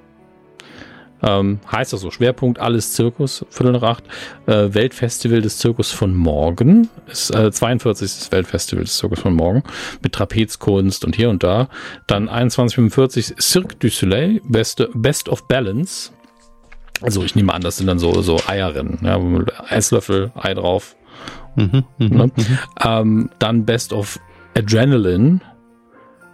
Ähm, heißt das so, Schwerpunkt alles Zirkus, Viertel nach acht. Äh, Weltfestival des Zirkus von morgen. Ist, äh, 42. Weltfestival des Zirkus von morgen. Mit Trapezkunst und hier und da. Dann 2145 Cirque du Soleil, Best, Best of Balance. Also ich nehme an, das sind dann so, so Eierrennen. Ja, Esslöffel, Ei drauf. Mhm, mh, ne? mh. Ähm, dann Best of Adrenaline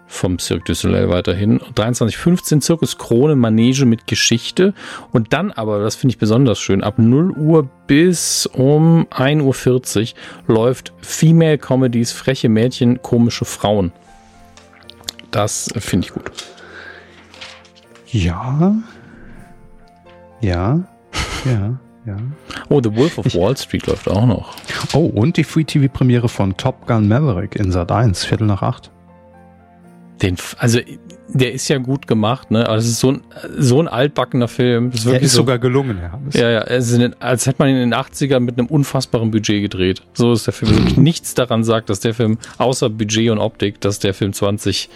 vom Cirque du Soleil weiterhin. 23.15 Zirkus Krone Manege mit Geschichte. Und dann aber, das finde ich besonders schön, ab 0 Uhr bis um 1.40 Uhr läuft Female Comedies, freche Mädchen, komische Frauen. Das finde ich gut. Ja. Ja. Ja. Ja. Oh, The Wolf of ich, Wall Street läuft auch noch. Oh, und die Free-TV-Premiere von Top Gun Maverick in Sat 1, Viertel nach acht. Den, also, der ist ja gut gemacht, ne? Also, es ist so ein, so ein altbackener Film. Das ist der ist so, sogar gelungen, ja. Ja, ja. Also, als hätte man ihn in den 80ern mit einem unfassbaren Budget gedreht. So ist der Film. Also, nichts daran sagt, dass der Film, außer Budget und Optik, dass der Film 20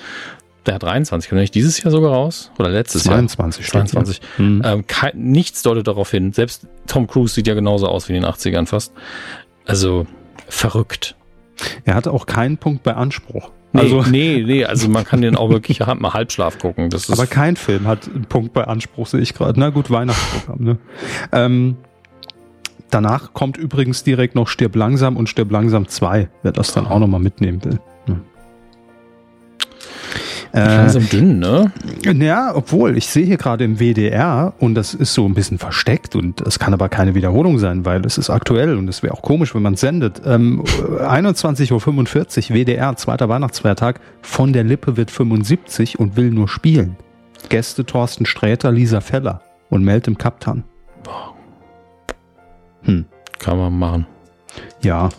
der hat 23, kommt nicht dieses Jahr sogar raus? Oder letztes 22 Jahr? 22. Hm. Ähm, kein, nichts deutet darauf hin. Selbst Tom Cruise sieht ja genauso aus wie in den 80ern fast. Also verrückt. Er hatte auch keinen Punkt bei Anspruch. Nee, also, nee, nee, also man kann den auch wirklich mal Halbschlaf gucken. Das ist aber kein Film hat einen Punkt bei Anspruch, sehe ich gerade. Na gut, Weihnachtsprogramm. Ne? Ähm, danach kommt übrigens direkt noch Stirb langsam und Stirb langsam 2, wer das dann auch nochmal mitnehmen will. Äh, langsam dünn, ne? Ja, obwohl, ich sehe hier gerade im WDR und das ist so ein bisschen versteckt und es kann aber keine Wiederholung sein, weil es ist aktuell und es wäre auch komisch, wenn man es sendet. Ähm, 21.45 Uhr WDR, zweiter Weihnachtsfeiertag, von der Lippe wird 75 und will nur spielen. Gäste Thorsten Sträter, Lisa Feller und Meltem Kaptan. Hm. Kann man machen. Ja.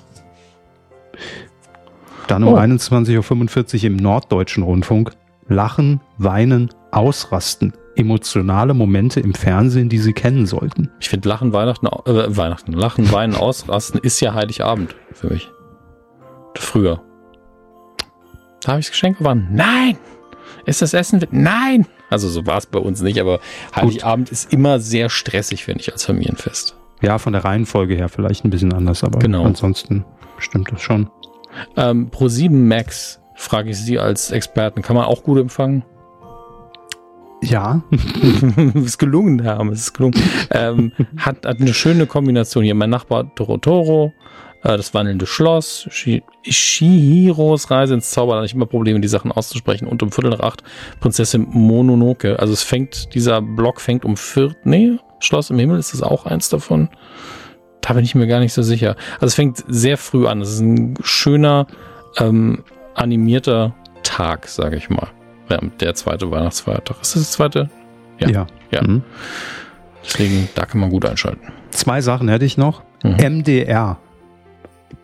Dann um oh. 21.45 Uhr im Norddeutschen Rundfunk Lachen, Weinen, Ausrasten. Emotionale Momente im Fernsehen, die Sie kennen sollten. Ich finde Lachen, Weihnachten, äh, Weihnachten, Lachen, Weinen, Ausrasten ist ja Heiligabend für mich. Früher. Da habe ich das Geschenk gewonnen. Nein! Ist das Essen? Nein! Also so war es bei uns nicht, aber Heiligabend Gut. ist immer sehr stressig, finde ich, als Familienfest. Ja, von der Reihenfolge her vielleicht ein bisschen anders, aber genau. ansonsten stimmt das schon. Ähm, Pro7 Max frage ich Sie als Experten. Kann man auch gut empfangen? Ja. ist gelungen, Herr es ist gelungen. Ähm, hat, hat eine schöne Kombination hier. Mein Nachbar Torotoro, äh, das wandelnde Schloss, Shihiros Reise ins Zauberland. Ich immer Probleme, die Sachen auszusprechen. Und um Viertel nach acht Prinzessin Mononoke. Also es fängt, dieser Block fängt um Viertel, nee, Schloss im Himmel, ist das auch eins davon? Da bin ich mir gar nicht so sicher. Also es fängt sehr früh an. Es ist ein schöner, ähm, animierter Tag, sage ich mal. Ja, der zweite Weihnachtsfeiertag. Ist das der zweite? Ja. Ja. ja. Mhm. Deswegen, da kann man gut einschalten. Zwei Sachen hätte ich noch. Mhm. MDR.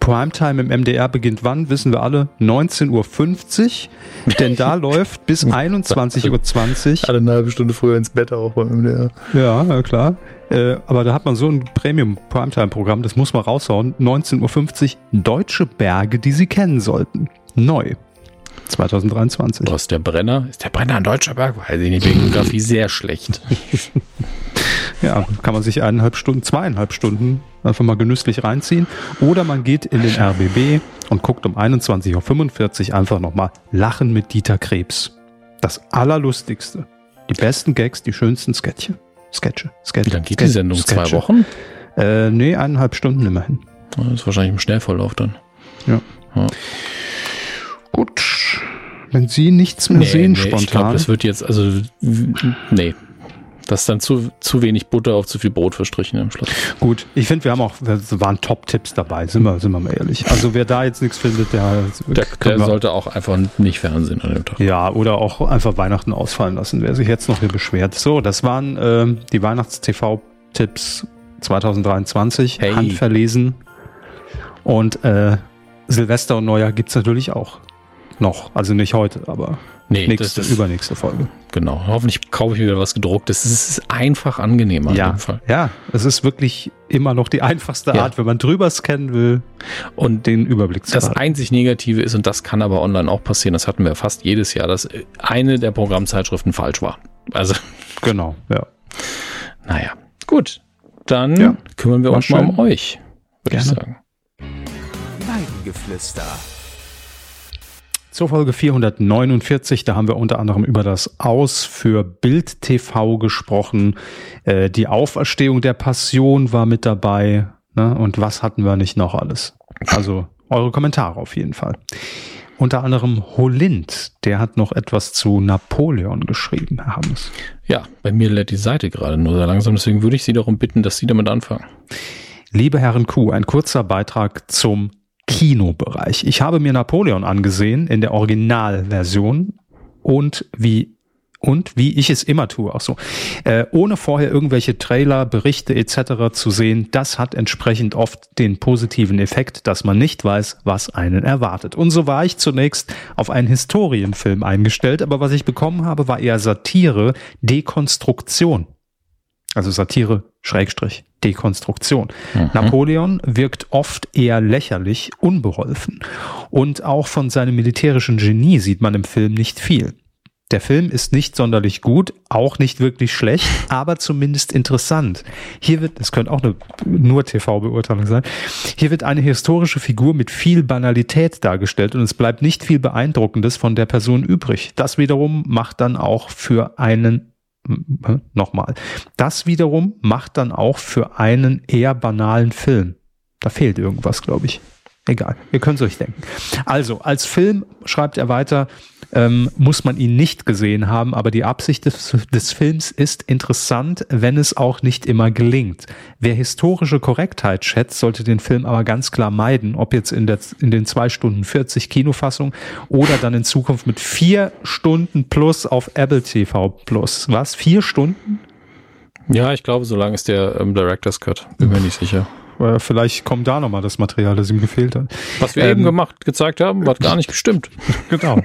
Primetime im MDR beginnt wann? Wissen wir alle. 19.50 Uhr. Denn da läuft bis 21.20 Uhr. Alle eine halbe Stunde früher ins Bett auch beim MDR. Ja, ja klar. Äh, aber da hat man so ein Premium-Primetime-Programm, das muss man raushauen. 19.50 Uhr. Deutsche Berge, die Sie kennen sollten neu. 2023. Was, der Brenner? Ist der Brenner ein deutscher Berg? Weiß ich nicht, Biografie sehr schlecht. ja, kann man sich eineinhalb Stunden, zweieinhalb Stunden einfach mal genüsslich reinziehen. Oder man geht in den RBB und guckt um 21.45 Uhr einfach nochmal Lachen mit Dieter Krebs. Das Allerlustigste. Die besten Gags, die schönsten Sketche. Sketche. Sketche. Wie lange geht Sketche, die Sendung? Sketche. Zwei Wochen? Äh, nee, eineinhalb Stunden immerhin. Das ist wahrscheinlich im Schnellverlauf dann. Ja. ja. Gut. Wenn Sie nichts mehr nee, sehen nee, spontan. Ich glaube, das wird jetzt, also, nee. Das ist dann zu, zu wenig Butter auf zu viel Brot verstrichen im Schluss. Gut, ich finde, wir haben auch, es waren Top-Tipps dabei, sind wir, sind wir mal ehrlich. Also wer da jetzt nichts findet, der, der, der sollte auch einfach nicht Fernsehen an dem Tag. Ja, oder auch einfach Weihnachten ausfallen lassen, wer sich jetzt noch hier beschwert. So, das waren äh, die Weihnachts-TV-Tipps 2023, hey. handverlesen. Und äh, Silvester und Neujahr gibt's natürlich auch noch. Also nicht heute, aber nee, nächste, ist, übernächste Folge. Genau. Hoffentlich kaufe ich wieder was gedrucktes. Es ist einfach angenehmer ja, jeden Fall. Ja, es ist wirklich immer noch die einfachste Art, ja. wenn man drüber scannen will und den Überblick zu Das haben. einzig Negative ist, und das kann aber online auch passieren, das hatten wir fast jedes Jahr, dass eine der Programmzeitschriften falsch war. Also. Genau, ja. Naja, gut. Dann ja, kümmern wir uns schön. mal um euch, würde ich sagen. Weidengeflüster. Zur Folge 449, da haben wir unter anderem über das Aus für Bild TV gesprochen. Äh, die Auferstehung der Passion war mit dabei. Ne? Und was hatten wir nicht noch alles? Also eure Kommentare auf jeden Fall. Unter anderem Holind, der hat noch etwas zu Napoleon geschrieben, Herr Hammes. Ja, bei mir lädt die Seite gerade nur sehr langsam, deswegen würde ich Sie darum bitten, dass Sie damit anfangen. Liebe Herren Kuh, ein kurzer Beitrag zum Kinobereich. Ich habe mir Napoleon angesehen in der Originalversion und wie und wie ich es immer tue, auch so, äh, ohne vorher irgendwelche Trailer, Berichte etc. zu sehen, das hat entsprechend oft den positiven Effekt, dass man nicht weiß, was einen erwartet. Und so war ich zunächst auf einen Historienfilm eingestellt, aber was ich bekommen habe, war eher Satire, Dekonstruktion. Also Satire, Schrägstrich, Dekonstruktion. Mhm. Napoleon wirkt oft eher lächerlich, unbeholfen. Und auch von seinem militärischen Genie sieht man im Film nicht viel. Der Film ist nicht sonderlich gut, auch nicht wirklich schlecht, aber zumindest interessant. Hier wird, es könnte auch eine nur TV-Beurteilung sein, hier wird eine historische Figur mit viel Banalität dargestellt und es bleibt nicht viel Beeindruckendes von der Person übrig. Das wiederum macht dann auch für einen nochmal. Das wiederum macht dann auch für einen eher banalen Film. Da fehlt irgendwas, glaube ich. Egal, ihr könnt es euch denken. Also, als Film, schreibt er weiter, ähm, muss man ihn nicht gesehen haben, aber die Absicht des, des Films ist interessant, wenn es auch nicht immer gelingt. Wer historische Korrektheit schätzt, sollte den Film aber ganz klar meiden, ob jetzt in, der, in den zwei Stunden 40 Kinofassung oder dann in Zukunft mit vier Stunden plus auf Apple TV Plus. Was? Vier Stunden? Ja, ich glaube, so lang ist der ähm, Director's Cut. Bin mir nicht sicher. Äh, vielleicht kommt da nochmal das Material, das ihm gefehlt hat. Was wir ähm, eben gemacht, gezeigt haben, hat gar nicht gestimmt. Genau.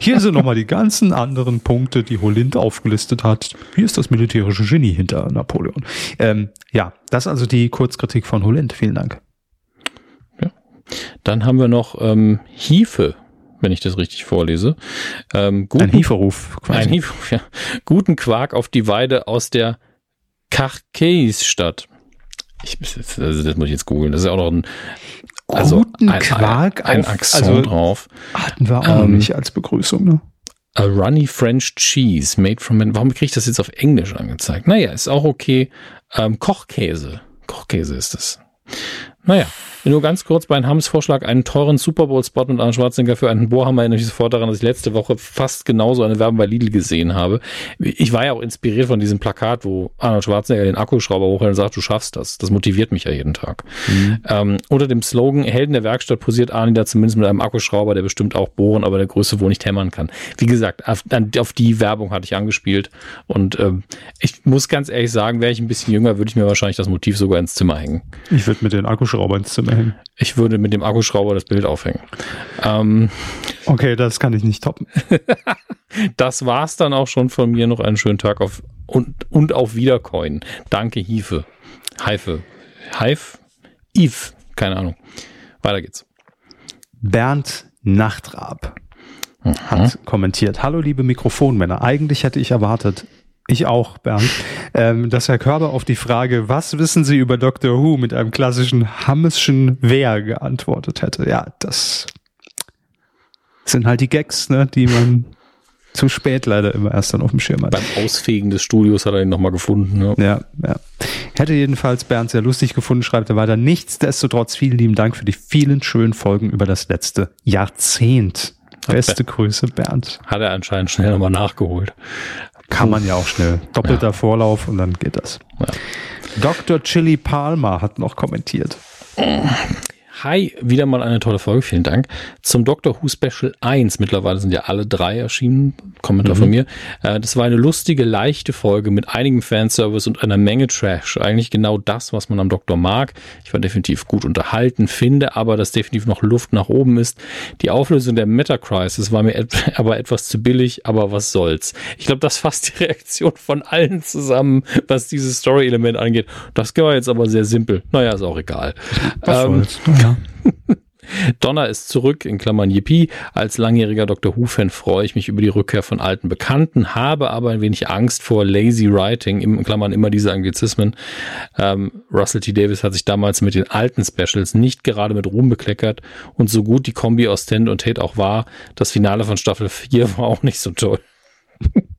Hier sind nochmal die ganzen anderen Punkte, die Holind aufgelistet hat. Hier ist das militärische Genie hinter Napoleon. Ähm, ja, das ist also die Kurzkritik von Holind. Vielen Dank. Ja. Dann haben wir noch ähm, Hiefe wenn ich das richtig vorlese. Ähm, guten, ein Hieferuf. Quasi. Ein Hieferuf, ja. Guten Quark auf die Weide aus der Karkeisstadt. Ich, also das muss ich jetzt googeln. Das ist auch noch ein also guten ein, Quark ein, ein Akzent also, drauf. Hatten wir auch ähm, nicht als Begrüßung, ne? A runny French cheese made from. Warum kriege ich das jetzt auf Englisch angezeigt? Naja, ist auch okay. Ähm, Kochkäse. Kochkäse ist es. Naja, nur ganz kurz bei Hams Vorschlag, einen teuren Super Bowl-Spot mit Arnold Schwarzenegger für einen Bohrhammer erinnere ich sofort daran, dass ich letzte Woche fast genauso eine Werbung bei Lidl gesehen habe. Ich war ja auch inspiriert von diesem Plakat, wo Arnold Schwarzenegger den Akkuschrauber hochhält und sagt, du schaffst das. Das motiviert mich ja jeden Tag. Mhm. Ähm, unter dem Slogan Helden der Werkstatt posiert Arnie da zumindest mit einem Akkuschrauber, der bestimmt auch bohren, aber der Größe wohl nicht hämmern kann. Wie gesagt, auf, auf die Werbung hatte ich angespielt und ähm, ich muss ganz ehrlich sagen, wäre ich ein bisschen jünger, würde ich mir wahrscheinlich das Motiv sogar ins Zimmer hängen. Ich würde mit den Akkuschrauber ins Zimmer hängen. Ich würde mit dem Akkuschrauber das Bild aufhängen. Ähm, okay, das kann ich nicht toppen. das war's dann auch schon von mir. Noch einen schönen Tag auf und, und auf Wiedercoin. Danke, Hiefe. Heife. Heif? Eve. Keine Ahnung. Weiter geht's. Bernd Nachtrab mhm. hat kommentiert. Hallo liebe Mikrofonmänner. Eigentlich hätte ich erwartet, ich auch, Bernd. Ähm, dass Herr Körber auf die Frage, was wissen Sie über Dr. Who mit einem klassischen Hammeschen Wer geantwortet hätte. Ja, das sind halt die Gags, ne, die man zu spät leider immer erst dann auf dem Schirm hat. Beim Ausfegen des Studios hat er ihn nochmal gefunden. Ja. ja, ja. Hätte jedenfalls Bernd sehr lustig gefunden, schreibt er weiter. Nichtsdestotrotz vielen lieben Dank für die vielen schönen Folgen über das letzte Jahrzehnt. Beste Grüße, Bernd. Hat er anscheinend schnell nochmal nachgeholt. Kann man ja auch schnell. Doppelter ja. Vorlauf und dann geht das. Ja. Dr. Chili Palmer hat noch kommentiert. Hi, wieder mal eine tolle Folge, vielen Dank. Zum Doctor Who Special 1, mittlerweile sind ja alle drei erschienen, Kommentar mhm. von mir. Äh, das war eine lustige, leichte Folge mit einigem Fanservice und einer Menge Trash. Eigentlich genau das, was man am Doktor mag. Ich war definitiv gut unterhalten, finde aber, dass definitiv noch Luft nach oben ist. Die Auflösung der Meta-Crisis war mir aber etwas zu billig, aber was soll's. Ich glaube, das fasst die Reaktion von allen zusammen, was dieses Story-Element angeht. Das war jetzt aber sehr simpel. Naja, ist auch egal. Was ähm, ja. Donner ist zurück, in Klammern Yippie. Als langjähriger Dr. Who-Fan freue ich mich über die Rückkehr von alten Bekannten, habe aber ein wenig Angst vor lazy writing, in Klammern immer diese Anglizismen. Ähm, Russell T. Davis hat sich damals mit den alten Specials nicht gerade mit Ruhm bekleckert und so gut die Kombi aus Tent und Tate auch war, das Finale von Staffel 4 war auch nicht so toll.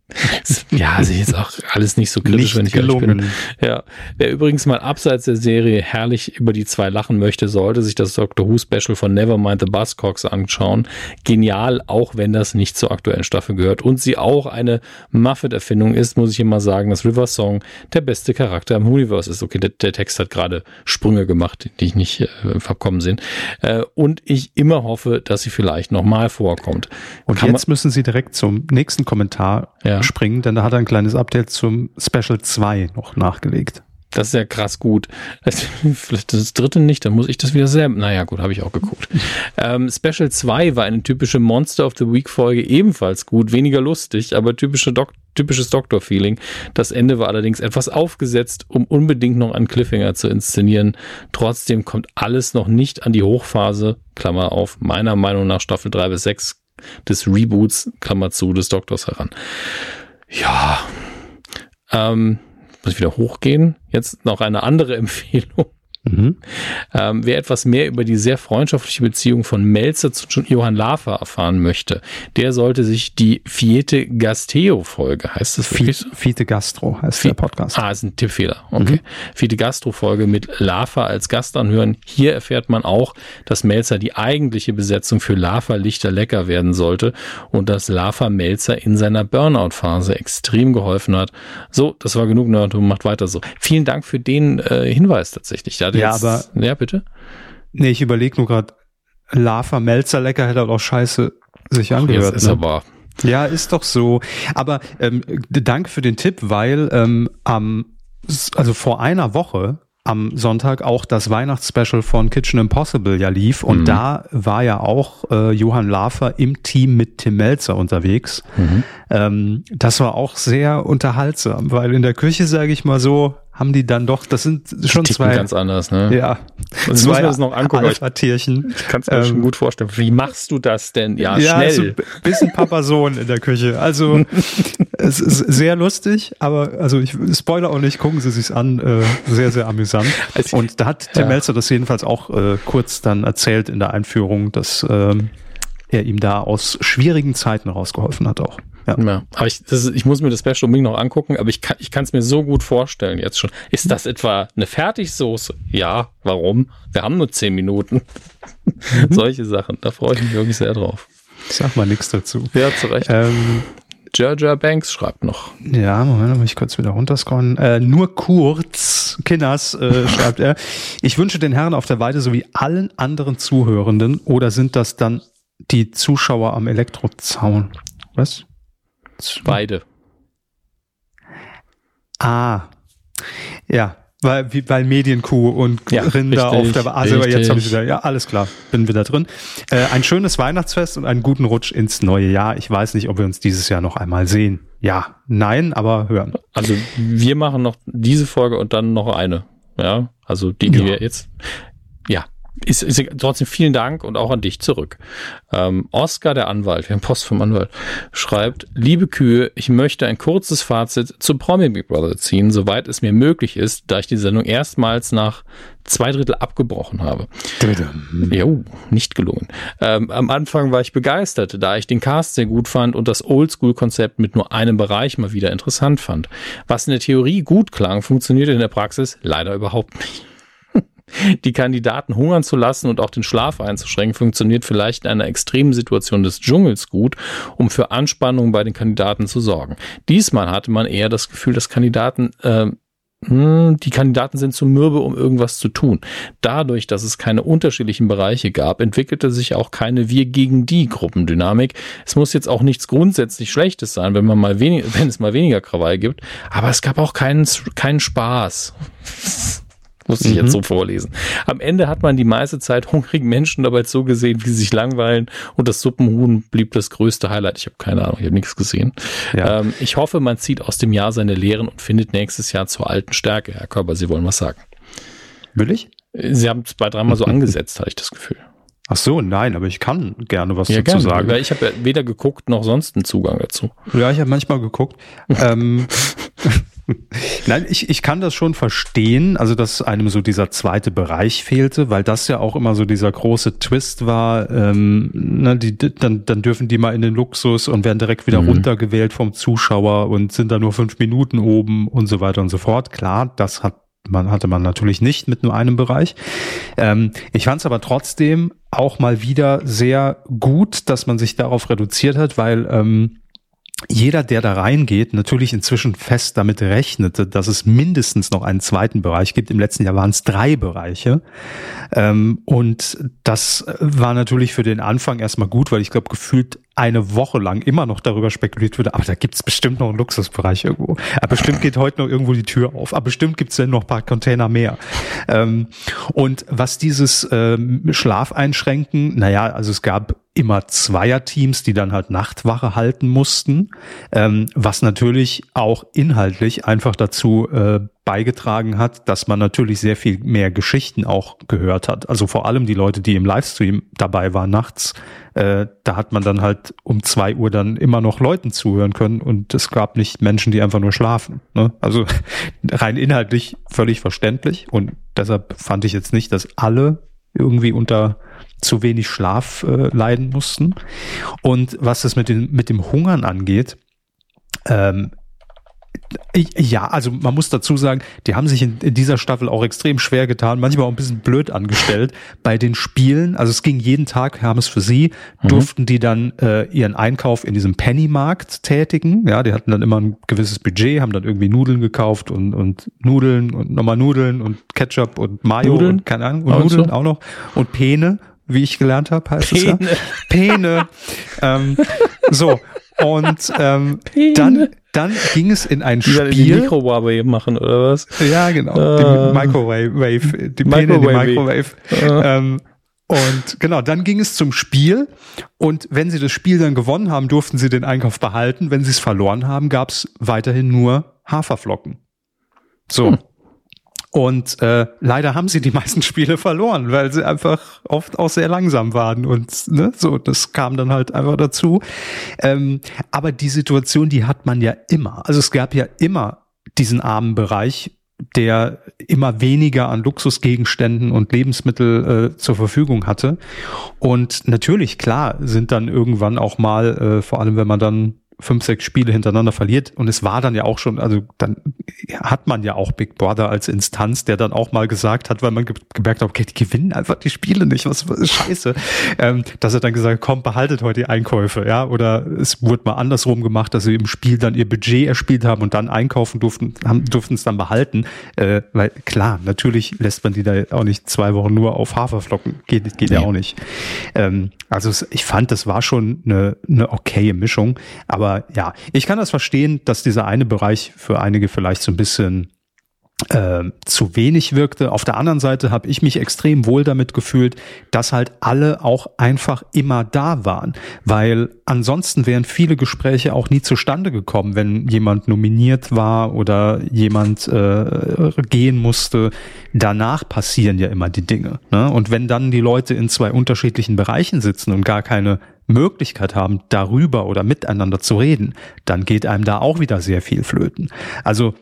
ja, sehe jetzt auch alles nicht so kritisch, nicht wenn ich gelungen. bin. Ja, wer übrigens mal abseits der Serie herrlich über die zwei lachen möchte, sollte sich das Doctor Who Special von Nevermind the Buzzcocks anschauen. Genial, auch wenn das nicht zur aktuellen Staffel gehört und sie auch eine Muffet-Erfindung ist, muss ich immer sagen, dass River Song der beste Charakter im Universe ist. Okay, der, der Text hat gerade Sprünge gemacht, die ich nicht äh, verkommen sind. Äh, und ich immer hoffe, dass sie vielleicht nochmal vorkommt. Und Kann jetzt müssen Sie direkt zum nächsten Kommentar ja. Springen, denn da hat er ein kleines Update zum Special 2 noch nachgelegt. Das ist ja krass gut. Vielleicht das dritte nicht, dann muss ich das wieder selber. Naja, gut, habe ich auch geguckt. Ähm, Special 2 war eine typische Monster of the Week Folge ebenfalls gut, weniger lustig, aber typische Dok typisches Doktor-Feeling. Das Ende war allerdings etwas aufgesetzt, um unbedingt noch einen Cliffhanger zu inszenieren. Trotzdem kommt alles noch nicht an die Hochphase, Klammer auf, meiner Meinung nach Staffel 3 bis 6 des Reboots, Klammer zu, des Doktors heran. Ja, ähm, muss ich wieder hochgehen. Jetzt noch eine andere Empfehlung. Mhm. Ähm, wer etwas mehr über die sehr freundschaftliche Beziehung von Melzer zu Johann Lafer erfahren möchte, der sollte sich die Fiete Gasteo Folge, heißt das wirklich so? Fiete Gastro heißt Fi der Podcast. Ah, ist ein Tippfehler. Okay. Mhm. Fiete Gastro Folge mit Lafer als Gast anhören. Hier erfährt man auch, dass Melzer die eigentliche Besetzung für Lafer Lichter lecker werden sollte und dass Lafer Melzer in seiner Burnout Phase extrem geholfen hat. So, das war genug Nerd und macht weiter so. Vielen Dank für den äh, Hinweis tatsächlich. Da ja, jetzt, aber. Ja, bitte? Nee, ich überlege nur gerade, Lava Melzer lecker hätte auch scheiße sich angehört. Jetzt ist ne? aber. Ja, ist doch so. Aber ähm, danke für den Tipp, weil ähm, am also vor einer Woche am Sonntag auch das Weihnachtsspecial von Kitchen Impossible ja lief und mhm. da war ja auch äh, Johann Lafer im Team mit Tim Melzer unterwegs. Mhm. Ähm, das war auch sehr unterhaltsam, weil in der Küche, sage ich mal so, haben die dann doch, das sind schon zwei. ganz anders, ne? Ja. Also zwei das noch angucken. Alpha-Tierchen. Ich kann es mir ähm, schon gut vorstellen. Wie machst du das denn? Ja, ja schnell. So bisschen Papa-Sohn in der Küche. Also, es ist sehr lustig, aber, also ich spoiler auch nicht, gucken Sie sich's an, äh, sehr, sehr amüsant. Also, Und da hat Tim ja. Melzer das jedenfalls auch äh, kurz dann erzählt in der Einführung, dass ähm, er ihm da aus schwierigen Zeiten rausgeholfen hat auch. Ja. ja. Aber ich, das ist, ich muss mir das Special unbedingt noch angucken, aber ich kann ich es mir so gut vorstellen jetzt schon. Ist das etwa eine Fertigsoße? Ja, warum? Wir haben nur zehn Minuten. Mhm. Solche Sachen, da freue ich mich wirklich sehr drauf. Sag mal nichts dazu. Ja, zu Recht. Ähm, Georgia Banks schreibt noch. Ja, Moment, muss ich kurz wieder runterscrollen. Äh, nur kurz, Kinners, äh, schreibt er. Ich wünsche den Herren auf der Weide sowie allen anderen Zuhörenden oder sind das dann die Zuschauer am Elektrozaun? Was? Beide. Ah. Ja, weil, weil Medienkuh und ja, Rinder richtig, auf der Also richtig. jetzt habe ich wieder, ja, alles klar, bin wieder drin. Äh, ein schönes Weihnachtsfest und einen guten Rutsch ins neue Jahr. Ich weiß nicht, ob wir uns dieses Jahr noch einmal sehen. Ja, nein, aber hören. Also wir machen noch diese Folge und dann noch eine. Ja, also die, die ja. wir jetzt. Ist, ist trotzdem vielen Dank und auch an dich zurück. Ähm, Oscar, der Anwalt, wir haben Post vom Anwalt, schreibt, liebe Kühe, ich möchte ein kurzes Fazit zu Promi Big Brother ziehen, soweit es mir möglich ist, da ich die Sendung erstmals nach zwei Drittel abgebrochen habe. Jo, nicht gelungen. Ähm, am Anfang war ich begeistert, da ich den Cast sehr gut fand und das Oldschool-Konzept mit nur einem Bereich mal wieder interessant fand. Was in der Theorie gut klang, funktionierte in der Praxis leider überhaupt nicht die Kandidaten hungern zu lassen und auch den Schlaf einzuschränken, funktioniert vielleicht in einer extremen Situation des Dschungels gut, um für Anspannung bei den Kandidaten zu sorgen. Diesmal hatte man eher das Gefühl, dass Kandidaten äh, die Kandidaten sind zu mürbe, um irgendwas zu tun. Dadurch, dass es keine unterschiedlichen Bereiche gab, entwickelte sich auch keine Wir gegen die Gruppendynamik. Es muss jetzt auch nichts grundsätzlich Schlechtes sein, wenn man mal weniger, wenn es mal weniger Krawall gibt, aber es gab auch keinen, keinen Spaß. Muss ich mhm. jetzt so vorlesen. Am Ende hat man die meiste Zeit hungrigen Menschen dabei so gesehen, wie sie sich langweilen und das Suppenhuhn blieb das größte Highlight. Ich habe keine Ahnung, ich habe nichts gesehen. Ja. Ähm, ich hoffe, man zieht aus dem Jahr seine Lehren und findet nächstes Jahr zur alten Stärke. Herr Körper, Sie wollen was sagen. Will ich? Sie haben es bei dreimal so angesetzt, hatte ich das Gefühl. Ach so, nein, aber ich kann gerne was ja, dazu gerne, sagen. Weil ich habe ja weder geguckt noch sonst einen Zugang dazu. Ja, ich habe manchmal geguckt. ähm, Nein, ich, ich kann das schon verstehen, also dass einem so dieser zweite Bereich fehlte, weil das ja auch immer so dieser große Twist war. Ähm, ne, die, dann, dann dürfen die mal in den Luxus und werden direkt wieder mhm. runtergewählt vom Zuschauer und sind da nur fünf Minuten oben und so weiter und so fort. Klar, das hat man hatte man natürlich nicht mit nur einem Bereich. Ähm, ich fand es aber trotzdem auch mal wieder sehr gut, dass man sich darauf reduziert hat, weil ähm, jeder, der da reingeht, natürlich inzwischen fest damit rechnete, dass es mindestens noch einen zweiten Bereich gibt. Im letzten Jahr waren es drei Bereiche. Ähm, und das war natürlich für den Anfang erstmal gut, weil ich glaube, gefühlt eine Woche lang immer noch darüber spekuliert wurde, aber da gibt's bestimmt noch einen Luxusbereich irgendwo. Aber bestimmt geht heute noch irgendwo die Tür auf. Aber bestimmt gibt's dann noch ein paar Container mehr. Ähm, und was dieses ähm, Schlaf einschränken, naja, also es gab immer Zweierteams, die dann halt Nachtwache halten mussten, ähm, was natürlich auch inhaltlich einfach dazu äh, beigetragen hat, dass man natürlich sehr viel mehr Geschichten auch gehört hat. Also vor allem die Leute, die im Livestream dabei waren nachts, äh, da hat man dann halt um zwei Uhr dann immer noch Leuten zuhören können und es gab nicht Menschen, die einfach nur schlafen. Ne? Also rein inhaltlich völlig verständlich und deshalb fand ich jetzt nicht, dass alle irgendwie unter zu wenig Schlaf äh, leiden mussten. Und was das mit dem, mit dem Hungern angeht, ähm, ja, also man muss dazu sagen, die haben sich in, in, dieser Staffel auch extrem schwer getan, manchmal auch ein bisschen blöd angestellt. Bei den Spielen, also es ging jeden Tag, haben es für sie, mhm. durften die dann äh, ihren Einkauf in diesem Pennymarkt tätigen. Ja, die hatten dann immer ein gewisses Budget, haben dann irgendwie Nudeln gekauft und, und Nudeln und nochmal Nudeln und Ketchup und Mayo Nudeln? und keine Ahnung, und auch Nudeln so? auch noch und Pene wie ich gelernt habe, heißt Pene. es ja. Pene. ähm, so. Und ähm, dann dann ging es in ein die Spiel. Die Microwave machen oder was? Ja, genau. Uh, die Microwave, die Pläne, die Microwave. Uh. Ähm, und genau, dann ging es zum Spiel. Und wenn sie das Spiel dann gewonnen haben, durften sie den Einkauf behalten. Wenn sie es verloren haben, gab es weiterhin nur Haferflocken. So. Hm. Und äh, leider haben sie die meisten Spiele verloren, weil sie einfach oft auch sehr langsam waren. Und ne, so, das kam dann halt einfach dazu. Ähm, aber die Situation, die hat man ja immer. Also es gab ja immer diesen armen Bereich, der immer weniger an Luxusgegenständen und Lebensmittel äh, zur Verfügung hatte. Und natürlich, klar, sind dann irgendwann auch mal, äh, vor allem wenn man dann fünf, sechs Spiele hintereinander verliert. Und es war dann ja auch schon, also dann hat man ja auch Big Brother als Instanz, der dann auch mal gesagt hat, weil man ge gemerkt hat, okay, die gewinnen einfach die Spiele nicht, was, was ist scheiße, ähm, dass er dann gesagt hat, komm, behaltet heute die Einkäufe, ja, oder es wurde mal andersrum gemacht, dass sie im Spiel dann ihr Budget erspielt haben und dann einkaufen durften, haben, durften es dann behalten, äh, weil klar, natürlich lässt man die da auch nicht zwei Wochen nur auf Haferflocken, geht, geht ja auch nicht. Ähm, also ich fand, das war schon eine, eine okaye Mischung, aber aber ja, ich kann das verstehen, dass dieser eine Bereich für einige vielleicht so ein bisschen äh, zu wenig wirkte. Auf der anderen Seite habe ich mich extrem wohl damit gefühlt, dass halt alle auch einfach immer da waren, weil ansonsten wären viele Gespräche auch nie zustande gekommen, wenn jemand nominiert war oder jemand äh, gehen musste. Danach passieren ja immer die Dinge. Ne? Und wenn dann die Leute in zwei unterschiedlichen Bereichen sitzen und gar keine Möglichkeit haben, darüber oder miteinander zu reden, dann geht einem da auch wieder sehr viel flöten. Also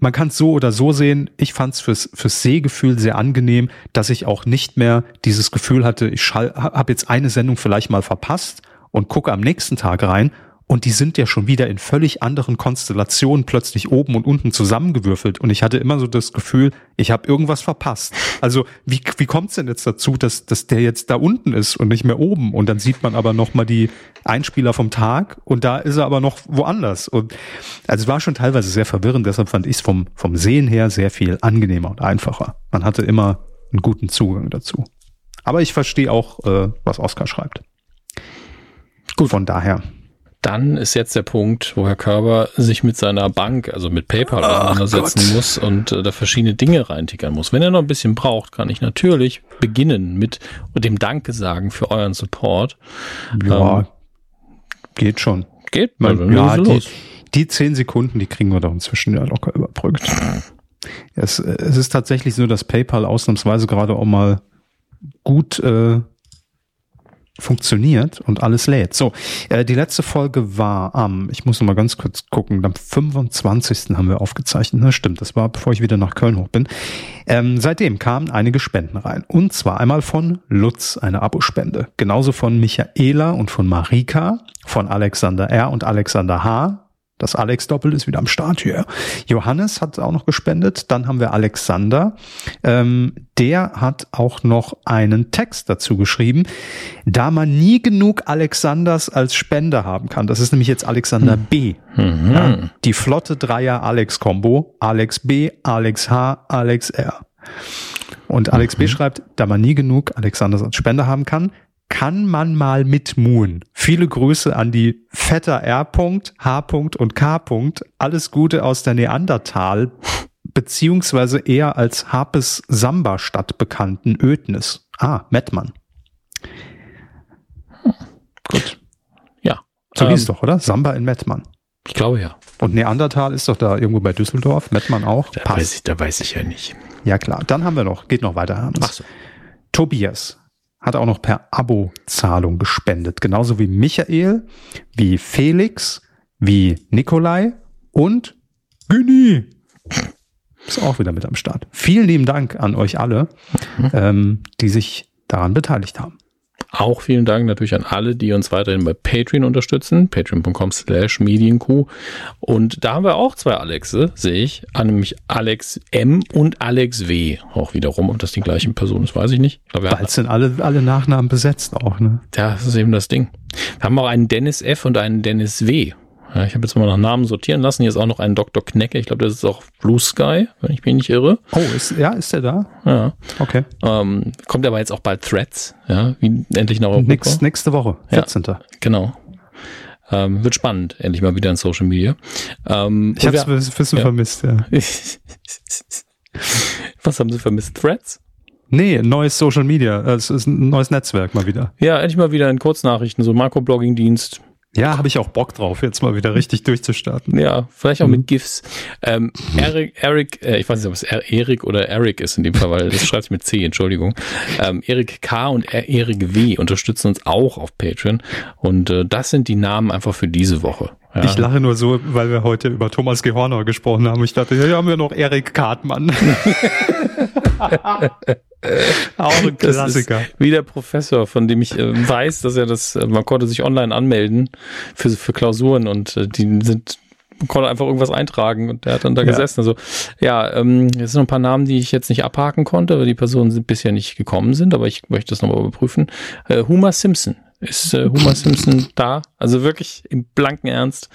man kann es so oder so sehen. Ich fand es fürs, fürs Sehgefühl sehr angenehm, dass ich auch nicht mehr dieses Gefühl hatte, ich habe jetzt eine Sendung vielleicht mal verpasst und gucke am nächsten Tag rein und die sind ja schon wieder in völlig anderen Konstellationen plötzlich oben und unten zusammengewürfelt. Und ich hatte immer so das Gefühl, ich habe irgendwas verpasst. Also wie, wie kommt es denn jetzt dazu, dass, dass der jetzt da unten ist und nicht mehr oben? Und dann sieht man aber noch mal die Einspieler vom Tag und da ist er aber noch woanders. Und also es war schon teilweise sehr verwirrend. Deshalb fand ich es vom, vom Sehen her sehr viel angenehmer und einfacher. Man hatte immer einen guten Zugang dazu. Aber ich verstehe auch, äh, was Oskar schreibt. Gut. Von daher dann ist jetzt der Punkt, wo Herr Körber sich mit seiner Bank, also mit PayPal auseinandersetzen muss und äh, da verschiedene Dinge reintickern muss. Wenn er noch ein bisschen braucht, kann ich natürlich beginnen mit dem Danke sagen für euren Support. Ja, ähm, geht schon. Geht? Also, ja, die, die zehn Sekunden, die kriegen wir doch inzwischen ja locker überbrückt. Es, es ist tatsächlich so, dass PayPal ausnahmsweise gerade auch mal gut äh, funktioniert und alles lädt. So, äh, die letzte Folge war am, ich muss noch mal ganz kurz gucken, am 25. haben wir aufgezeichnet. Ne? Stimmt, das war, bevor ich wieder nach Köln hoch bin. Ähm, seitdem kamen einige Spenden rein. Und zwar einmal von Lutz, eine Abospende. Genauso von Michaela und von Marika, von Alexander R. und Alexander H. Das Alex-Doppel ist wieder am Start hier. Johannes hat auch noch gespendet. Dann haben wir Alexander. Ähm, der hat auch noch einen Text dazu geschrieben. Da man nie genug Alexanders als Spender haben kann. Das ist nämlich jetzt Alexander hm. B. Mhm. Ja, die flotte Dreier-Alex-Kombo. Alex B, Alex H, Alex R. Und Alex mhm. B schreibt, da man nie genug Alexanders als Spender haben kann, kann man mal mitmuhen. Viele Grüße an die Vetter R. H. und K. Alles Gute aus der Neandertal, beziehungsweise eher als Harpes Samba-Stadt bekannten Ödnis. Ah, Mettmann. Hm. Gut. Ja. So ähm, hieß doch, oder? Samba in Mettmann. Ich glaube ja. Und Neandertal ist doch da irgendwo bei Düsseldorf. Mettmann auch. Da weiß, ich, da weiß ich ja nicht. Ja klar. Dann haben wir noch, geht noch weiter, Hannes. Ach so. Tobias hat auch noch per Abo-Zahlung gespendet. Genauso wie Michael, wie Felix, wie Nikolai und Günni. Ist auch wieder mit am Start. Vielen lieben Dank an euch alle, mhm. ähm, die sich daran beteiligt haben. Auch vielen Dank natürlich an alle, die uns weiterhin bei Patreon unterstützen. Patreon.com slash Medienkuh. Und da haben wir auch zwei Alexe, sehe ich. Nämlich Alex M und Alex W. Auch wiederum. Ob das die gleichen Personen ist, weiß ich nicht. Ich Bald sind alle, alle Nachnamen besetzt auch, ne? Ja, das ist eben das Ding. Wir haben auch einen Dennis F und einen Dennis W. Ja, ich habe jetzt mal nach Namen sortieren lassen. Hier ist auch noch ein Dr. Knecke. Ich glaube, das ist auch Blue Sky, wenn ich mich nicht irre. Oh, ist, ja, ist der da? Ja. Okay. Ähm, kommt aber jetzt auch bald Threads, ja, wie endlich nach Europa. Nächst, nächste Woche, 14. Ja, genau. Ähm, wird spannend, endlich mal wieder in Social Media. Ähm, ich habe es ein bisschen ja. vermisst, ja. Was haben Sie vermisst? Threads? Nee, neues Social Media. Es ist ein neues Netzwerk mal wieder. Ja, endlich mal wieder in Kurznachrichten, so Makro-Blogging-Dienst. Ja, habe ich auch Bock drauf, jetzt mal wieder richtig durchzustarten. Ja, vielleicht auch mhm. mit GIFs. Ähm, Eric, Eric, äh, ich weiß nicht, ob es Erik oder Eric ist in dem Fall, weil das schreibt sich mit C, Entschuldigung. Ähm, Erik K. und Erik W. unterstützen uns auch auf Patreon. Und äh, das sind die Namen einfach für diese Woche. Ja. Ich lache nur so, weil wir heute über Thomas Gehorner gesprochen haben. Ich dachte, hier haben wir noch Erik Kartmann. Auch ein Klassiker. wie der Professor, von dem ich äh, weiß, dass er das, äh, man konnte sich online anmelden für, für Klausuren und äh, die sind konnte einfach irgendwas eintragen und der hat dann da ja. gesessen. Also ja, ähm, es sind noch ein paar Namen, die ich jetzt nicht abhaken konnte, weil die Personen bisher nicht gekommen sind, aber ich möchte das nochmal überprüfen. Äh, Homer Simpson. Ist äh, Homer Simpson da? Also wirklich im blanken Ernst.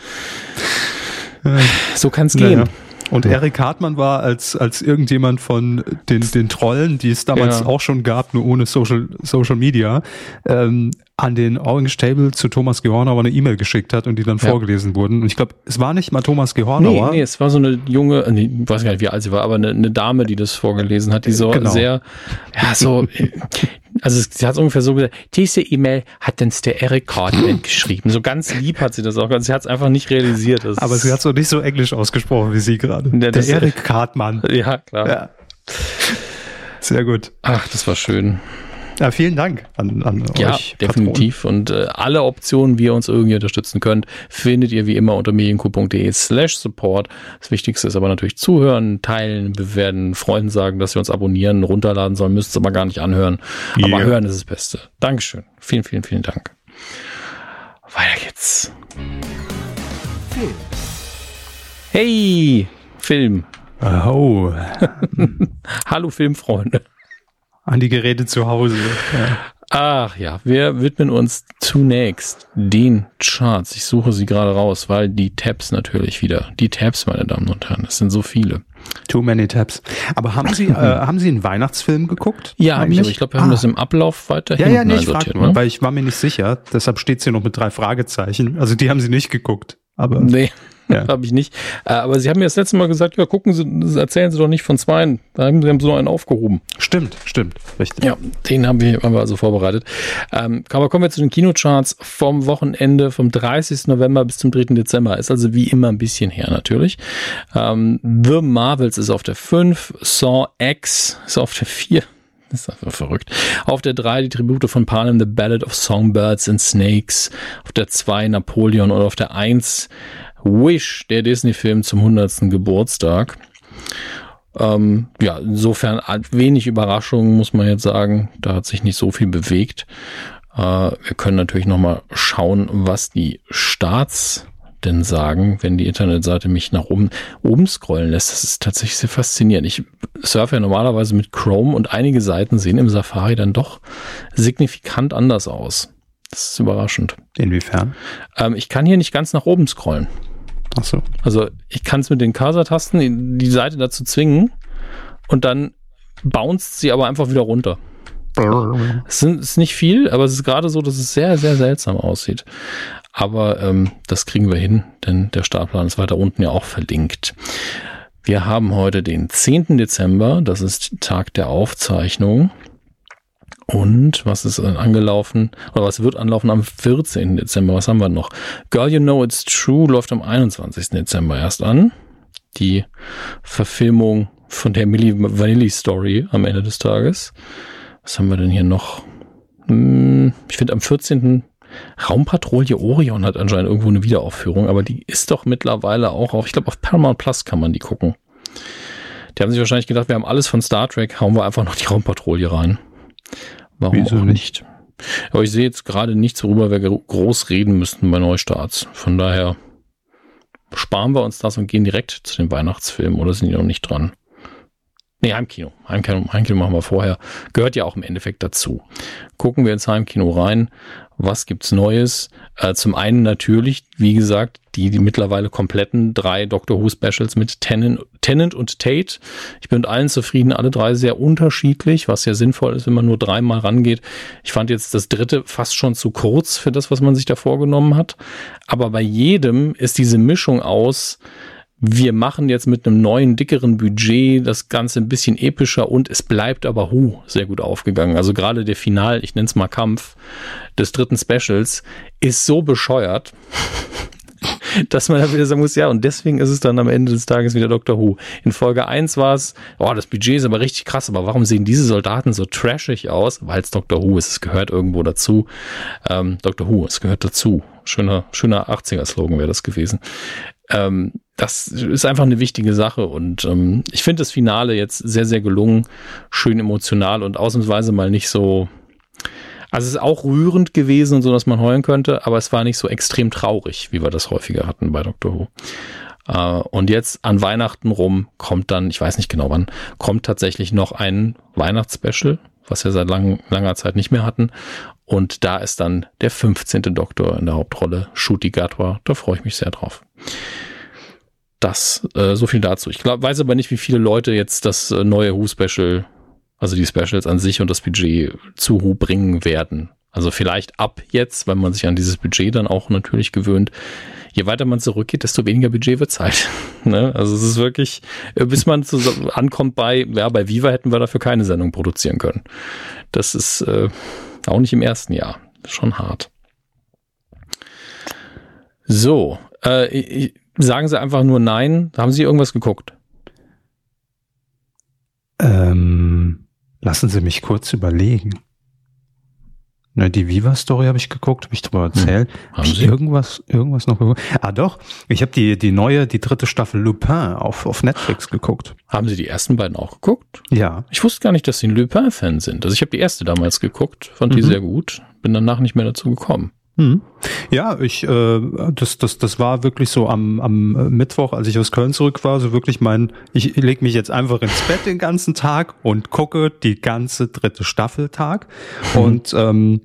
So kann es gehen. Naja. Und Eric Hartmann war als, als irgendjemand von den, den Trollen, die es damals ja. auch schon gab, nur ohne Social, Social Media, ähm, an den Orange Table zu Thomas Gehornauer eine E-Mail geschickt hat und die dann ja. vorgelesen wurden. Und ich glaube, es war nicht mal Thomas Gehornauer. Nee, nee, es war so eine junge, äh, nee, ich weiß gar nicht, wie alt sie war, aber eine, eine Dame, die das vorgelesen hat, die so genau. sehr, ja, so, also sie hat ungefähr so gesagt, diese E-Mail hat uns der Eric Cartman geschrieben. So ganz lieb hat sie das auch. Sie hat es einfach nicht realisiert. Aber sie hat so nicht so englisch ausgesprochen wie sie gerade. Der, der Eric Cartman. Ja, klar. Ja. Sehr gut. Ach, das war schön. Ja, vielen Dank an, an ja, euch. Ja, definitiv. Und äh, alle Optionen, wie ihr uns irgendwie unterstützen könnt, findet ihr wie immer unter medienku.de slash support. Das Wichtigste ist aber natürlich zuhören, teilen, bewerten, Freunden sagen, dass sie uns abonnieren, runterladen sollen, müsst es aber gar nicht anhören. Yeah. Aber hören ist das Beste. Dankeschön. Vielen, vielen, vielen Dank. Weiter geht's. Film. Hey, Film. Oh. Hallo Filmfreunde an die Geräte zu Hause. Ja. Ach ja, wir widmen uns zunächst den Charts. Ich suche sie gerade raus, weil die Tabs natürlich wieder, die Tabs, meine Damen und Herren, das sind so viele. Too many Tabs. Aber haben Sie, äh, haben Sie einen Weihnachtsfilm geguckt? Ja, eigentlich? ich, ich glaube, wir haben ah. das im Ablauf weiter Ja, ja, nee, ich ne? weil ich war mir nicht sicher. Deshalb steht hier noch mit drei Fragezeichen. Also die haben Sie nicht geguckt. Aber nee, ja. habe ich nicht. Äh, aber Sie haben mir das letzte Mal gesagt, ja, gucken Sie, erzählen Sie doch nicht von zwei. Da haben Sie so einen aufgehoben. Stimmt, stimmt, richtig. Ja, den haben wir, haben wir also vorbereitet. Ähm, aber kommen wir zu den Kinocharts vom Wochenende vom 30. November bis zum 3. Dezember. Ist also wie immer ein bisschen her natürlich. Ähm, The Marvels ist auf der 5, Saw X ist auf der 4. Das ist einfach verrückt. Auf der 3 die Tribute von Panem, The Ballad of Songbirds and Snakes. Auf der 2 Napoleon und auf der 1 Wish, der Disney-Film zum 100. Geburtstag. Ähm, ja, insofern wenig Überraschungen, muss man jetzt sagen. Da hat sich nicht so viel bewegt. Äh, wir können natürlich nochmal schauen, was die Starts denn sagen, wenn die Internetseite mich nach oben, oben scrollen lässt. Das ist tatsächlich sehr faszinierend. Ich surfe ja normalerweise mit Chrome und einige Seiten sehen im Safari dann doch signifikant anders aus. Das ist überraschend. Inwiefern? Ähm, ich kann hier nicht ganz nach oben scrollen. Ach so. Also ich kann es mit den Cursor-Tasten die Seite dazu zwingen und dann bounced sie aber einfach wieder runter. Es ist nicht viel, aber es ist gerade so, dass es sehr, sehr seltsam aussieht. Aber ähm, das kriegen wir hin, denn der Startplan ist weiter unten ja auch verlinkt. Wir haben heute den 10. Dezember, das ist Tag der Aufzeichnung. Und was ist angelaufen, oder was wird anlaufen am 14. Dezember? Was haben wir noch? Girl You Know It's True läuft am 21. Dezember erst an. Die Verfilmung von der Milli Vanilli Story am Ende des Tages. Was haben wir denn hier noch? Hm, ich finde am 14. Raumpatrouille Orion hat anscheinend irgendwo eine Wiederaufführung, aber die ist doch mittlerweile auch auf, ich glaube auf Paramount Plus kann man die gucken. Die haben sich wahrscheinlich gedacht, wir haben alles von Star Trek, hauen wir einfach noch die Raumpatrouille rein. Warum Wieso auch nicht? Aber ich sehe jetzt gerade nichts, worüber wir groß reden müssten bei Neustarts. Von daher sparen wir uns das und gehen direkt zu den Weihnachtsfilmen oder sind die noch nicht dran? Nee, Heimkino. Heimkino. Heimkino machen wir vorher. Gehört ja auch im Endeffekt dazu. Gucken wir ins Heimkino rein. Was gibt's Neues? Äh, zum einen natürlich, wie gesagt, die, die mittlerweile kompletten drei Doctor Who Specials mit Tennant, Tennant und Tate. Ich bin mit allen zufrieden, alle drei sehr unterschiedlich, was ja sinnvoll ist, wenn man nur dreimal rangeht. Ich fand jetzt das dritte fast schon zu kurz für das, was man sich da vorgenommen hat. Aber bei jedem ist diese Mischung aus, wir machen jetzt mit einem neuen, dickeren Budget das Ganze ein bisschen epischer und es bleibt aber Hu sehr gut aufgegangen. Also gerade der Final, ich nenne es mal Kampf des dritten Specials, ist so bescheuert, dass man dann wieder sagen muss, ja, und deswegen ist es dann am Ende des Tages wieder Dr. Who. In Folge 1 war es, oh, das Budget ist aber richtig krass, aber warum sehen diese Soldaten so trashig aus? Weil es Dr. Who ist, es gehört irgendwo dazu. Ähm, Dr. Who, es gehört dazu. Schöner, schöner 80er-Slogan wäre das gewesen. Ähm, das ist einfach eine wichtige Sache und ähm, ich finde das Finale jetzt sehr, sehr gelungen, schön emotional und ausnahmsweise mal nicht so. Also es ist auch rührend gewesen, so dass man heulen könnte, aber es war nicht so extrem traurig, wie wir das häufiger hatten bei Doctor Who. Uh, und jetzt an Weihnachten rum kommt dann, ich weiß nicht genau wann, kommt tatsächlich noch ein Weihnachtsspecial, was wir seit lang, langer Zeit nicht mehr hatten. Und da ist dann der 15. Doktor in der Hauptrolle, Shuti Gatwa. Da freue ich mich sehr drauf das, äh, so viel dazu. Ich glaub, weiß aber nicht, wie viele Leute jetzt das äh, neue Who-Special, also die Specials an sich und das Budget zu Who bringen werden. Also vielleicht ab jetzt, weil man sich an dieses Budget dann auch natürlich gewöhnt. Je weiter man zurückgeht, desto weniger Budget wird's halt. ne? Also es ist wirklich, äh, bis man zu, ankommt bei, ja, bei Viva hätten wir dafür keine Sendung produzieren können. Das ist äh, auch nicht im ersten Jahr. Schon hart. So, äh, ich, Sagen Sie einfach nur nein. Haben Sie irgendwas geguckt? Ähm, lassen Sie mich kurz überlegen. Ne, die Viva-Story habe ich geguckt, habe ich drüber hm. erzählt. Hm. Haben Sie irgendwas, irgendwas noch geguckt? Ah doch, ich habe die die neue, die dritte Staffel Lupin auf auf Netflix geguckt. Haben Sie die ersten beiden auch geguckt? Ja. Ich wusste gar nicht, dass Sie ein Lupin-Fan sind. Also ich habe die erste damals geguckt, fand mhm. die sehr gut, bin danach nicht mehr dazu gekommen. Hm. Ja, ich, äh, das, das, das war wirklich so am, am Mittwoch, als ich aus Köln zurück war, so wirklich mein, ich leg mich jetzt einfach ins Bett den ganzen Tag und gucke die ganze dritte Staffeltag. Mhm. Und ähm,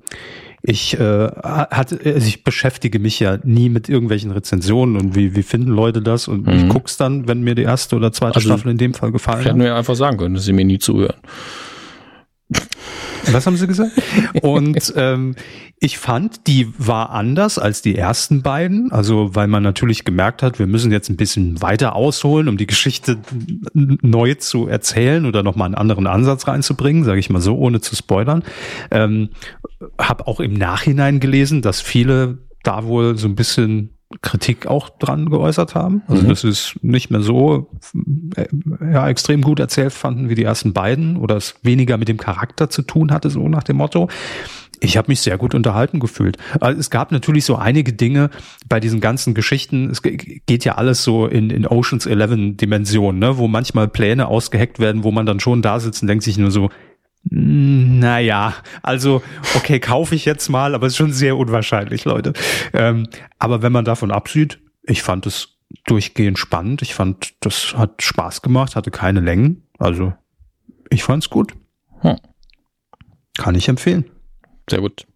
ich äh, hatte, also ich beschäftige mich ja nie mit irgendwelchen Rezensionen und wie, wie finden Leute das und mhm. ich guck's dann, wenn mir die erste oder zweite also, Staffel in dem Fall gefallen hat. Ich hätte mir einfach sagen können, dass sie mir nie zuhören. Was haben Sie gesagt? Und ähm, ich fand, die war anders als die ersten beiden. Also, weil man natürlich gemerkt hat, wir müssen jetzt ein bisschen weiter ausholen, um die Geschichte neu zu erzählen oder nochmal einen anderen Ansatz reinzubringen, sage ich mal so, ohne zu spoilern. Ähm, hab auch im Nachhinein gelesen, dass viele da wohl so ein bisschen Kritik auch dran geäußert haben. Also mhm. das ist nicht mehr so äh, ja, extrem gut erzählt fanden wie die ersten beiden oder es weniger mit dem Charakter zu tun hatte, so nach dem Motto. Ich habe mich sehr gut unterhalten gefühlt. Also es gab natürlich so einige Dinge bei diesen ganzen Geschichten. Es geht ja alles so in, in Oceans 11 Dimensionen, ne, wo manchmal Pläne ausgeheckt werden, wo man dann schon da sitzt und denkt sich nur so, naja, also okay, kaufe ich jetzt mal, aber es ist schon sehr unwahrscheinlich, Leute. Ähm, aber wenn man davon absieht, ich fand es durchgehend spannend. Ich fand, das hat Spaß gemacht, hatte keine Längen. Also ich fand's gut. Hm. Kann ich empfehlen. Sehr gut.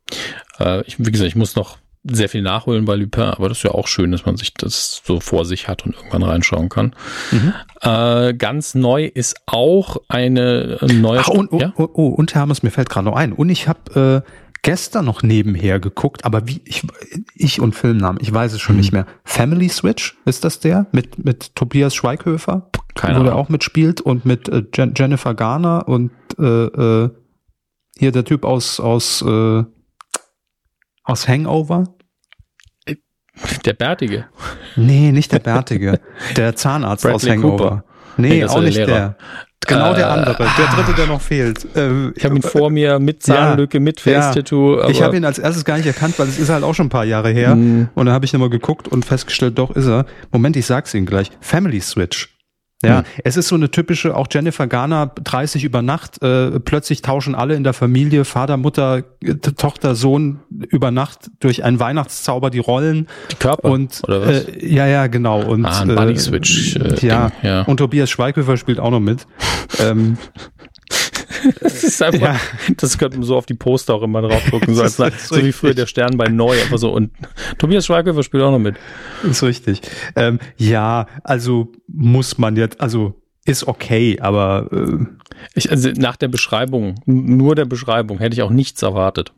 Äh, ich, wie gesagt, ich muss noch sehr viel nachholen bei Lupin, aber das ist ja auch schön, dass man sich das so vor sich hat und irgendwann reinschauen kann. Mhm. Äh, ganz neu ist auch eine neue. Ach, und, ja? oh, oh, und Hermes, mir fällt gerade noch ein. Und ich habe äh, gestern noch nebenher geguckt, aber wie ich, ich und Filmnamen, ich weiß es schon mhm. nicht mehr. Family Switch ist das der mit mit Tobias Schweighöfer, Keine wo der auch mitspielt und mit äh, Jennifer Garner und äh, äh, Hier der Typ aus, aus, äh, aus Hangover. Der Bärtige. Nee, nicht der Bärtige. Der Zahnarzt aus Hangover. Cooper. Nee, auch nicht der. der. Genau der andere, der dritte, der noch fehlt. Ähm, ich habe ihn vor mir mit Zahnlücke, ja, mit Face-Tattoo. Ja. Ich habe ihn als erstes gar nicht erkannt, weil es ist halt auch schon ein paar Jahre her. Mm. Und dann habe ich nochmal geguckt und festgestellt, doch ist er. Moment, ich sag's Ihnen gleich. Family Switch. Ja, hm. es ist so eine typische, auch Jennifer Garner, 30 über Nacht, äh, plötzlich tauschen alle in der Familie, Vater, Mutter, äh, Tochter, Sohn über Nacht durch einen Weihnachtszauber die Rollen. Die Körper, und, oder was? Äh, ja, ja, genau. Und, ah, ein Bunny Switch. Äh, ja, ja, und Tobias Schweighöfer spielt auch noch mit. ähm, das ist einfach, ja. das könnte man so auf die Poster auch immer draufdrucken, so, als, so wie früher der Stern bei Neu, einfach so. Und Tobias Schweighöfer spielt auch noch mit. Das ist richtig. Ähm, ja, also muss man jetzt, also ist okay, aber äh, ich, also nach der Beschreibung, nur der Beschreibung, hätte ich auch nichts erwartet.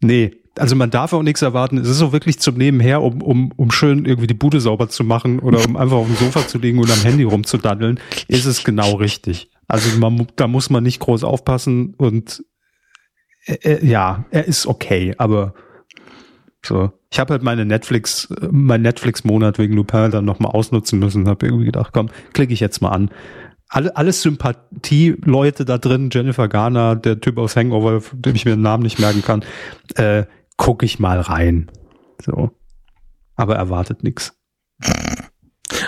Nee, also man darf auch nichts erwarten. Es ist so wirklich zum Nebenher, um, um, um schön irgendwie die Bude sauber zu machen oder um einfach auf dem Sofa zu liegen und am Handy rumzudaddeln, ist es genau richtig. Also man, da muss man nicht groß aufpassen und äh, äh, ja, er ist okay, aber so. Ich habe halt meine Netflix, mein Netflix-Monat wegen Lupin dann nochmal ausnutzen müssen. Habe irgendwie gedacht, komm, klicke ich jetzt mal an. Alle, alles Sympathie-Leute da drin, Jennifer Garner, der Typ aus Hangover, dem ich mir den Namen nicht merken kann, äh, gucke ich mal rein. So. Aber erwartet nichts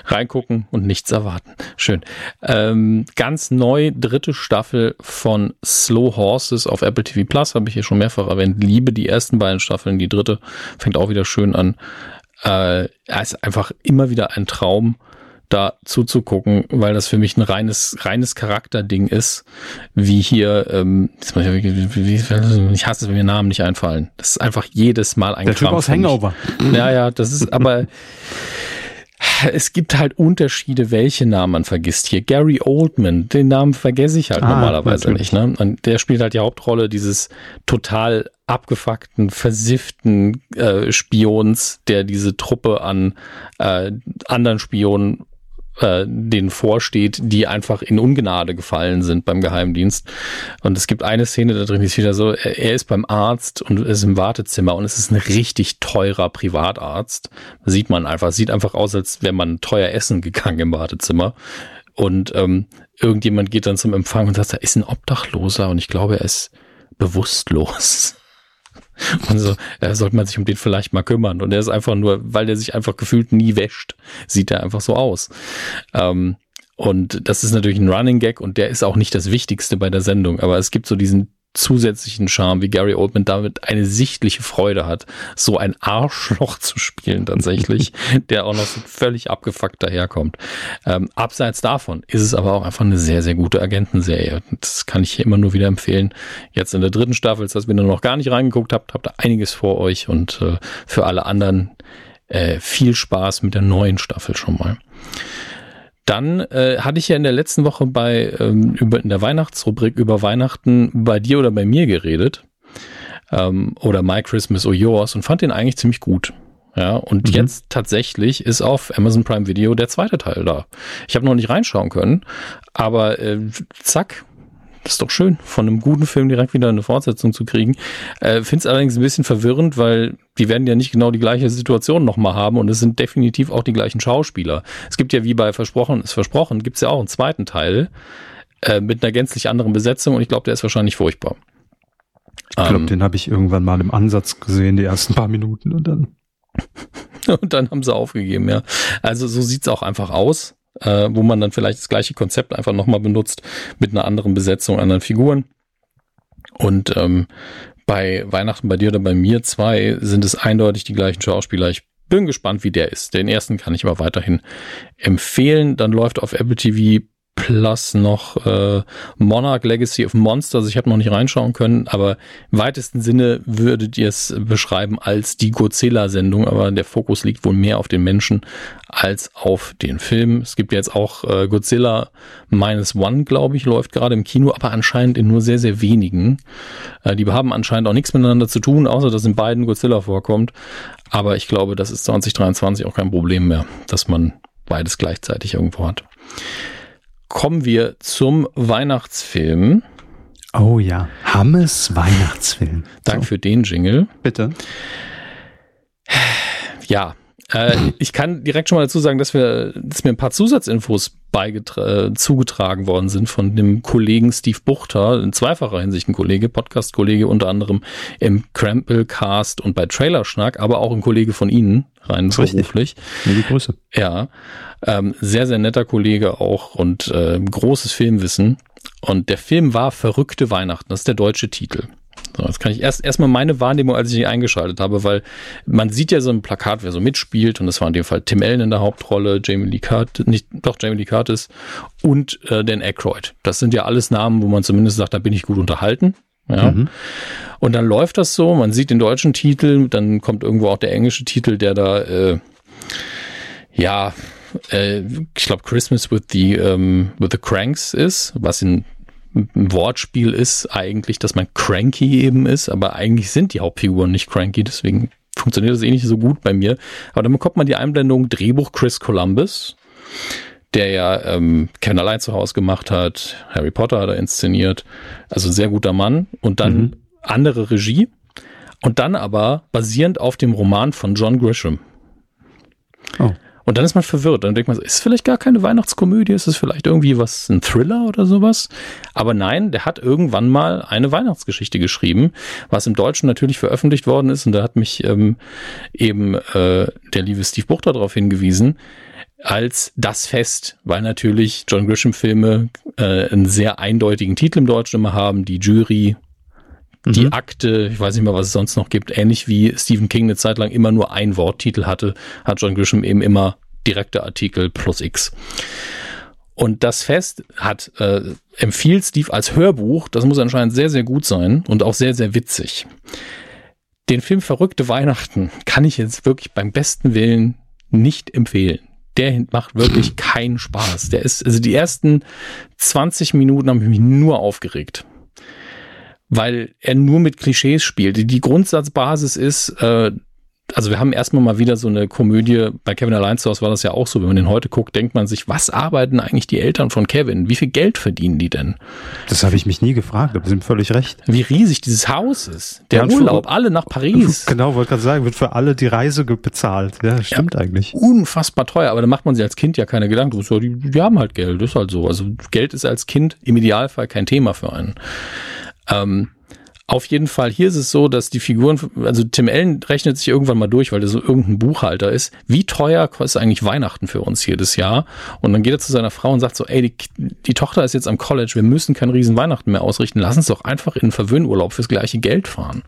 reingucken und nichts erwarten. Schön. Ähm, ganz neu, dritte Staffel von Slow Horses auf Apple TV Plus, habe ich hier schon mehrfach erwähnt. Liebe die ersten beiden Staffeln, die dritte fängt auch wieder schön an. Äh, es ist einfach immer wieder ein Traum, da zuzugucken, weil das für mich ein reines, reines Charakterding ist, wie hier, ähm, ich hasse es, wenn mir Namen nicht einfallen. Das ist einfach jedes Mal ein Der Typ aus Hangover. Ja, ja, das ist aber es gibt halt Unterschiede, welche Namen man vergisst. Hier Gary Oldman, den Namen vergesse ich halt ah, normalerweise natürlich. nicht. Ne? Und der spielt halt die Hauptrolle dieses total abgefuckten, versifften äh, Spions, der diese Truppe an äh, anderen Spionen äh, denen vorsteht, die einfach in Ungnade gefallen sind beim Geheimdienst. Und es gibt eine Szene da drin, die ist wieder so, er, er ist beim Arzt und ist im Wartezimmer und es ist ein richtig teurer Privatarzt. sieht man einfach, sieht einfach aus, als wäre man teuer essen gegangen im Wartezimmer. Und ähm, irgendjemand geht dann zum Empfang und sagt, da ist ein Obdachloser und ich glaube, er ist bewusstlos. Und so, da sollte man sich um den vielleicht mal kümmern. Und er ist einfach nur, weil der sich einfach gefühlt nie wäscht, sieht er einfach so aus. Ähm, und das ist natürlich ein Running Gag und der ist auch nicht das Wichtigste bei der Sendung. Aber es gibt so diesen zusätzlichen Charme, wie Gary Oldman damit eine sichtliche Freude hat, so ein Arschloch zu spielen tatsächlich, der auch noch so völlig abgefuckt daherkommt. Ähm, abseits davon ist es aber auch einfach eine sehr, sehr gute Agentenserie. Das kann ich hier immer nur wieder empfehlen. Jetzt in der dritten Staffel, dass ihr noch gar nicht reingeguckt habt, habt ihr einiges vor euch und äh, für alle anderen äh, viel Spaß mit der neuen Staffel schon mal. Dann äh, hatte ich ja in der letzten Woche bei ähm, über in der Weihnachtsrubrik über Weihnachten bei dir oder bei mir geredet ähm, oder My Christmas or Yours und fand den eigentlich ziemlich gut. Ja, und mhm. jetzt tatsächlich ist auf Amazon Prime Video der zweite Teil da. Ich habe noch nicht reinschauen können, aber äh, zack, das ist doch schön, von einem guten Film direkt wieder eine Fortsetzung zu kriegen. Äh, Finde es allerdings ein bisschen verwirrend, weil die werden ja nicht genau die gleiche Situation nochmal haben und es sind definitiv auch die gleichen Schauspieler. Es gibt ja wie bei Versprochen ist versprochen, gibt es ja auch einen zweiten Teil äh, mit einer gänzlich anderen Besetzung und ich glaube, der ist wahrscheinlich furchtbar. Ich glaube, ähm, den habe ich irgendwann mal im Ansatz gesehen, die ersten paar Minuten und dann. und dann haben sie aufgegeben, ja. Also so sieht's auch einfach aus äh, wo man dann vielleicht das gleiche Konzept einfach nochmal benutzt mit einer anderen Besetzung, anderen Figuren. Und ähm, bei Weihnachten bei dir oder bei mir zwei sind es eindeutig die gleichen Schauspieler. Ich bin gespannt, wie der ist. Den ersten kann ich aber weiterhin empfehlen. Dann läuft auf Apple TV Plus noch äh, Monarch Legacy of Monsters. Ich habe noch nicht reinschauen können, aber im weitesten Sinne würdet ihr es beschreiben als die Godzilla-Sendung, aber der Fokus liegt wohl mehr auf den Menschen als auf den Film. Es gibt jetzt auch äh, Godzilla Minus One, glaube ich, läuft gerade im Kino, aber anscheinend in nur sehr, sehr wenigen. Äh, die haben anscheinend auch nichts miteinander zu tun, außer dass in beiden Godzilla vorkommt. Aber ich glaube, das ist 2023 auch kein Problem mehr, dass man beides gleichzeitig irgendwo hat kommen wir zum Weihnachtsfilm. Oh ja, Hammes Weihnachtsfilm. Danke so. für den Jingle. Bitte. Ja, äh, ich kann direkt schon mal dazu sagen, dass wir, dass mir ein paar Zusatzinfos zugetragen worden sind von dem Kollegen Steve Buchter, in zweifacher Hinsicht ein Kollege, Podcast-Kollege unter anderem im Cramplecast und bei Trailerschnack, aber auch ein Kollege von Ihnen, rein beruflich. Die Grüße. Ja, ähm, sehr, sehr netter Kollege auch und äh, großes Filmwissen. Und der Film war Verrückte Weihnachten, das ist der deutsche Titel. So, jetzt kann ich erst erstmal meine Wahrnehmung, als ich ihn eingeschaltet habe, weil man sieht ja so ein Plakat, wer so mitspielt, und das war in dem Fall Tim Allen in der Hauptrolle, Jamie Lee Curtis, nicht, doch Jamie Lee Curtis und äh, Dan Aykroyd. Das sind ja alles Namen, wo man zumindest sagt, da bin ich gut unterhalten. Ja. Mhm. Und dann läuft das so, man sieht den deutschen Titel, dann kommt irgendwo auch der englische Titel, der da äh, ja, äh, ich glaube Christmas with the um, with the Cranks ist, was in Wortspiel ist eigentlich, dass man cranky eben ist, aber eigentlich sind die Hauptfiguren nicht cranky, deswegen funktioniert das eh nicht so gut bei mir. Aber dann bekommt man die Einblendung Drehbuch Chris Columbus, der ja ähm, Kevin allein zu Hause gemacht hat, Harry Potter hat er inszeniert, also sehr guter Mann und dann mhm. andere Regie und dann aber basierend auf dem Roman von John Grisham. Oh. Und dann ist man verwirrt. Dann denkt man, ist es vielleicht gar keine Weihnachtskomödie? Ist es vielleicht irgendwie was, ein Thriller oder sowas? Aber nein, der hat irgendwann mal eine Weihnachtsgeschichte geschrieben, was im Deutschen natürlich veröffentlicht worden ist. Und da hat mich ähm, eben äh, der liebe Steve Buchter darauf hingewiesen, als das Fest, weil natürlich John Grisham-Filme äh, einen sehr eindeutigen Titel im Deutschen immer haben, die Jury, die mhm. Akte, ich weiß nicht mehr, was es sonst noch gibt, ähnlich wie Stephen King eine Zeit lang immer nur ein Worttitel hatte, hat John Grisham eben immer direkte Artikel plus X. Und das Fest hat äh, empfiehlt Steve als Hörbuch, das muss anscheinend sehr, sehr gut sein und auch sehr, sehr witzig. Den Film Verrückte Weihnachten kann ich jetzt wirklich beim besten Willen nicht empfehlen. Der macht wirklich keinen Spaß. Der ist, also die ersten 20 Minuten haben mich nur aufgeregt weil er nur mit Klischees spielt. Die Grundsatzbasis ist, äh, also wir haben erstmal mal wieder so eine Komödie, bei Kevin Allein zu Hause war das ja auch so, wenn man den heute guckt, denkt man sich, was arbeiten eigentlich die Eltern von Kevin? Wie viel Geld verdienen die denn? Das habe ich mich nie gefragt, aber Sie haben völlig recht. Wie riesig dieses Haus ist. Der ja, Urlaub, alle nach Paris. Genau, wollte gerade sagen, wird für alle die Reise bezahlt. Ja, stimmt ja, eigentlich. Unfassbar teuer, aber da macht man sich als Kind ja keine Gedanken. So, die, die haben halt Geld, ist halt so. Also Geld ist als Kind im Idealfall kein Thema für einen. Ähm, auf jeden Fall, hier ist es so, dass die Figuren, also Tim Allen rechnet sich irgendwann mal durch, weil er so irgendein Buchhalter ist. Wie teuer kostet eigentlich Weihnachten für uns jedes Jahr? Und dann geht er zu seiner Frau und sagt so, ey, die, die Tochter ist jetzt am College, wir müssen kein riesen Weihnachten mehr ausrichten, lass uns doch einfach in einen Verwöhnurlaub fürs gleiche Geld fahren.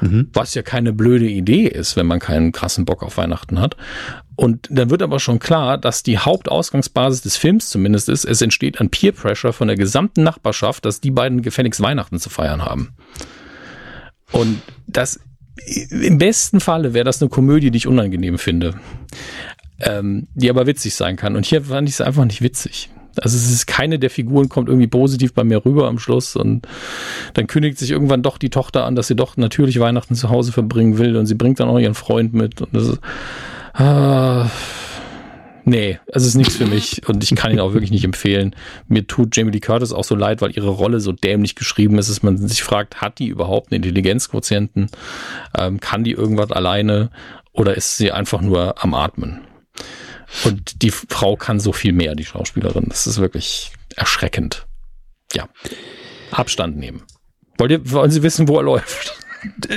Mhm. Was ja keine blöde Idee ist, wenn man keinen krassen Bock auf Weihnachten hat. Und dann wird aber schon klar, dass die Hauptausgangsbasis des Films zumindest ist, es entsteht ein Peer Pressure von der gesamten Nachbarschaft, dass die beiden gefälligst Weihnachten zu feiern haben. Und das im besten Falle wäre das eine Komödie, die ich unangenehm finde, ähm, die aber witzig sein kann. Und hier fand ich es einfach nicht witzig. Also es ist keine der Figuren kommt irgendwie positiv bei mir rüber am Schluss und dann kündigt sich irgendwann doch die Tochter an, dass sie doch natürlich Weihnachten zu Hause verbringen will und sie bringt dann auch ihren Freund mit und das ist ah, nee, es ist nichts für mich und ich kann ihn auch wirklich nicht empfehlen. Mir tut Jamie Lee Curtis auch so leid, weil ihre Rolle so dämlich geschrieben ist, dass man sich fragt, hat die überhaupt einen Intelligenzquotienten? Ähm, kann die irgendwas alleine oder ist sie einfach nur am Atmen? Und die Frau kann so viel mehr, die Schauspielerin. Das ist wirklich erschreckend. Ja. Abstand nehmen. Wollt ihr, wollen Sie wissen, wo er läuft?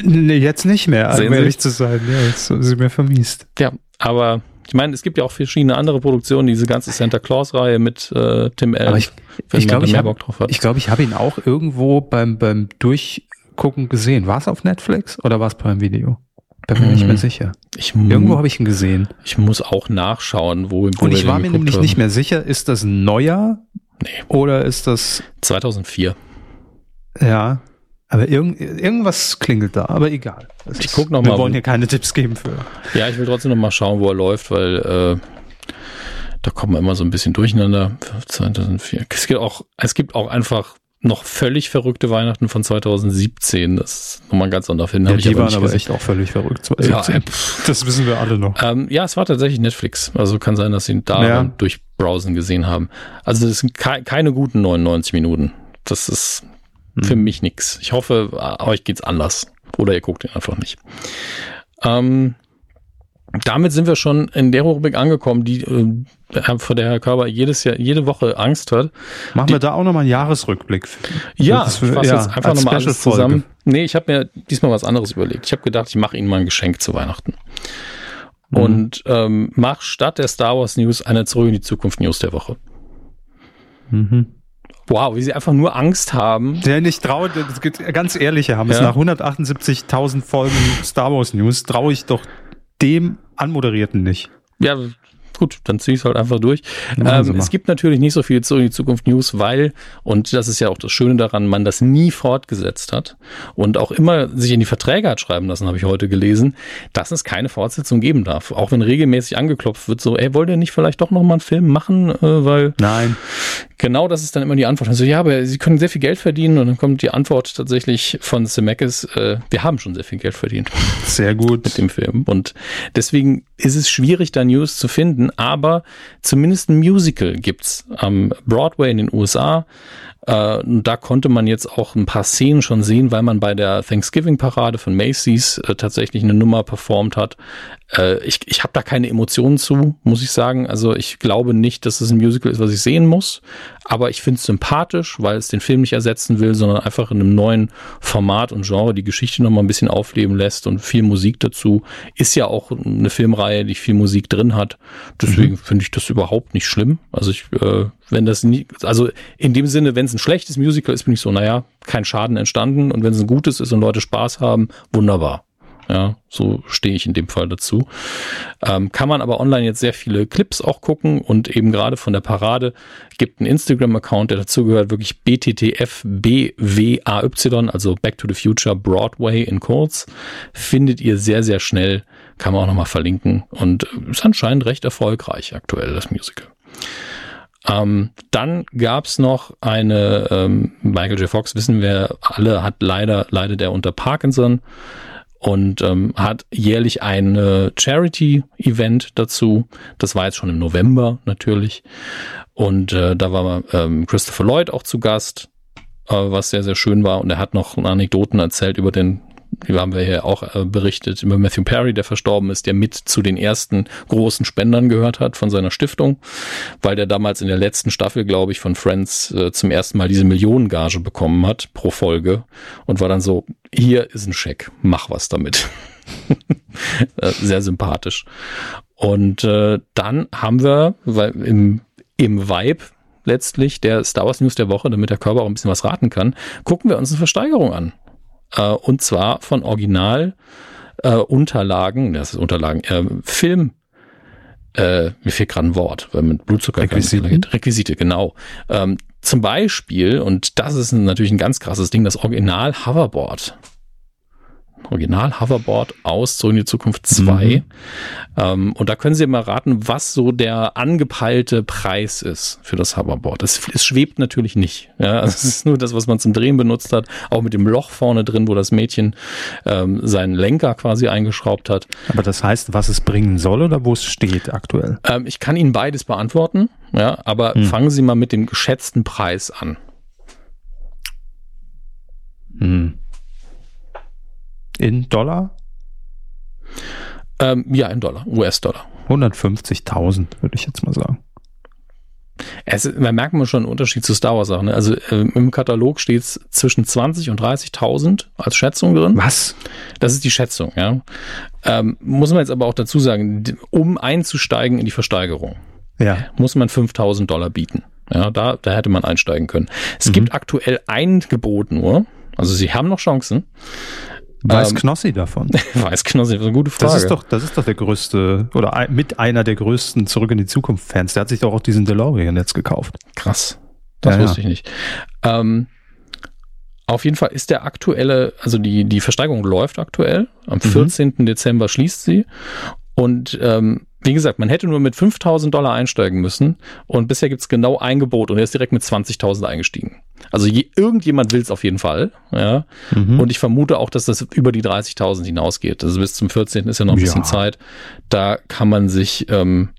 Nee, jetzt nicht mehr, um ehrlich zu sein. Ja, jetzt sind Sie mir vermiest. Ja, aber ich meine, es gibt ja auch verschiedene andere Produktionen, diese ganze Santa Claus-Reihe mit äh, Tim Allen. Aber ich, ich glaube, ich habe ich, glaub, ich hab ihn auch irgendwo beim, beim Durchgucken gesehen. War es auf Netflix oder war es beim Video? Bin mir nicht mehr hm. sicher. Ich, Irgendwo habe ich ihn gesehen. Ich muss auch nachschauen, wo, wo Und ich war mir nämlich haben. nicht mehr sicher, ist das neuer? Nee. Oder ist das 2004? Ja, aber irgend, irgendwas klingelt da, aber egal. Das ich guck noch wir mal. Wollen hier keine Tipps geben für. Ja, ich will trotzdem noch mal schauen, wo er läuft, weil äh, da kommen wir immer so ein bisschen durcheinander. 2004. Es gibt auch, es gibt auch einfach noch völlig verrückte Weihnachten von 2017. Das ist nochmal ein ganz anderer Film. Ja, die waren aber echt auch völlig verrückt. 2017. Ja, das wissen wir alle noch. Ähm, ja, es war tatsächlich Netflix. Also kann sein, dass sie ihn da ja. durch Browsen gesehen haben. Also das sind ke keine guten 99 Minuten. Das ist für mhm. mich nix. Ich hoffe, euch geht's anders. Oder ihr guckt ihn einfach nicht. Ähm, damit sind wir schon in der Rubrik angekommen, die äh, vor der Herr Körber jedes Jahr, jede Woche Angst hat. Machen die, wir da auch nochmal einen Jahresrückblick? Ja, ich fasse ja, jetzt einfach nochmal alles zusammen. Nee, ich habe mir diesmal was anderes überlegt. Ich habe gedacht, ich mache Ihnen mal ein Geschenk zu Weihnachten. Mhm. Und ähm, mach statt der Star Wars News eine Zurück in die Zukunft News der Woche. Mhm. Wow, wie sie einfach nur Angst haben. Der nicht traut, ganz ehrlich, Hammes, ja. nach 178.000 Folgen Star Wars News traue ich doch dem Anmoderierten nicht. Ja, gut, dann ziehe ich es halt einfach durch. Ähm, es gibt natürlich nicht so viel zu die Zukunft News, weil, und das ist ja auch das Schöne daran, man das nie fortgesetzt hat und auch immer sich in die Verträge hat schreiben lassen, habe ich heute gelesen, dass es keine Fortsetzung geben darf. Auch wenn regelmäßig angeklopft wird, so, ey, wollt ihr nicht vielleicht doch nochmal einen Film machen, äh, weil. Nein. Genau das ist dann immer die Antwort. Also ja, aber sie können sehr viel Geld verdienen und dann kommt die Antwort tatsächlich von Zemeckis, äh, wir haben schon sehr viel Geld verdient. Sehr gut. Mit dem Film. Und deswegen ist es schwierig, da News zu finden, aber zumindest ein Musical gibt's am Broadway in den USA. Äh, da konnte man jetzt auch ein paar Szenen schon sehen, weil man bei der Thanksgiving-Parade von Macy's äh, tatsächlich eine Nummer performt hat. Äh, ich ich habe da keine Emotionen zu, muss ich sagen. Also ich glaube nicht, dass es ein Musical ist, was ich sehen muss. Aber ich finde es sympathisch, weil es den Film nicht ersetzen will, sondern einfach in einem neuen Format und Genre die Geschichte nochmal ein bisschen aufleben lässt und viel Musik dazu. Ist ja auch eine Filmreihe, die viel Musik drin hat. Deswegen mhm. finde ich das überhaupt nicht schlimm. Also ich, äh, wenn das nie, also in dem Sinne, wenn es ein schlechtes Musical ist, bin ich so, naja, kein Schaden entstanden. Und wenn es ein gutes ist und Leute Spaß haben, wunderbar. Ja, so stehe ich in dem Fall dazu. Ähm, kann man aber online jetzt sehr viele Clips auch gucken und eben gerade von der Parade gibt ein Instagram-Account, der dazugehört, wirklich BTTFBWAY, also Back to the Future Broadway in kurz. Findet ihr sehr, sehr schnell, kann man auch nochmal verlinken und ist anscheinend recht erfolgreich aktuell, das Musical. Ähm, dann gab's noch eine, ähm, Michael J. Fox, wissen wir alle, hat leider, leidet er unter Parkinson und ähm, hat jährlich ein Charity-Event dazu. Das war jetzt schon im November natürlich. Und äh, da war ähm, Christopher Lloyd auch zu Gast, äh, was sehr, sehr schön war. Und er hat noch Anekdoten erzählt über den wie haben wir hier auch äh, berichtet, über Matthew Perry, der verstorben ist, der mit zu den ersten großen Spendern gehört hat von seiner Stiftung, weil der damals in der letzten Staffel, glaube ich, von Friends äh, zum ersten Mal diese Millionengage bekommen hat pro Folge und war dann so, hier ist ein Scheck, mach was damit. Äh, sehr sympathisch. Und äh, dann haben wir, weil im, im Vibe letztlich der Star Wars News der Woche, damit der Körper auch ein bisschen was raten kann, gucken wir uns eine Versteigerung an. Äh, und zwar von Original äh, Unterlagen, das ist Unterlagen, äh, Film, äh, mir fehlt gerade ein Wort, weil mit Blutzucker Requisite, Requisite genau. Ähm, zum Beispiel, und das ist natürlich ein ganz krasses Ding, das Original Hoverboard. Original Hoverboard aus Zurück in die Zukunft 2. Mhm. Ähm, und da können Sie mal raten, was so der angepeilte Preis ist für das Hoverboard. Es, es schwebt natürlich nicht. Ja, es ist nur das, was man zum Drehen benutzt hat, auch mit dem Loch vorne drin, wo das Mädchen ähm, seinen Lenker quasi eingeschraubt hat. Aber das heißt, was es bringen soll oder wo es steht aktuell? Ähm, ich kann Ihnen beides beantworten, ja, aber hm. fangen Sie mal mit dem geschätzten Preis an. Hm. In Dollar? Ähm, ja, in Dollar, US-Dollar. 150.000, würde ich jetzt mal sagen. Es, da merkt man schon einen Unterschied zu Star Wars Sachen. Ne? Also äh, im Katalog steht es zwischen 20 und 30.000 als Schätzung drin. Was? Das ist die Schätzung, ja. Ähm, muss man jetzt aber auch dazu sagen, um einzusteigen in die Versteigerung, ja. muss man 5.000 Dollar bieten. Ja, da, da hätte man einsteigen können. Es mhm. gibt aktuell ein Gebot nur. Also sie haben noch Chancen. Weiß ähm, Knossi davon? Weiß Knossi, das ist eine gute Frage. Das ist doch, das ist doch der größte oder mit einer der größten Zurück in die Zukunft Fans. Der hat sich doch auch diesen DeLorean jetzt gekauft. Krass. Das ja, wusste ja. ich nicht. Ähm, auf jeden Fall ist der aktuelle, also die, die Versteigerung läuft aktuell. Am 14. Mhm. Dezember schließt sie. Und ähm, wie gesagt, man hätte nur mit 5000 Dollar einsteigen müssen und bisher gibt's genau ein Gebot und er ist direkt mit 20.000 eingestiegen. Also je, irgendjemand will's auf jeden Fall, ja. Mhm. Und ich vermute auch, dass das über die 30.000 hinausgeht. Also bis zum 14. ist ja noch ein bisschen Zeit. Da kann man sich ähm,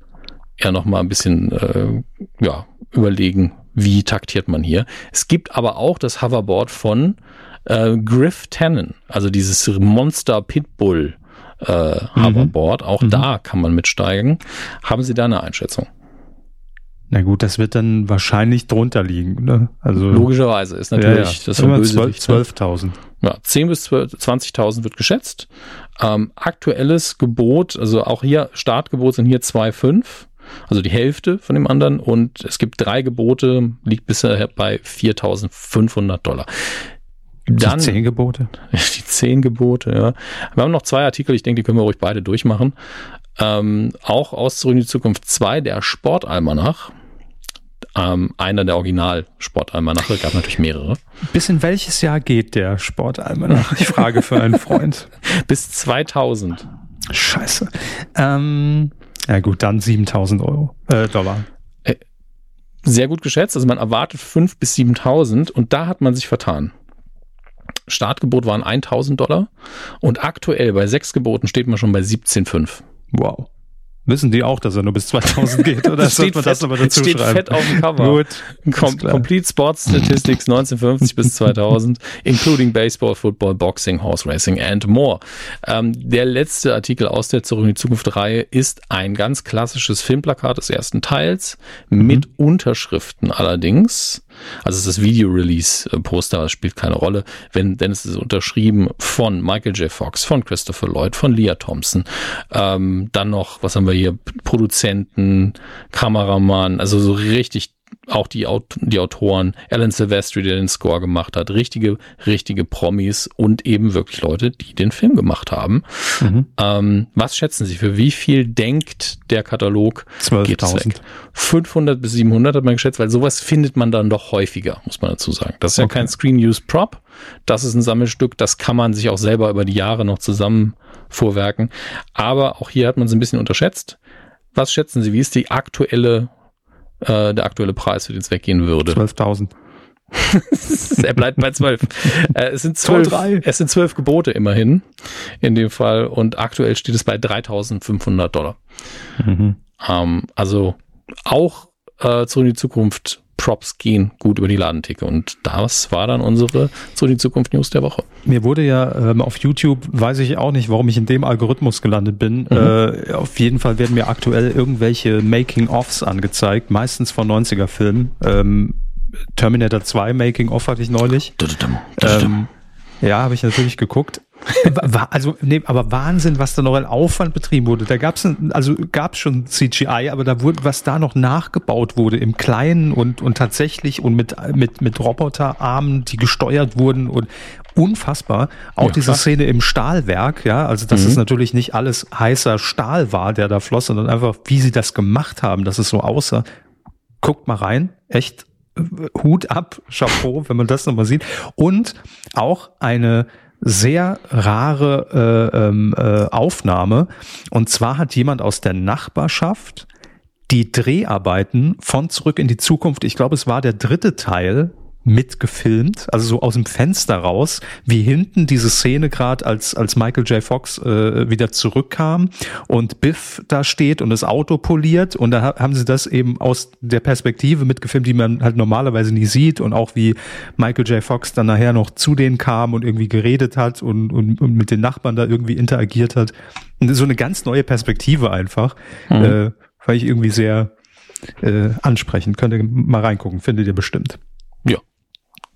ja noch mal ein bisschen äh, ja überlegen, wie taktiert man hier. Es gibt aber auch das Hoverboard von äh, Griff Tannen, also dieses Monster Pitbull äh, mhm. Hoverboard. Auch mhm. da kann man mitsteigen. Haben Sie da eine Einschätzung? Na gut, das wird dann wahrscheinlich drunter liegen. Ne? Also Logischerweise ist natürlich ja, ja. das Bösewicht. 12.000. Ne? Ja, 10 bis 20.000 wird geschätzt. Ähm, aktuelles Gebot, also auch hier Startgebot sind hier 2,5 also die Hälfte von dem anderen und es gibt drei Gebote, liegt bisher bei 4.500 Dollar. Dann, die zehn Gebote? Die zehn Gebote, ja. Wir haben noch zwei Artikel, ich denke, die können wir ruhig beide durchmachen. Ähm, auch aus Zurück in die Zukunft 2, der Sportalmanach. Ähm, einer der Original-Sportalmanache, gab natürlich mehrere. Bis in welches Jahr geht der Sportalmanach? Ich frage für einen Freund. Bis 2000. Scheiße. Ähm, ja gut, dann 7000 Euro, äh, Dollar. Äh, sehr gut geschätzt. Also man erwartet 5 bis 7000 und da hat man sich vertan. Startgebot waren 1000 Dollar und aktuell bei sechs Geboten steht man schon bei 17,5. Wow. Wissen die auch, dass er nur bis 2000 geht? Oder steht man das aber dazu steht schreiben? fett auf dem Cover. Gut. Com Complete Sports Statistics 1950 bis 2000, including Baseball, Football, Boxing, Horse Racing and more. Ähm, der letzte Artikel aus der Zurück in die Zukunft Reihe ist ein ganz klassisches Filmplakat des ersten Teils mhm. mit Unterschriften allerdings. Also es ist das Video-Release-Poster, das spielt keine Rolle. Wenn, denn es ist unterschrieben von Michael J. Fox, von Christopher Lloyd, von Leah Thompson. Ähm, dann noch, was haben wir hier? Produzenten, Kameramann, also so richtig auch die, die Autoren, Alan Silvestri, der den Score gemacht hat, richtige, richtige Promis und eben wirklich Leute, die den Film gemacht haben. Mhm. Ähm, was schätzen Sie, für wie viel denkt der Katalog 12.000. 500 bis 700 hat man geschätzt, weil sowas findet man dann doch häufiger, muss man dazu sagen. Das ist okay. ja kein Screen-Use-Prop, das ist ein Sammelstück, das kann man sich auch selber über die Jahre noch zusammen vorwerken. Aber auch hier hat man es ein bisschen unterschätzt. Was schätzen Sie, wie ist die aktuelle äh, der aktuelle Preis, für den es weggehen würde. 12.000. er bleibt bei 12. äh, es, sind 12 es sind zwölf Gebote immerhin in dem Fall und aktuell steht es bei 3.500 Dollar. Mhm. Ähm, also auch äh, zurück in die Zukunft Props gehen gut über die Ladentheke. Und das war dann unsere zu die Zukunft News der Woche. Mir wurde ja ähm, auf YouTube, weiß ich auch nicht, warum ich in dem Algorithmus gelandet bin. Mhm. Äh, auf jeden Fall werden mir aktuell irgendwelche Making-Offs angezeigt, meistens von 90er-Filmen. Ähm, Terminator 2 Making-Off hatte ich neulich. Ähm, ja, habe ich natürlich geguckt. Also, nee, aber Wahnsinn, was da noch ein Aufwand betrieben wurde. Da gab's also gab's schon CGI, aber da wurde, was da noch nachgebaut wurde im Kleinen und, und tatsächlich und mit, mit, mit Roboterarmen, die gesteuert wurden und unfassbar. Auch ja, diese Szene im Stahlwerk, ja, also dass mhm. es natürlich nicht alles heißer Stahl war, der da floss, sondern einfach, wie sie das gemacht haben, dass es so aussah. Guckt mal rein, echt äh, Hut ab, Chapeau, wenn man das nochmal sieht. Und auch eine sehr rare äh, ähm, äh, Aufnahme. Und zwar hat jemand aus der Nachbarschaft die Dreharbeiten von Zurück in die Zukunft, ich glaube, es war der dritte Teil, mitgefilmt, also so aus dem Fenster raus, wie hinten diese Szene gerade, als, als Michael J. Fox äh, wieder zurückkam und Biff da steht und das Auto poliert und da haben sie das eben aus der Perspektive mitgefilmt, die man halt normalerweise nie sieht und auch wie Michael J. Fox dann nachher noch zu denen kam und irgendwie geredet hat und, und, und mit den Nachbarn da irgendwie interagiert hat. Und so eine ganz neue Perspektive einfach, mhm. äh, weil ich irgendwie sehr äh, ansprechend. Könnt ihr mal reingucken, findet ihr bestimmt. Ja,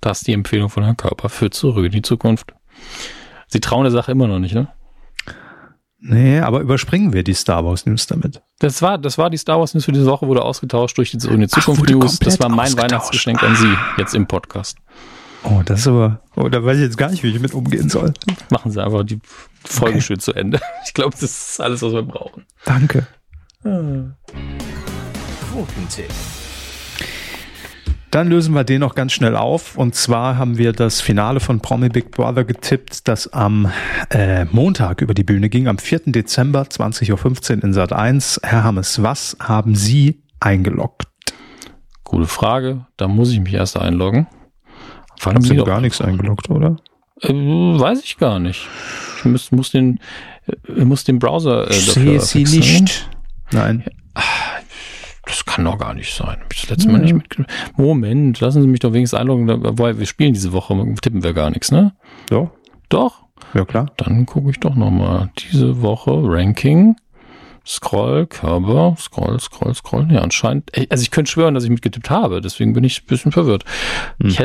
das ist die Empfehlung von Herrn Körper für zurück in die Zukunft. Sie trauen der Sache immer noch nicht, ne? Nee, aber überspringen wir die Star Wars News damit. Das war, das war die Star Wars News für diese Woche, wurde ausgetauscht durch die Zurück in die Zukunft Ach, News. Das war mein Weihnachtsgeschenk an Sie jetzt im Podcast. Oh, das ist aber, oh, da weiß ich jetzt gar nicht, wie ich mit umgehen soll. Machen Sie einfach die Folge okay. schön zu Ende. Ich glaube, das ist alles, was wir brauchen. Danke. Ah. Quotentipp. Dann lösen wir den noch ganz schnell auf. Und zwar haben wir das Finale von Promi Big Brother getippt, das am äh, Montag über die Bühne ging, am 4. Dezember 20.15 Uhr in Sat 1. Herr Hammes, was haben Sie eingeloggt? Gute Frage. Da muss ich mich erst einloggen. Fangen haben Sie gar nichts eingeloggt, oder? Äh, weiß ich gar nicht. Ich muss, muss den, äh, muss den Browser äh, dafür Ich sehe Sie nicht. Nein. Das kann doch gar nicht sein. Hab ich das letzte Mal nicht. Moment, lassen Sie mich doch wenigstens einloggen, weil wir spielen diese Woche, tippen wir gar nichts, ne? So? Doch? Ja, klar. Dann gucke ich doch nochmal. Diese Woche Ranking. Scroll, Körper, Scroll, Scroll, Scroll. Ja, anscheinend. Also ich könnte schwören, dass ich mitgetippt habe, deswegen bin ich ein bisschen verwirrt. Hm. Ich,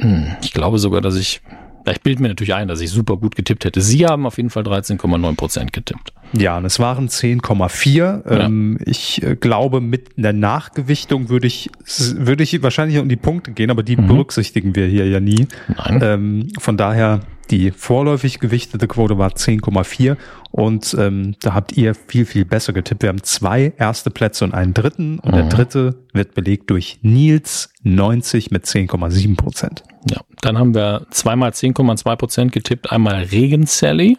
hm, ich glaube sogar, dass ich. Ja, Ich bilde mir natürlich ein, dass ich super gut getippt hätte. Sie haben auf jeden Fall 13,9 Prozent getippt. Ja, und es waren 10,4. Ähm, ich äh, glaube, mit einer Nachgewichtung würde ich, würde ich wahrscheinlich um die Punkte gehen, aber die berücksichtigen wir hier ja nie. Nein. Ähm, von daher, die vorläufig gewichtete Quote war 10,4 und ähm, da habt ihr viel, viel besser getippt. Wir haben zwei erste Plätze und einen dritten und der dritte wird belegt durch Nils 90 mit 10,7 Prozent. Ja. Dann haben wir zweimal 10,2 Prozent getippt. Einmal Regen Sally.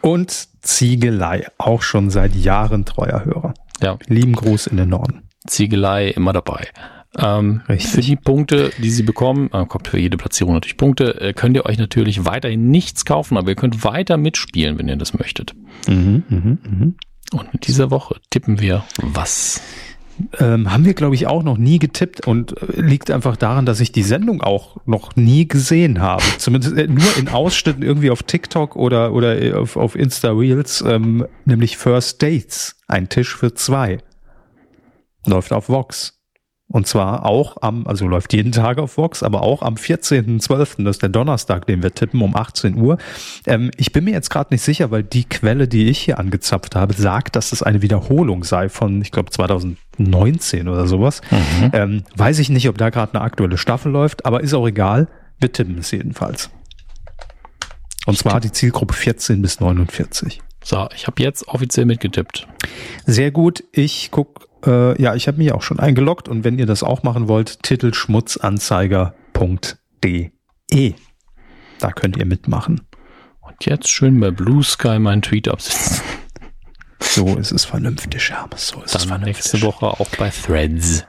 Und Ziegelei, auch schon seit Jahren treuer Hörer. Ja, Lieben Gruß in den Norden. Ziegelei immer dabei. Ähm, für die Punkte, die Sie bekommen, äh, kommt für jede Platzierung natürlich Punkte, äh, könnt ihr euch natürlich weiterhin nichts kaufen, aber ihr könnt weiter mitspielen, wenn ihr das möchtet. Mhm, mhm, mhm. Und in dieser Woche tippen wir was? Ähm, haben wir, glaube ich, auch noch nie getippt und äh, liegt einfach daran, dass ich die Sendung auch noch nie gesehen habe. Zumindest äh, nur in Ausschnitten irgendwie auf TikTok oder, oder äh, auf, auf Insta Reels, ähm, nämlich First Dates, ein Tisch für zwei. Läuft auf Vox. Und zwar auch am, also läuft jeden Tag auf Vox, aber auch am 14.12., das ist der Donnerstag, den wir tippen, um 18 Uhr. Ähm, ich bin mir jetzt gerade nicht sicher, weil die Quelle, die ich hier angezapft habe, sagt, dass es eine Wiederholung sei von, ich glaube, 2019 oder sowas. Ähm, weiß ich nicht, ob da gerade eine aktuelle Staffel läuft, aber ist auch egal. Wir tippen es jedenfalls. Und zwar die Zielgruppe 14 bis 49. So, ich habe jetzt offiziell mitgetippt. Sehr gut. Ich guck, äh, ja, ich habe mich auch schon eingeloggt und wenn ihr das auch machen wollt, titelschmutzanzeiger.de. Da könnt ihr mitmachen. Und jetzt schön bei Blue Sky meinen Tweet absetzen. So ist es vernünftig, Hermes. So ist es Dann vernünftig. nächste Woche auch bei Threads.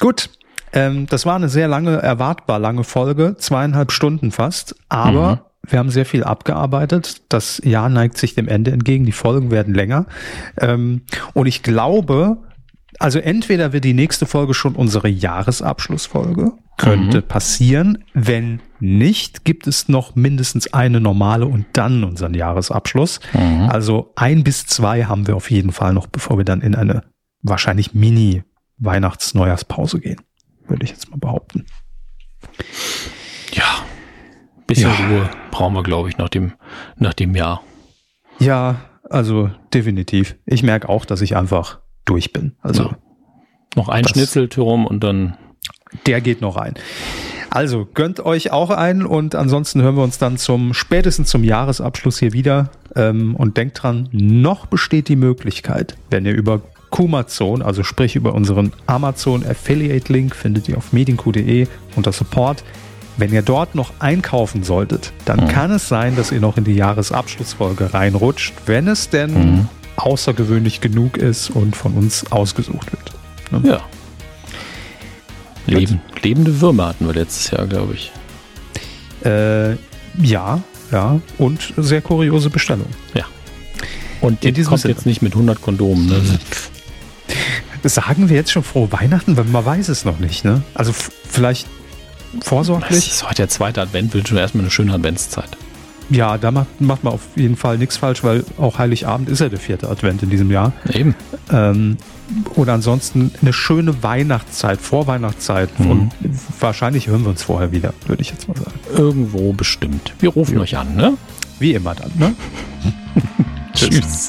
Gut. Ähm, das war eine sehr lange, erwartbar lange Folge, zweieinhalb Stunden fast, aber wir haben sehr viel abgearbeitet. Das Jahr neigt sich dem Ende entgegen, die Folgen werden länger. Ähm, und ich glaube, also entweder wird die nächste Folge schon unsere Jahresabschlussfolge, könnte passieren. Wenn nicht, gibt es noch mindestens eine normale und dann unseren Jahresabschluss. Also ein bis zwei haben wir auf jeden Fall noch, bevor wir dann in eine wahrscheinlich Mini-Weihnachts-Neujahrspause gehen würde ich jetzt mal behaupten. Ja. Bisschen Ja. Ruhe brauchen wir, glaube ich, nach dem, nach dem Jahr. Ja, also definitiv. Ich merke auch, dass ich einfach durch bin. Also Ja. Noch ein Das- Schnitzeltürm und dann der geht noch ein. Also gönnt euch auch ein und ansonsten hören wir uns dann zum spätestens zum Jahresabschluss hier wieder. Ähm, und denkt dran, noch besteht die Möglichkeit, wenn ihr über Kumazon, also sprich über unseren Amazon Affiliate Link, findet ihr auf medienq.de unter Support. Wenn ihr dort noch einkaufen solltet, dann kann es sein, dass ihr noch in die Jahresabschlussfolge reinrutscht, wenn es denn außergewöhnlich genug ist und von uns ausgesucht wird. Ja. Leben, lebende Würmer hatten wir letztes Jahr, glaube ich. Äh, ja, ja. Und sehr kuriose Bestellung. Ja. Und In die diesem kommt Sinne. jetzt nicht mit 100 Kondomen. Ne? Sagen wir jetzt schon frohe Weihnachten, weil man weiß es noch nicht, ne? Also vielleicht Das vorsorglich. ist heute der zweite Advent, wird schon erstmal eine schöne Adventszeit. Ja, da macht, macht man auf jeden Fall nichts falsch, weil auch Heiligabend ist ja der vierte Advent in diesem Jahr. Eben. Ähm, oder ansonsten eine schöne Weihnachtszeit, Vorweihnachtszeit. Und wahrscheinlich hören wir uns vorher wieder, würde ich jetzt mal sagen. Irgendwo bestimmt. Wir rufen euch an, ne? Wie immer dann, ne? Tschüss.